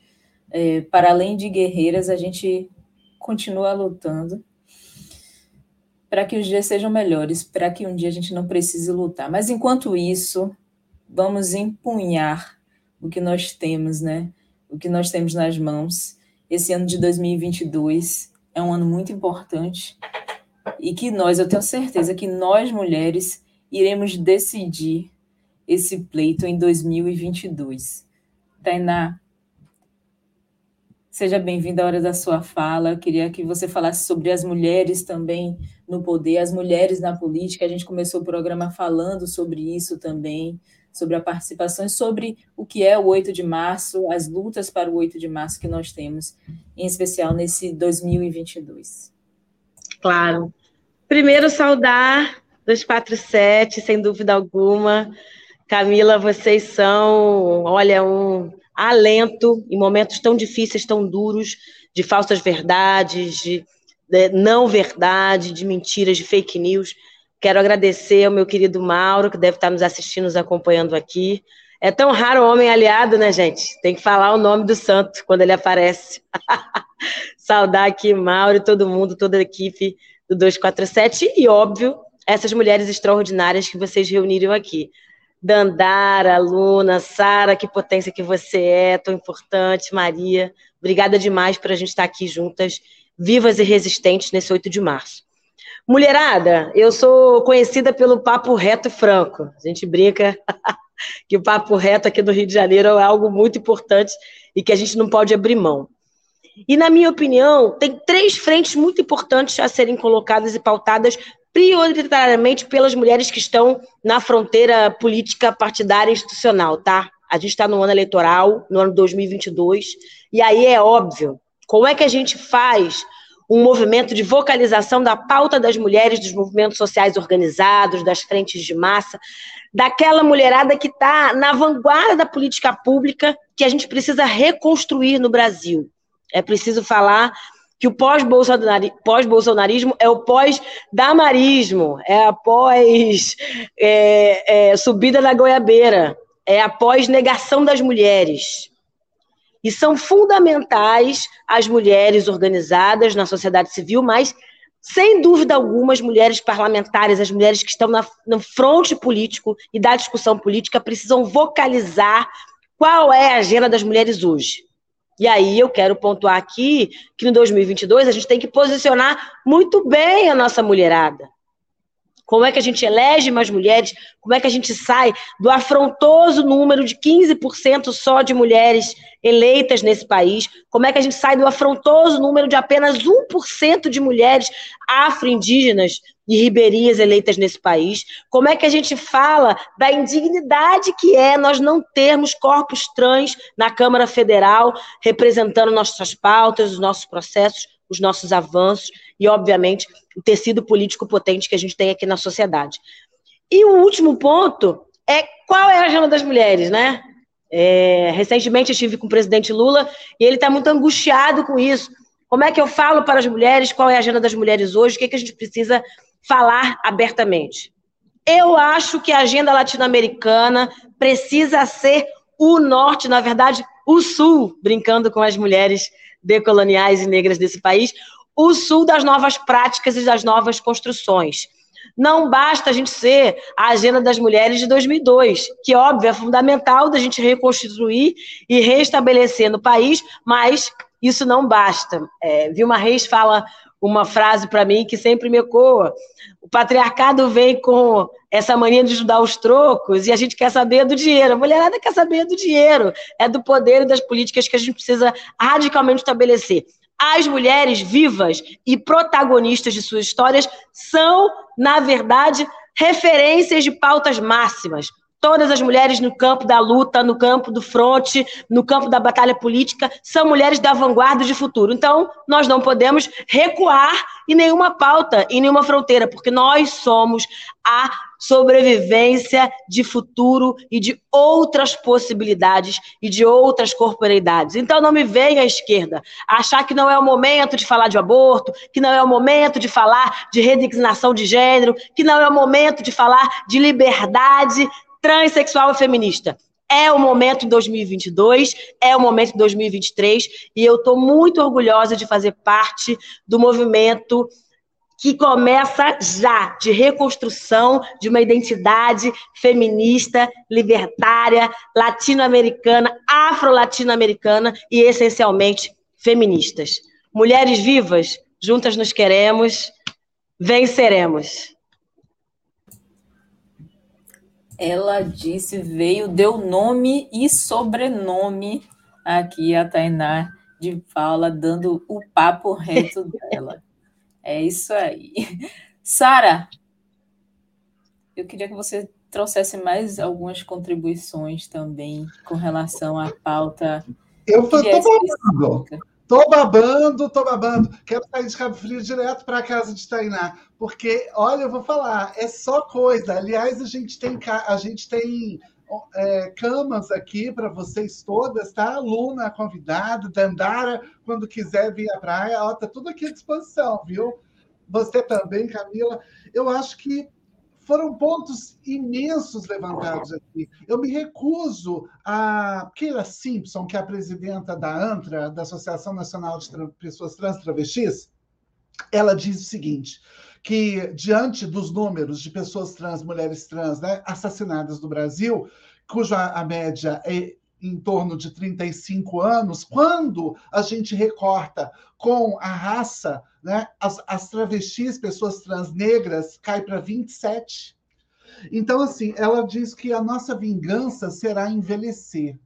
é, para além de guerreiras, a gente continua lutando para que os dias sejam melhores, para que um dia a gente não precise lutar. Mas enquanto isso, vamos empunhar o que nós temos, né? O que nós temos nas mãos. Esse ano de 2022 é um ano muito importante e que nós, eu tenho certeza que nós mulheres iremos decidir esse pleito em 2022. Tainá, Seja bem-vinda à hora da sua fala. Eu queria que você falasse sobre as mulheres também no poder, as mulheres na política. A gente começou o programa falando sobre isso também, sobre a participação e sobre o que é o 8 de março, as lutas para o 8 de março que nós temos, em especial nesse 2022. Claro. Primeiro, saudar 247, sem dúvida alguma. Camila, vocês são, olha, um alento em momentos tão difíceis, tão duros, de falsas verdades, de, de não verdade, de mentiras, de fake news. Quero agradecer ao meu querido Mauro, que deve estar nos assistindo, nos acompanhando aqui. É tão raro o homem aliado, né, gente? Tem que falar o nome do santo quando ele aparece. [LAUGHS] Saudar aqui Mauro e todo mundo, toda a equipe do 247 e, óbvio, essas mulheres extraordinárias que vocês reuniram aqui. Dandara, Luna, Sara, que potência que você é, tão importante, Maria. Obrigada demais por a gente estar aqui juntas, vivas e resistentes nesse 8 de março. Mulherada, eu sou conhecida pelo papo reto e franco. A gente brinca [LAUGHS] que o papo reto aqui do Rio de Janeiro é algo muito importante e que a gente não pode abrir mão. E, na minha opinião, tem três frentes muito importantes a serem colocadas e pautadas prioritariamente pelas mulheres que estão na fronteira política partidária institucional, tá? A gente está no ano eleitoral, no ano 2022, e aí é óbvio, como é que a gente faz um movimento de vocalização da pauta das mulheres, dos movimentos sociais organizados, das frentes de massa, daquela mulherada que está na vanguarda da política pública que a gente precisa reconstruir no Brasil. É preciso falar que o pós-bolsonarismo é o pós-damarismo, é a pós-subida é, é, na goiabeira, é a pós-negação das mulheres. E são fundamentais as mulheres organizadas na sociedade civil, mas, sem dúvida alguma, as mulheres parlamentares, as mulheres que estão na, no fronte político e da discussão política, precisam vocalizar qual é a agenda das mulheres hoje. E aí eu quero pontuar aqui que no 2022 a gente tem que posicionar muito bem a nossa mulherada. Como é que a gente elege mais mulheres? Como é que a gente sai do afrontoso número de 15% só de mulheres eleitas nesse país? Como é que a gente sai do afrontoso número de apenas 1% de mulheres afro-indígenas e ribeirinhas eleitas nesse país? Como é que a gente fala da indignidade que é nós não termos corpos trans na Câmara Federal representando nossas pautas, os nossos processos, os nossos avanços e, obviamente, o tecido político potente que a gente tem aqui na sociedade. E o último ponto é qual é a agenda das mulheres, né? É, recentemente eu estive com o presidente Lula e ele está muito angustiado com isso. Como é que eu falo para as mulheres? Qual é a agenda das mulheres hoje? O que, é que a gente precisa falar abertamente? Eu acho que a agenda latino-americana precisa ser o norte, na verdade, o sul, brincando com as mulheres decoloniais e negras desse país, o sul das novas práticas e das novas construções. Não basta a gente ser a agenda das mulheres de 2002, que, óbvio, é fundamental da gente reconstruir e restabelecer no país, mas isso não basta. É, Vilma Reis fala uma frase para mim que sempre me ecoa. O patriarcado vem com essa mania de ajudar os trocos e a gente quer saber do dinheiro. A mulherada quer saber do dinheiro, é do poder e das políticas que a gente precisa radicalmente estabelecer. As mulheres vivas e protagonistas de suas histórias são, na verdade, referências de pautas máximas. Todas as mulheres no campo da luta, no campo do fronte, no campo da batalha política, são mulheres da vanguarda de futuro. Então, nós não podemos recuar em nenhuma pauta, em nenhuma fronteira, porque nós somos a sobrevivência de futuro e de outras possibilidades e de outras corporeidades. Então não me venha à esquerda achar que não é o momento de falar de aborto, que não é o momento de falar de redesignação de gênero, que não é o momento de falar de liberdade transexual e feminista. É o momento em 2022, é o momento em 2023, e eu estou muito orgulhosa de fazer parte do movimento que começa já de reconstrução de uma identidade feminista, libertária, latino-americana, afro-latino-americana e essencialmente feministas. Mulheres vivas, juntas nos queremos, venceremos. Ela disse, veio, deu nome e sobrenome aqui a Tainá de fala, dando o papo reto [LAUGHS] dela. É isso aí. Sara, eu queria que você trouxesse mais algumas contribuições também com relação à pauta. Eu estou babando. Estou babando, estou babando. Quero sair de Cabo Frio direto para a casa de Tainá, porque, olha, eu vou falar, é só coisa. Aliás, a gente tem, a gente tem é, camas aqui para vocês todas, tá? Luna convidada, Dandara, quando quiser vir à praia, ó, tá tudo aqui à disposição, viu? Você também, Camila. Eu acho que foram pontos imensos levantados aqui. Eu me recuso a Keira Simpson, que é a presidenta da ANTRA, da Associação Nacional de Pessoas Trans Travestis, ela diz o seguinte: que diante dos números de pessoas trans, mulheres trans, né, assassinadas no Brasil, cuja a média é em torno de 35 anos, quando a gente recorta com a raça, né, as, as travestis, pessoas trans negras, cai para 27. Então, assim, ela diz que a nossa vingança será envelhecer.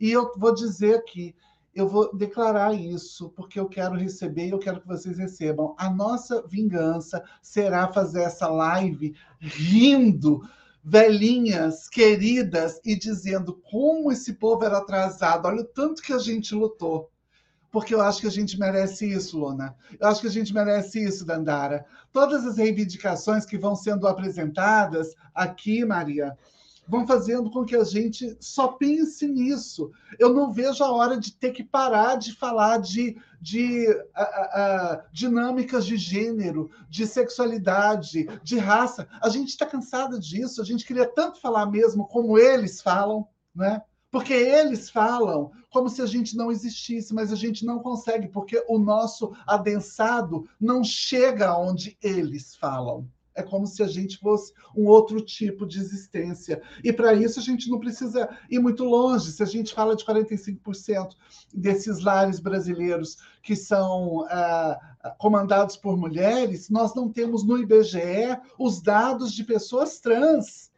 E eu vou dizer aqui, eu vou declarar isso, porque eu quero receber e eu quero que vocês recebam. A nossa vingança será fazer essa live rindo, velhinhas, queridas, e dizendo como esse povo era atrasado, olha o tanto que a gente lutou. Porque eu acho que a gente merece isso, Luna. Eu acho que a gente merece isso, Dandara. Todas as reivindicações que vão sendo apresentadas aqui, Maria, vão fazendo com que a gente só pense nisso. Eu não vejo a hora de ter que parar de falar de, de uh, uh, dinâmicas de gênero, de sexualidade, de raça. A gente está cansada disso, a gente queria tanto falar mesmo como eles falam, né? Porque eles falam como se a gente não existisse, mas a gente não consegue, porque o nosso adensado não chega onde eles falam. É como se a gente fosse um outro tipo de existência. E para isso a gente não precisa ir muito longe. Se a gente fala de 45% desses lares brasileiros que são ah, comandados por mulheres, nós não temos no IBGE os dados de pessoas trans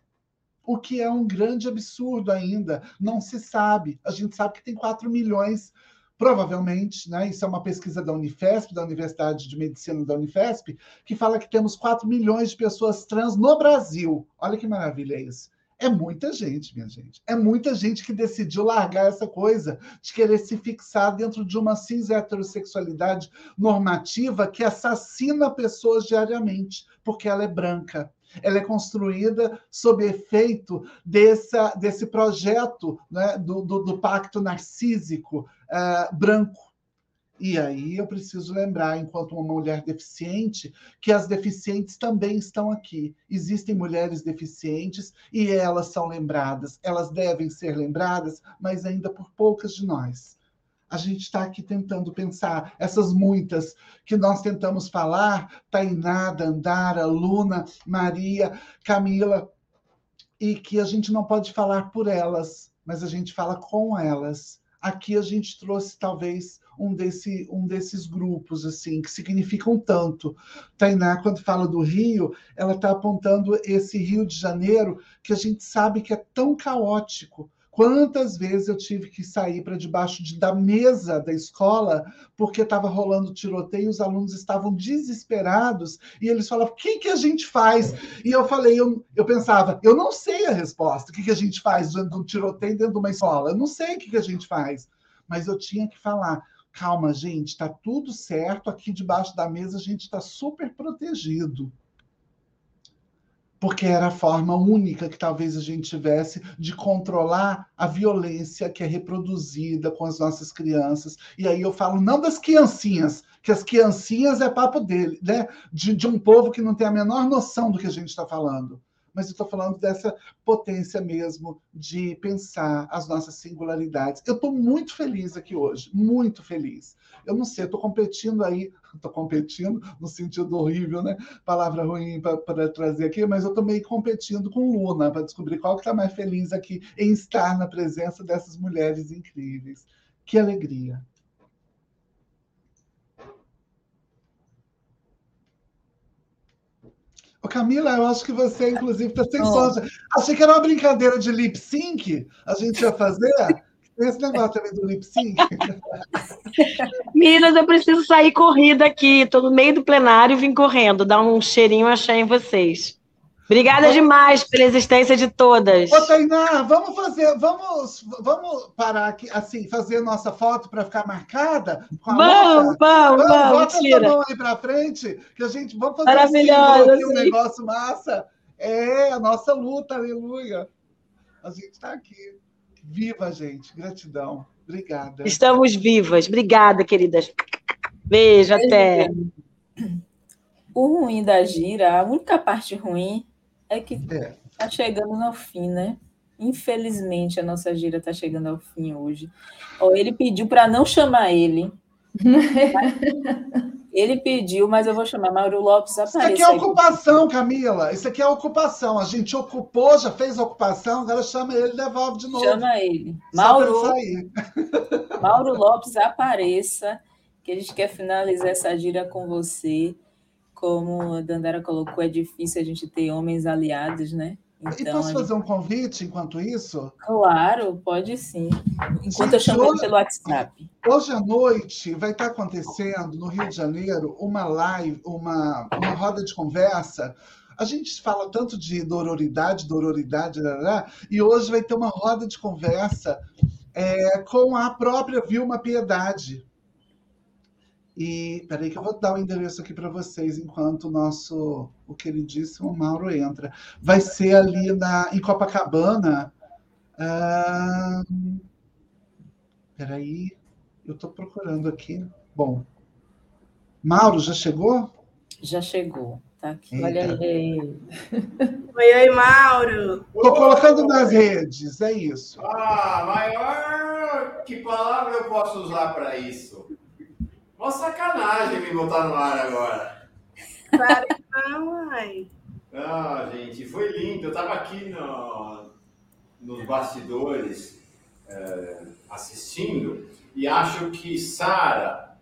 o que é um grande absurdo ainda. Não se sabe. A gente sabe que tem 4 milhões provavelmente, né, isso é uma pesquisa da Unifesp, da Universidade de Medicina da Unifesp, que fala que temos 4 milhões de pessoas trans no Brasil. Olha que maravilha isso. É muita gente, minha gente. É muita gente que decidiu largar essa coisa de querer se fixar dentro de uma cis heterossexualidade normativa que assassina pessoas diariamente, porque ela é branca. Ela é construída sob efeito dessa, desse projeto né, do, do, do pacto narcísico uh, branco. E aí eu preciso lembrar, enquanto uma mulher deficiente, que as deficientes também estão aqui. Existem mulheres deficientes e elas são lembradas. Elas devem ser lembradas, mas ainda por poucas de nós. A gente está aqui tentando pensar essas muitas que nós tentamos falar, Tainá, Dandara, Luna, Maria, Camila, e que a gente não pode falar por elas, mas a gente fala com elas aqui a gente trouxe talvez um, desse, um desses grupos assim que significam tanto. Tainá, quando fala do Rio, ela está apontando esse Rio de Janeiro que a gente sabe que é tão caótico Quantas vezes eu tive que sair para debaixo de, da mesa da escola porque estava rolando tiroteio, os alunos estavam desesperados e eles falavam: o que, que a gente faz? E eu falei: eu, eu pensava, eu não sei a resposta, o que, que a gente faz dentro de um tiroteio dentro de uma escola? Eu não sei o que, que a gente faz. Mas eu tinha que falar: calma, gente, está tudo certo, aqui debaixo da mesa a gente está super protegido porque era a forma única que talvez a gente tivesse de controlar a violência que é reproduzida com as nossas crianças. E aí eu falo não das criancinhas, que as criancinhas é papo dele, né? De, de um povo que não tem a menor noção do que a gente está falando mas estou falando dessa potência mesmo de pensar as nossas singularidades. Eu estou muito feliz aqui hoje, muito feliz. Eu não sei, estou competindo aí, [LAUGHS] estou competindo no sentido horrível, né? Palavra ruim para trazer aqui, mas eu estou meio competindo com Luna para descobrir qual que está mais feliz aqui em estar na presença dessas mulheres incríveis. Que alegria! Ô Camila, eu acho que você, inclusive, está sem oh. Achei que era uma brincadeira de lip sync. A gente ia fazer. Tem esse negócio também do lip sync. [LAUGHS] Meninas, eu preciso sair corrida aqui. Estou no meio do plenário e vim correndo, dar um cheirinho achar em vocês. Obrigada demais pela existência de todas. Ô, Tainá, vamos fazer, vamos, vamos parar aqui, assim, fazer nossa foto para ficar marcada? vamos, vamos, vamos, vamos. Bota tira. essa mão aí para frente, que a gente vamos fazer Maravilhosa, aqui, um negócio massa. É a nossa luta, aleluia. A gente está aqui. Viva, gente. Gratidão. Obrigada. Estamos vivas. Obrigada, queridas. Beijo, até. O ruim da gira, a única parte ruim é que é. tá chegando no fim, né? Infelizmente, a nossa gira está chegando ao fim hoje. Oh, ele pediu para não chamar ele. [LAUGHS] ele pediu, mas eu vou chamar Mauro Lopes. Isso aqui é ocupação, Camila. Isso aqui é ocupação. A gente ocupou, já fez a ocupação, agora chama ele e devolve de novo. Chama ele. Mauro, Mauro Lopes, apareça, que a gente quer finalizar essa gira com você como a Dandara colocou, é difícil a gente ter homens aliados, né? Então, e posso fazer um convite enquanto isso? Claro, pode sim. Enquanto eu chamo hoje, pelo WhatsApp. Hoje à noite vai estar acontecendo no Rio de Janeiro uma live, uma, uma roda de conversa. A gente fala tanto de dororidade, dororidade, e hoje vai ter uma roda de conversa é, com a própria Vilma Piedade. E peraí que eu vou dar o endereço aqui para vocês enquanto o nosso, o queridíssimo Mauro entra. Vai ser ali na, em Copacabana. Ah, peraí, eu estou procurando aqui. Bom, Mauro, já chegou? Já chegou. Tá aqui. Eita. Olha aí. Oi, oi, Mauro. Estou colocando nas redes, é isso. Ah, maior. Que palavra eu posso usar para isso? Uma sacanagem me botar no ar agora. Claro não, mãe. Ah, gente, foi lindo. Eu estava aqui no, nos bastidores é, assistindo e acho que Sara,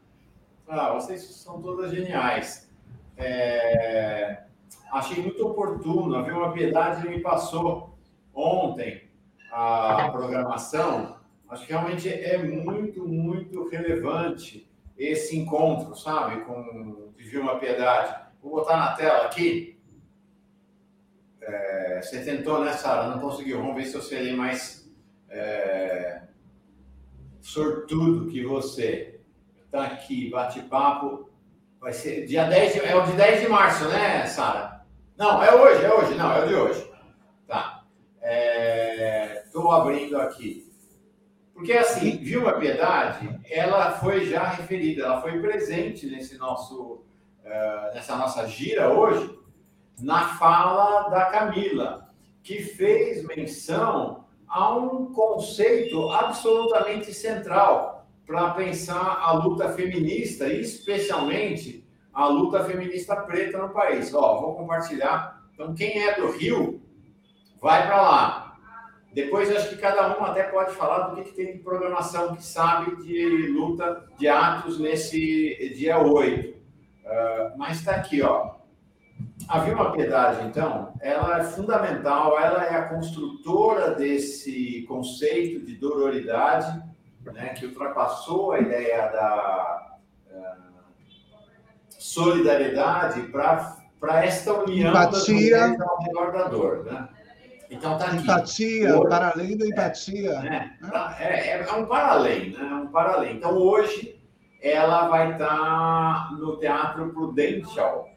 ah, vocês são todas geniais. É, achei muito oportuno. A Vilma Piedade me passou ontem a programação. Acho que realmente é muito, muito relevante esse encontro, sabe, com Vivi uma Piedade. Vou botar na tela aqui. É, você tentou, né, Sara? Não conseguiu. Vamos ver se eu serei mais é, sortudo que você. Está aqui, bate-papo. Vai ser dia 10 de, é o de 10 de março, né, Sara? Não, é hoje, é hoje, não, é o de hoje. Tá. Estou é, abrindo aqui. Porque, assim, Vilma Piedade, ela foi já referida, ela foi presente nesse nosso, uh, nessa nossa gira hoje, na fala da Camila, que fez menção a um conceito absolutamente central para pensar a luta feminista, especialmente a luta feminista preta no país. Ó, vou compartilhar. Então, quem é do Rio, vai para lá. Depois, acho que cada um até pode falar do que, que tem de programação que sabe de luta de atos nesse dia 8. Uh, ah, mas está aqui, ó. a Vilma Piedade, então, ela é fundamental, ela é a construtora desse conceito de dororidade, né, que ultrapassou a ideia da uh, solidariedade para esta união empatia. das ao redor da dor. Né? Então, tá aqui. Empatia, hoje, para além da empatia. É, né? é, é, é um para além, né? um para além. Então, hoje, ela vai estar no Teatro Prudential,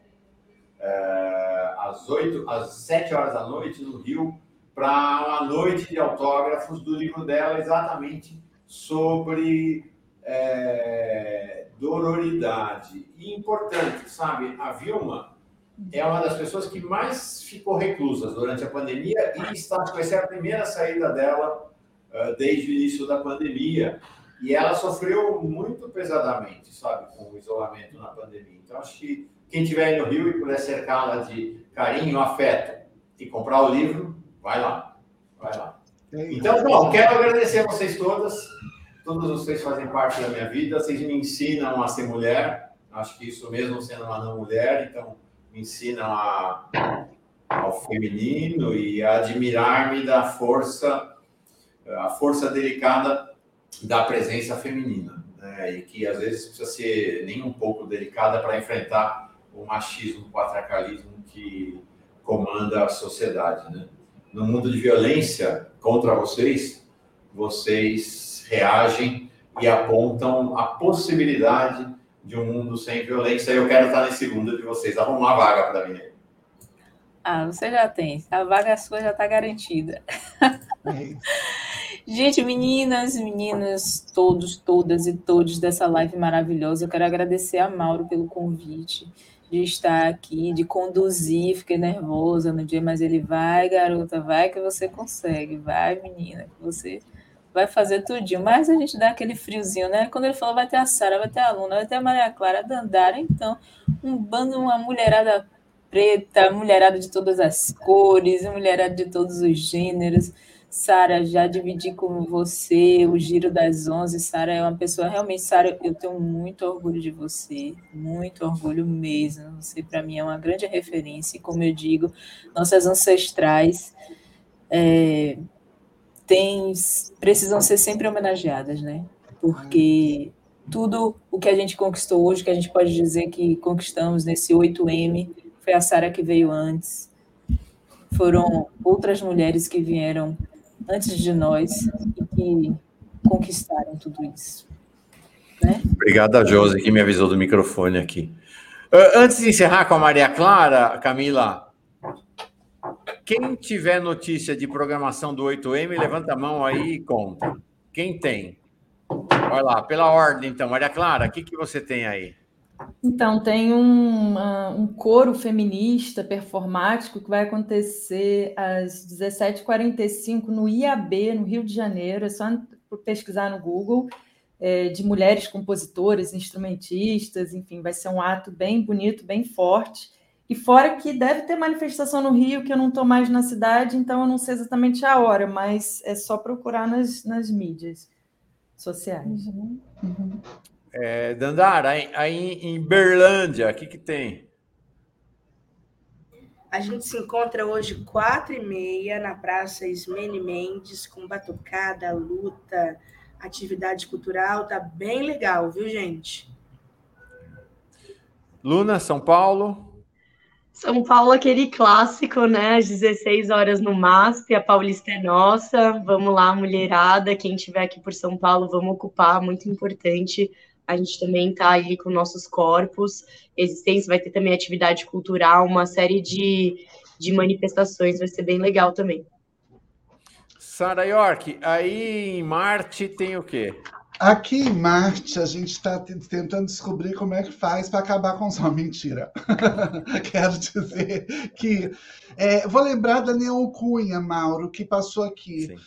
é, às, 8, às 7 horas da noite, no Rio, para uma noite de autógrafos do livro dela, exatamente sobre é, dororidade. E importante, sabe, a Vilma é uma das pessoas que mais ficou reclusa durante a pandemia e está, vai ser a primeira saída dela uh, desde o início da pandemia. E ela sofreu muito pesadamente, sabe, com o isolamento na pandemia. Então, acho que quem estiver aí no Rio e puder cercá-la de carinho, afeto e comprar o livro, vai lá. Vai lá. Então, bom, quero agradecer a vocês todas. Todos vocês fazem parte da minha vida. Vocês me ensinam a ser mulher. Acho que isso mesmo sendo uma não mulher, então me ensinam a, ao feminino e a admirar-me da força, a força delicada da presença feminina. Né? E que às vezes precisa ser nem um pouco delicada para enfrentar o machismo, o patriarcalismo que comanda a sociedade. Né? No mundo de violência contra vocês, vocês reagem e apontam a possibilidade de um mundo sem violência. Eu quero estar nesse mundo de vocês. Arrumar uma vaga para mim. Ah, você já tem. A vaga sua já está garantida. É [LAUGHS] Gente, meninas, meninas, todos, todas e todos dessa live maravilhosa, eu quero agradecer a Mauro pelo convite de estar aqui, de conduzir, fiquei nervosa no dia, mas ele vai, garota, vai que você consegue, vai, menina, que você vai fazer tudinho. Mas a gente dá aquele friozinho, né? Quando ele falou, vai ter a Sara, vai ter a Luna, vai ter a Maria Clara, a Dandara, então, um bando, uma mulherada preta, mulherada de todas as cores, mulherada de todos os gêneros. Sara, já dividi com você o Giro das Onze. Sara é uma pessoa, realmente, Sara, eu tenho muito orgulho de você, muito orgulho mesmo. Você, para mim, é uma grande referência. E, como eu digo, nossas ancestrais é, têm, precisam ser sempre homenageadas, né? Porque tudo o que a gente conquistou hoje, que a gente pode dizer que conquistamos nesse 8M, foi a Sara que veio antes. Foram outras mulheres que vieram antes de nós e que conquistaram tudo isso. Né? Obrigada, Josi, que me avisou do microfone aqui. Antes de encerrar com a Maria Clara, Camila, quem tiver notícia de programação do 8M, levanta a mão aí e conta. Quem tem? Vai lá, pela ordem, então. Maria Clara, o que, que você tem aí? Então, tem um, um coro feminista performático que vai acontecer às 17h45 no IAB, no Rio de Janeiro. É só pesquisar no Google, é, de mulheres compositoras, instrumentistas, enfim, vai ser um ato bem bonito, bem forte. E fora que deve ter manifestação no Rio, que eu não estou mais na cidade, então eu não sei exatamente a hora, mas é só procurar nas, nas mídias sociais. Uhum. Uhum. É, Dandara, aí, aí em Berlândia, o que, que tem? A gente se encontra hoje quatro e meia na Praça Ismene Mendes com batucada, luta, atividade cultural, tá bem legal, viu, gente? Luna, São Paulo. São Paulo, aquele clássico, né? Às 16 horas no MASP, a Paulista é nossa. Vamos lá, mulherada. Quem estiver aqui por São Paulo, vamos ocupar, muito importante a gente também está aí com nossos corpos, existência, vai ter também atividade cultural, uma série de, de manifestações, vai ser bem legal também. Sara York, aí em Marte tem o quê? Aqui em Marte, a gente está tentando descobrir como é que faz para acabar com só mentira. [LAUGHS] Quero dizer que. É, vou lembrar da Neon Cunha, Mauro, que passou aqui. Sim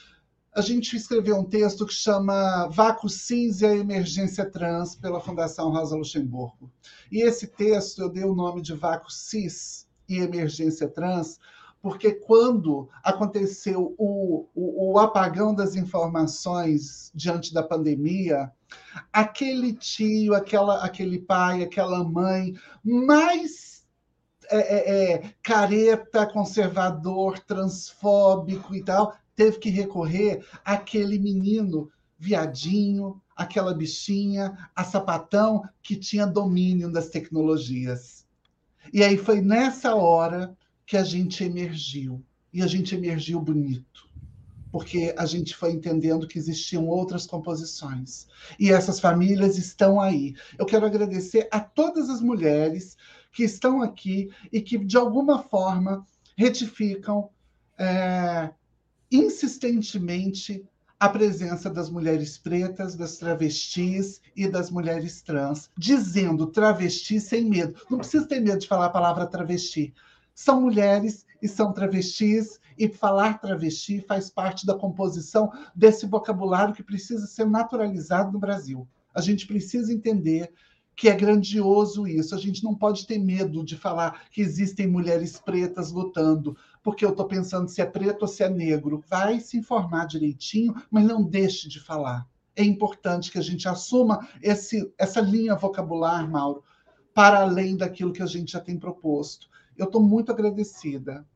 a gente escreveu um texto que chama Vácuo Cis e a Emergência Trans, pela Fundação Rosa Luxemburgo. E esse texto eu dei o nome de Vácuo Cis e Emergência Trans, porque quando aconteceu o, o, o apagão das informações diante da pandemia, aquele tio, aquela, aquele pai, aquela mãe mais é, é, é, careta, conservador, transfóbico e tal, teve que recorrer àquele menino viadinho, aquela bichinha, a sapatão que tinha domínio das tecnologias. E aí foi nessa hora que a gente emergiu. E a gente emergiu bonito porque a gente foi entendendo que existiam outras composições. E essas famílias estão aí. Eu quero agradecer a todas as mulheres que estão aqui e que, de alguma forma, retificam é, insistentemente a presença das mulheres pretas, das travestis e das mulheres trans, dizendo travesti sem medo. Não precisa ter medo de falar a palavra travesti. São mulheres e são travestis e falar travesti faz parte da composição desse vocabulário que precisa ser naturalizado no Brasil. A gente precisa entender que é grandioso isso. A gente não pode ter medo de falar que existem mulheres pretas lutando, porque eu estou pensando se é preto ou se é negro. Vai se informar direitinho, mas não deixe de falar. É importante que a gente assuma esse, essa linha vocabular, Mauro, para além daquilo que a gente já tem proposto. Eu estou muito agradecida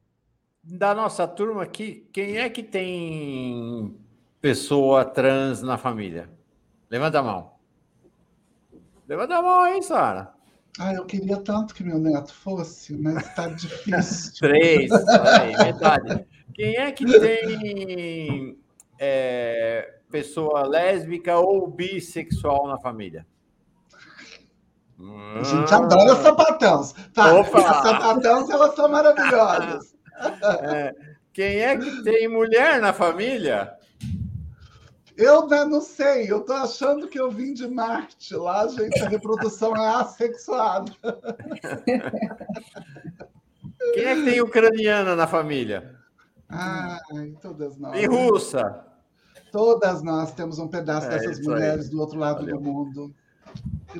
da nossa turma aqui, quem é que tem pessoa trans na família? Levanta a mão. Levanta a mão aí, Sara. Ah, eu queria tanto que meu neto fosse, mas tá [LAUGHS] difícil. Três, aí, [LAUGHS] metade. Quem é que tem é, pessoa lésbica ou bissexual na família? A gente adora sapatãos. Tá, Opa! [LAUGHS] As sapatãos, elas são maravilhosas. É. Quem é que tem mulher na família? Eu né, não sei, eu tô achando que eu vim de Marte. Lá, gente, a reprodução é assexuada. [LAUGHS] Quem é que tem ucraniana na família? Ai, todas nós. E russa? Todas nós temos um pedaço é, dessas mulheres aí. do outro lado Valeu. do mundo.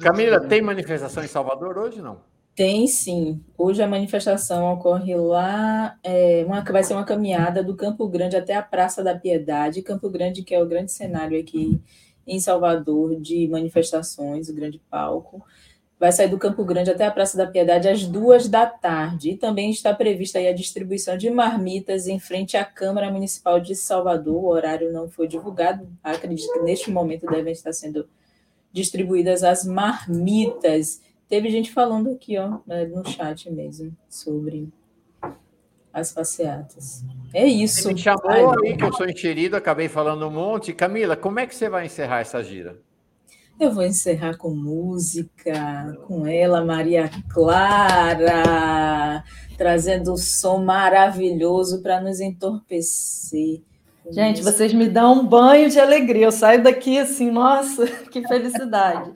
Camila, tem manifestação em Salvador hoje não? Tem sim. Hoje a manifestação ocorre lá, é, uma, vai ser uma caminhada do Campo Grande até a Praça da Piedade. Campo Grande, que é o grande cenário aqui em Salvador de manifestações, o grande palco. Vai sair do Campo Grande até a Praça da Piedade às duas da tarde. E também está prevista a distribuição de marmitas em frente à Câmara Municipal de Salvador. O horário não foi divulgado. Acredito que neste momento devem estar sendo distribuídas as marmitas. Teve gente falando aqui, ó, né, no chat mesmo, sobre as passeatas. É isso. Você me chamou aí que eu sou enxerido, acabei falando um monte. Camila, como é que você vai encerrar essa gira? Eu vou encerrar com música, com ela, Maria Clara, trazendo um som maravilhoso para nos entorpecer. Gente, vocês me dão um banho de alegria. Eu saio daqui assim, nossa, [LAUGHS] que felicidade.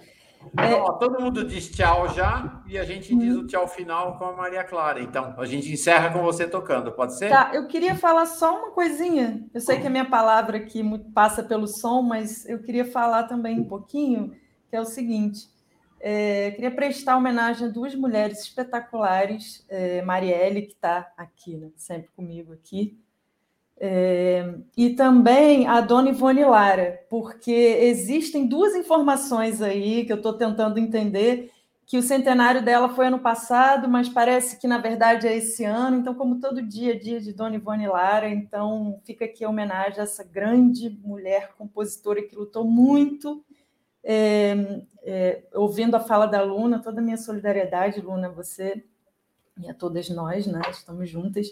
É... Ó, todo mundo diz tchau já e a gente diz o tchau final com a Maria Clara. Então, a gente encerra com você tocando, pode ser? Tá, eu queria falar só uma coisinha. Eu sei que a minha palavra aqui passa pelo som, mas eu queria falar também um pouquinho, que é o seguinte. É, queria prestar homenagem a duas mulheres espetaculares, é, Marielle, que está aqui, né, sempre comigo aqui, é, e também a dona Ivone Lara, porque existem duas informações aí que eu estou tentando entender, que o centenário dela foi ano passado, mas parece que na verdade é esse ano, então como todo dia é dia de Dona Ivone Lara, então fica aqui a homenagem a essa grande mulher compositora que lutou muito, é, é, ouvindo a fala da Luna, toda a minha solidariedade, Luna, você e a todas nós, né, estamos juntas,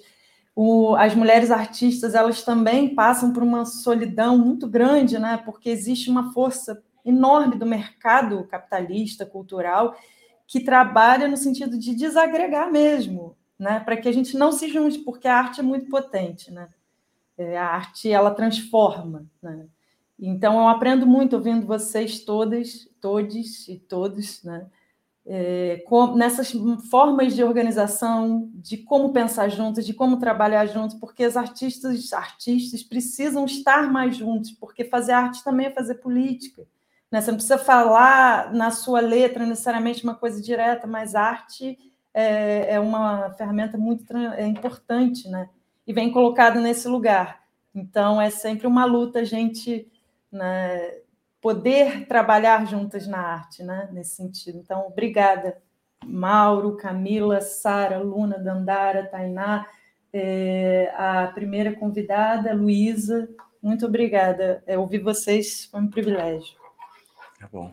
o, as mulheres artistas elas também passam por uma solidão muito grande, né? Porque existe uma força enorme do mercado capitalista, cultural, que trabalha no sentido de desagregar mesmo, né? Para que a gente não se junte, porque a arte é muito potente, né? É, a arte ela transforma, né? Então eu aprendo muito ouvindo vocês todas, todes e todos, né? É, com, nessas formas de organização, de como pensar juntos, de como trabalhar juntos, porque os artistas, artistas precisam estar mais juntos, porque fazer arte também é fazer política. Né? Você não precisa falar na sua letra necessariamente uma coisa direta, mas arte é, é uma ferramenta muito é importante, né? E vem colocada nesse lugar. Então é sempre uma luta a gente né, poder trabalhar juntas na arte, né? Nesse sentido. Então, obrigada Mauro, Camila, Sara, Luna, Dandara, Tainá, é, a primeira convidada, Luísa. Muito obrigada. É, ouvir vocês foi um privilégio. Tá bom.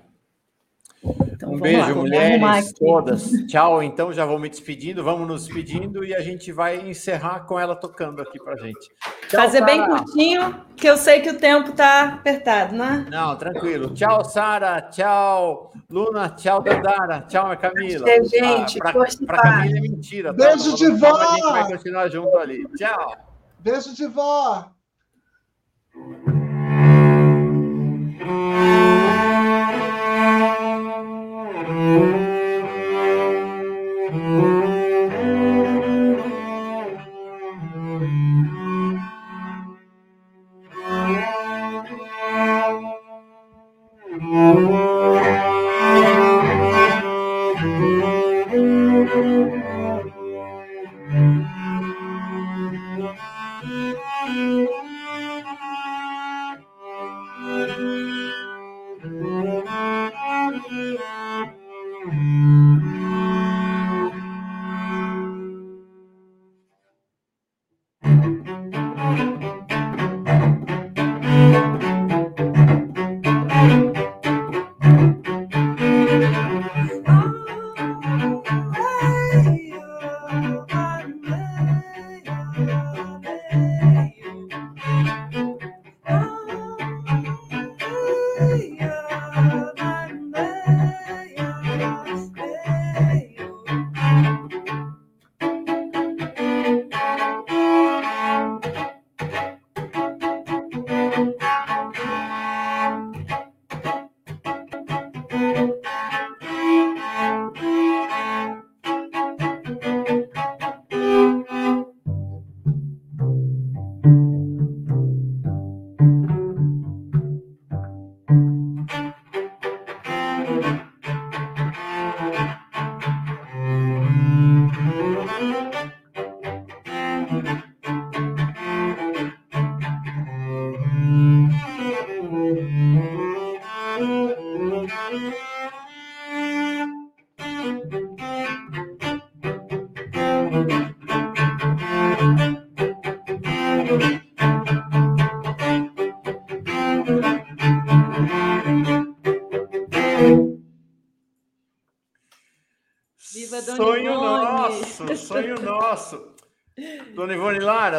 Então, um beijo, lá, mulheres todas. Tchau. Então, já vou me despedindo. Vamos nos despedindo e a gente vai encerrar com ela tocando aqui pra gente. Tchau, Fazer Sarah. bem curtinho, que eu sei que o tempo tá apertado, né? Não, tranquilo. Tchau, Sara. Tchau, Luna. Tchau, Dandara. Tchau, Camila. É, gente, ah, pra, pra Camila é mentira. Tá? Beijo tá? de vó. A gente vai continuar junto ali. Tchau. Beijo de vó.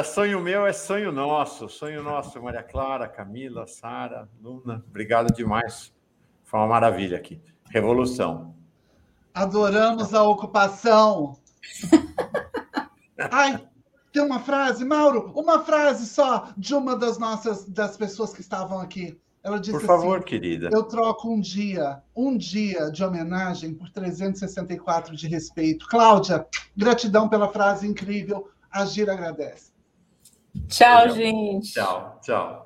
Sonho meu é sonho nosso. Sonho nosso, Maria Clara, Camila, Sara, Luna. Obrigado demais. Foi uma maravilha aqui. Revolução. Adoramos a ocupação. [LAUGHS] Ai, tem uma frase, Mauro, uma frase só de uma das nossas das pessoas que estavam aqui. Ela disse Por favor, assim, querida. Eu troco um dia, um dia de homenagem por 364 de respeito. Cláudia, gratidão pela frase incrível. Agir agradece. Tchau, gente. Tchau, tchau.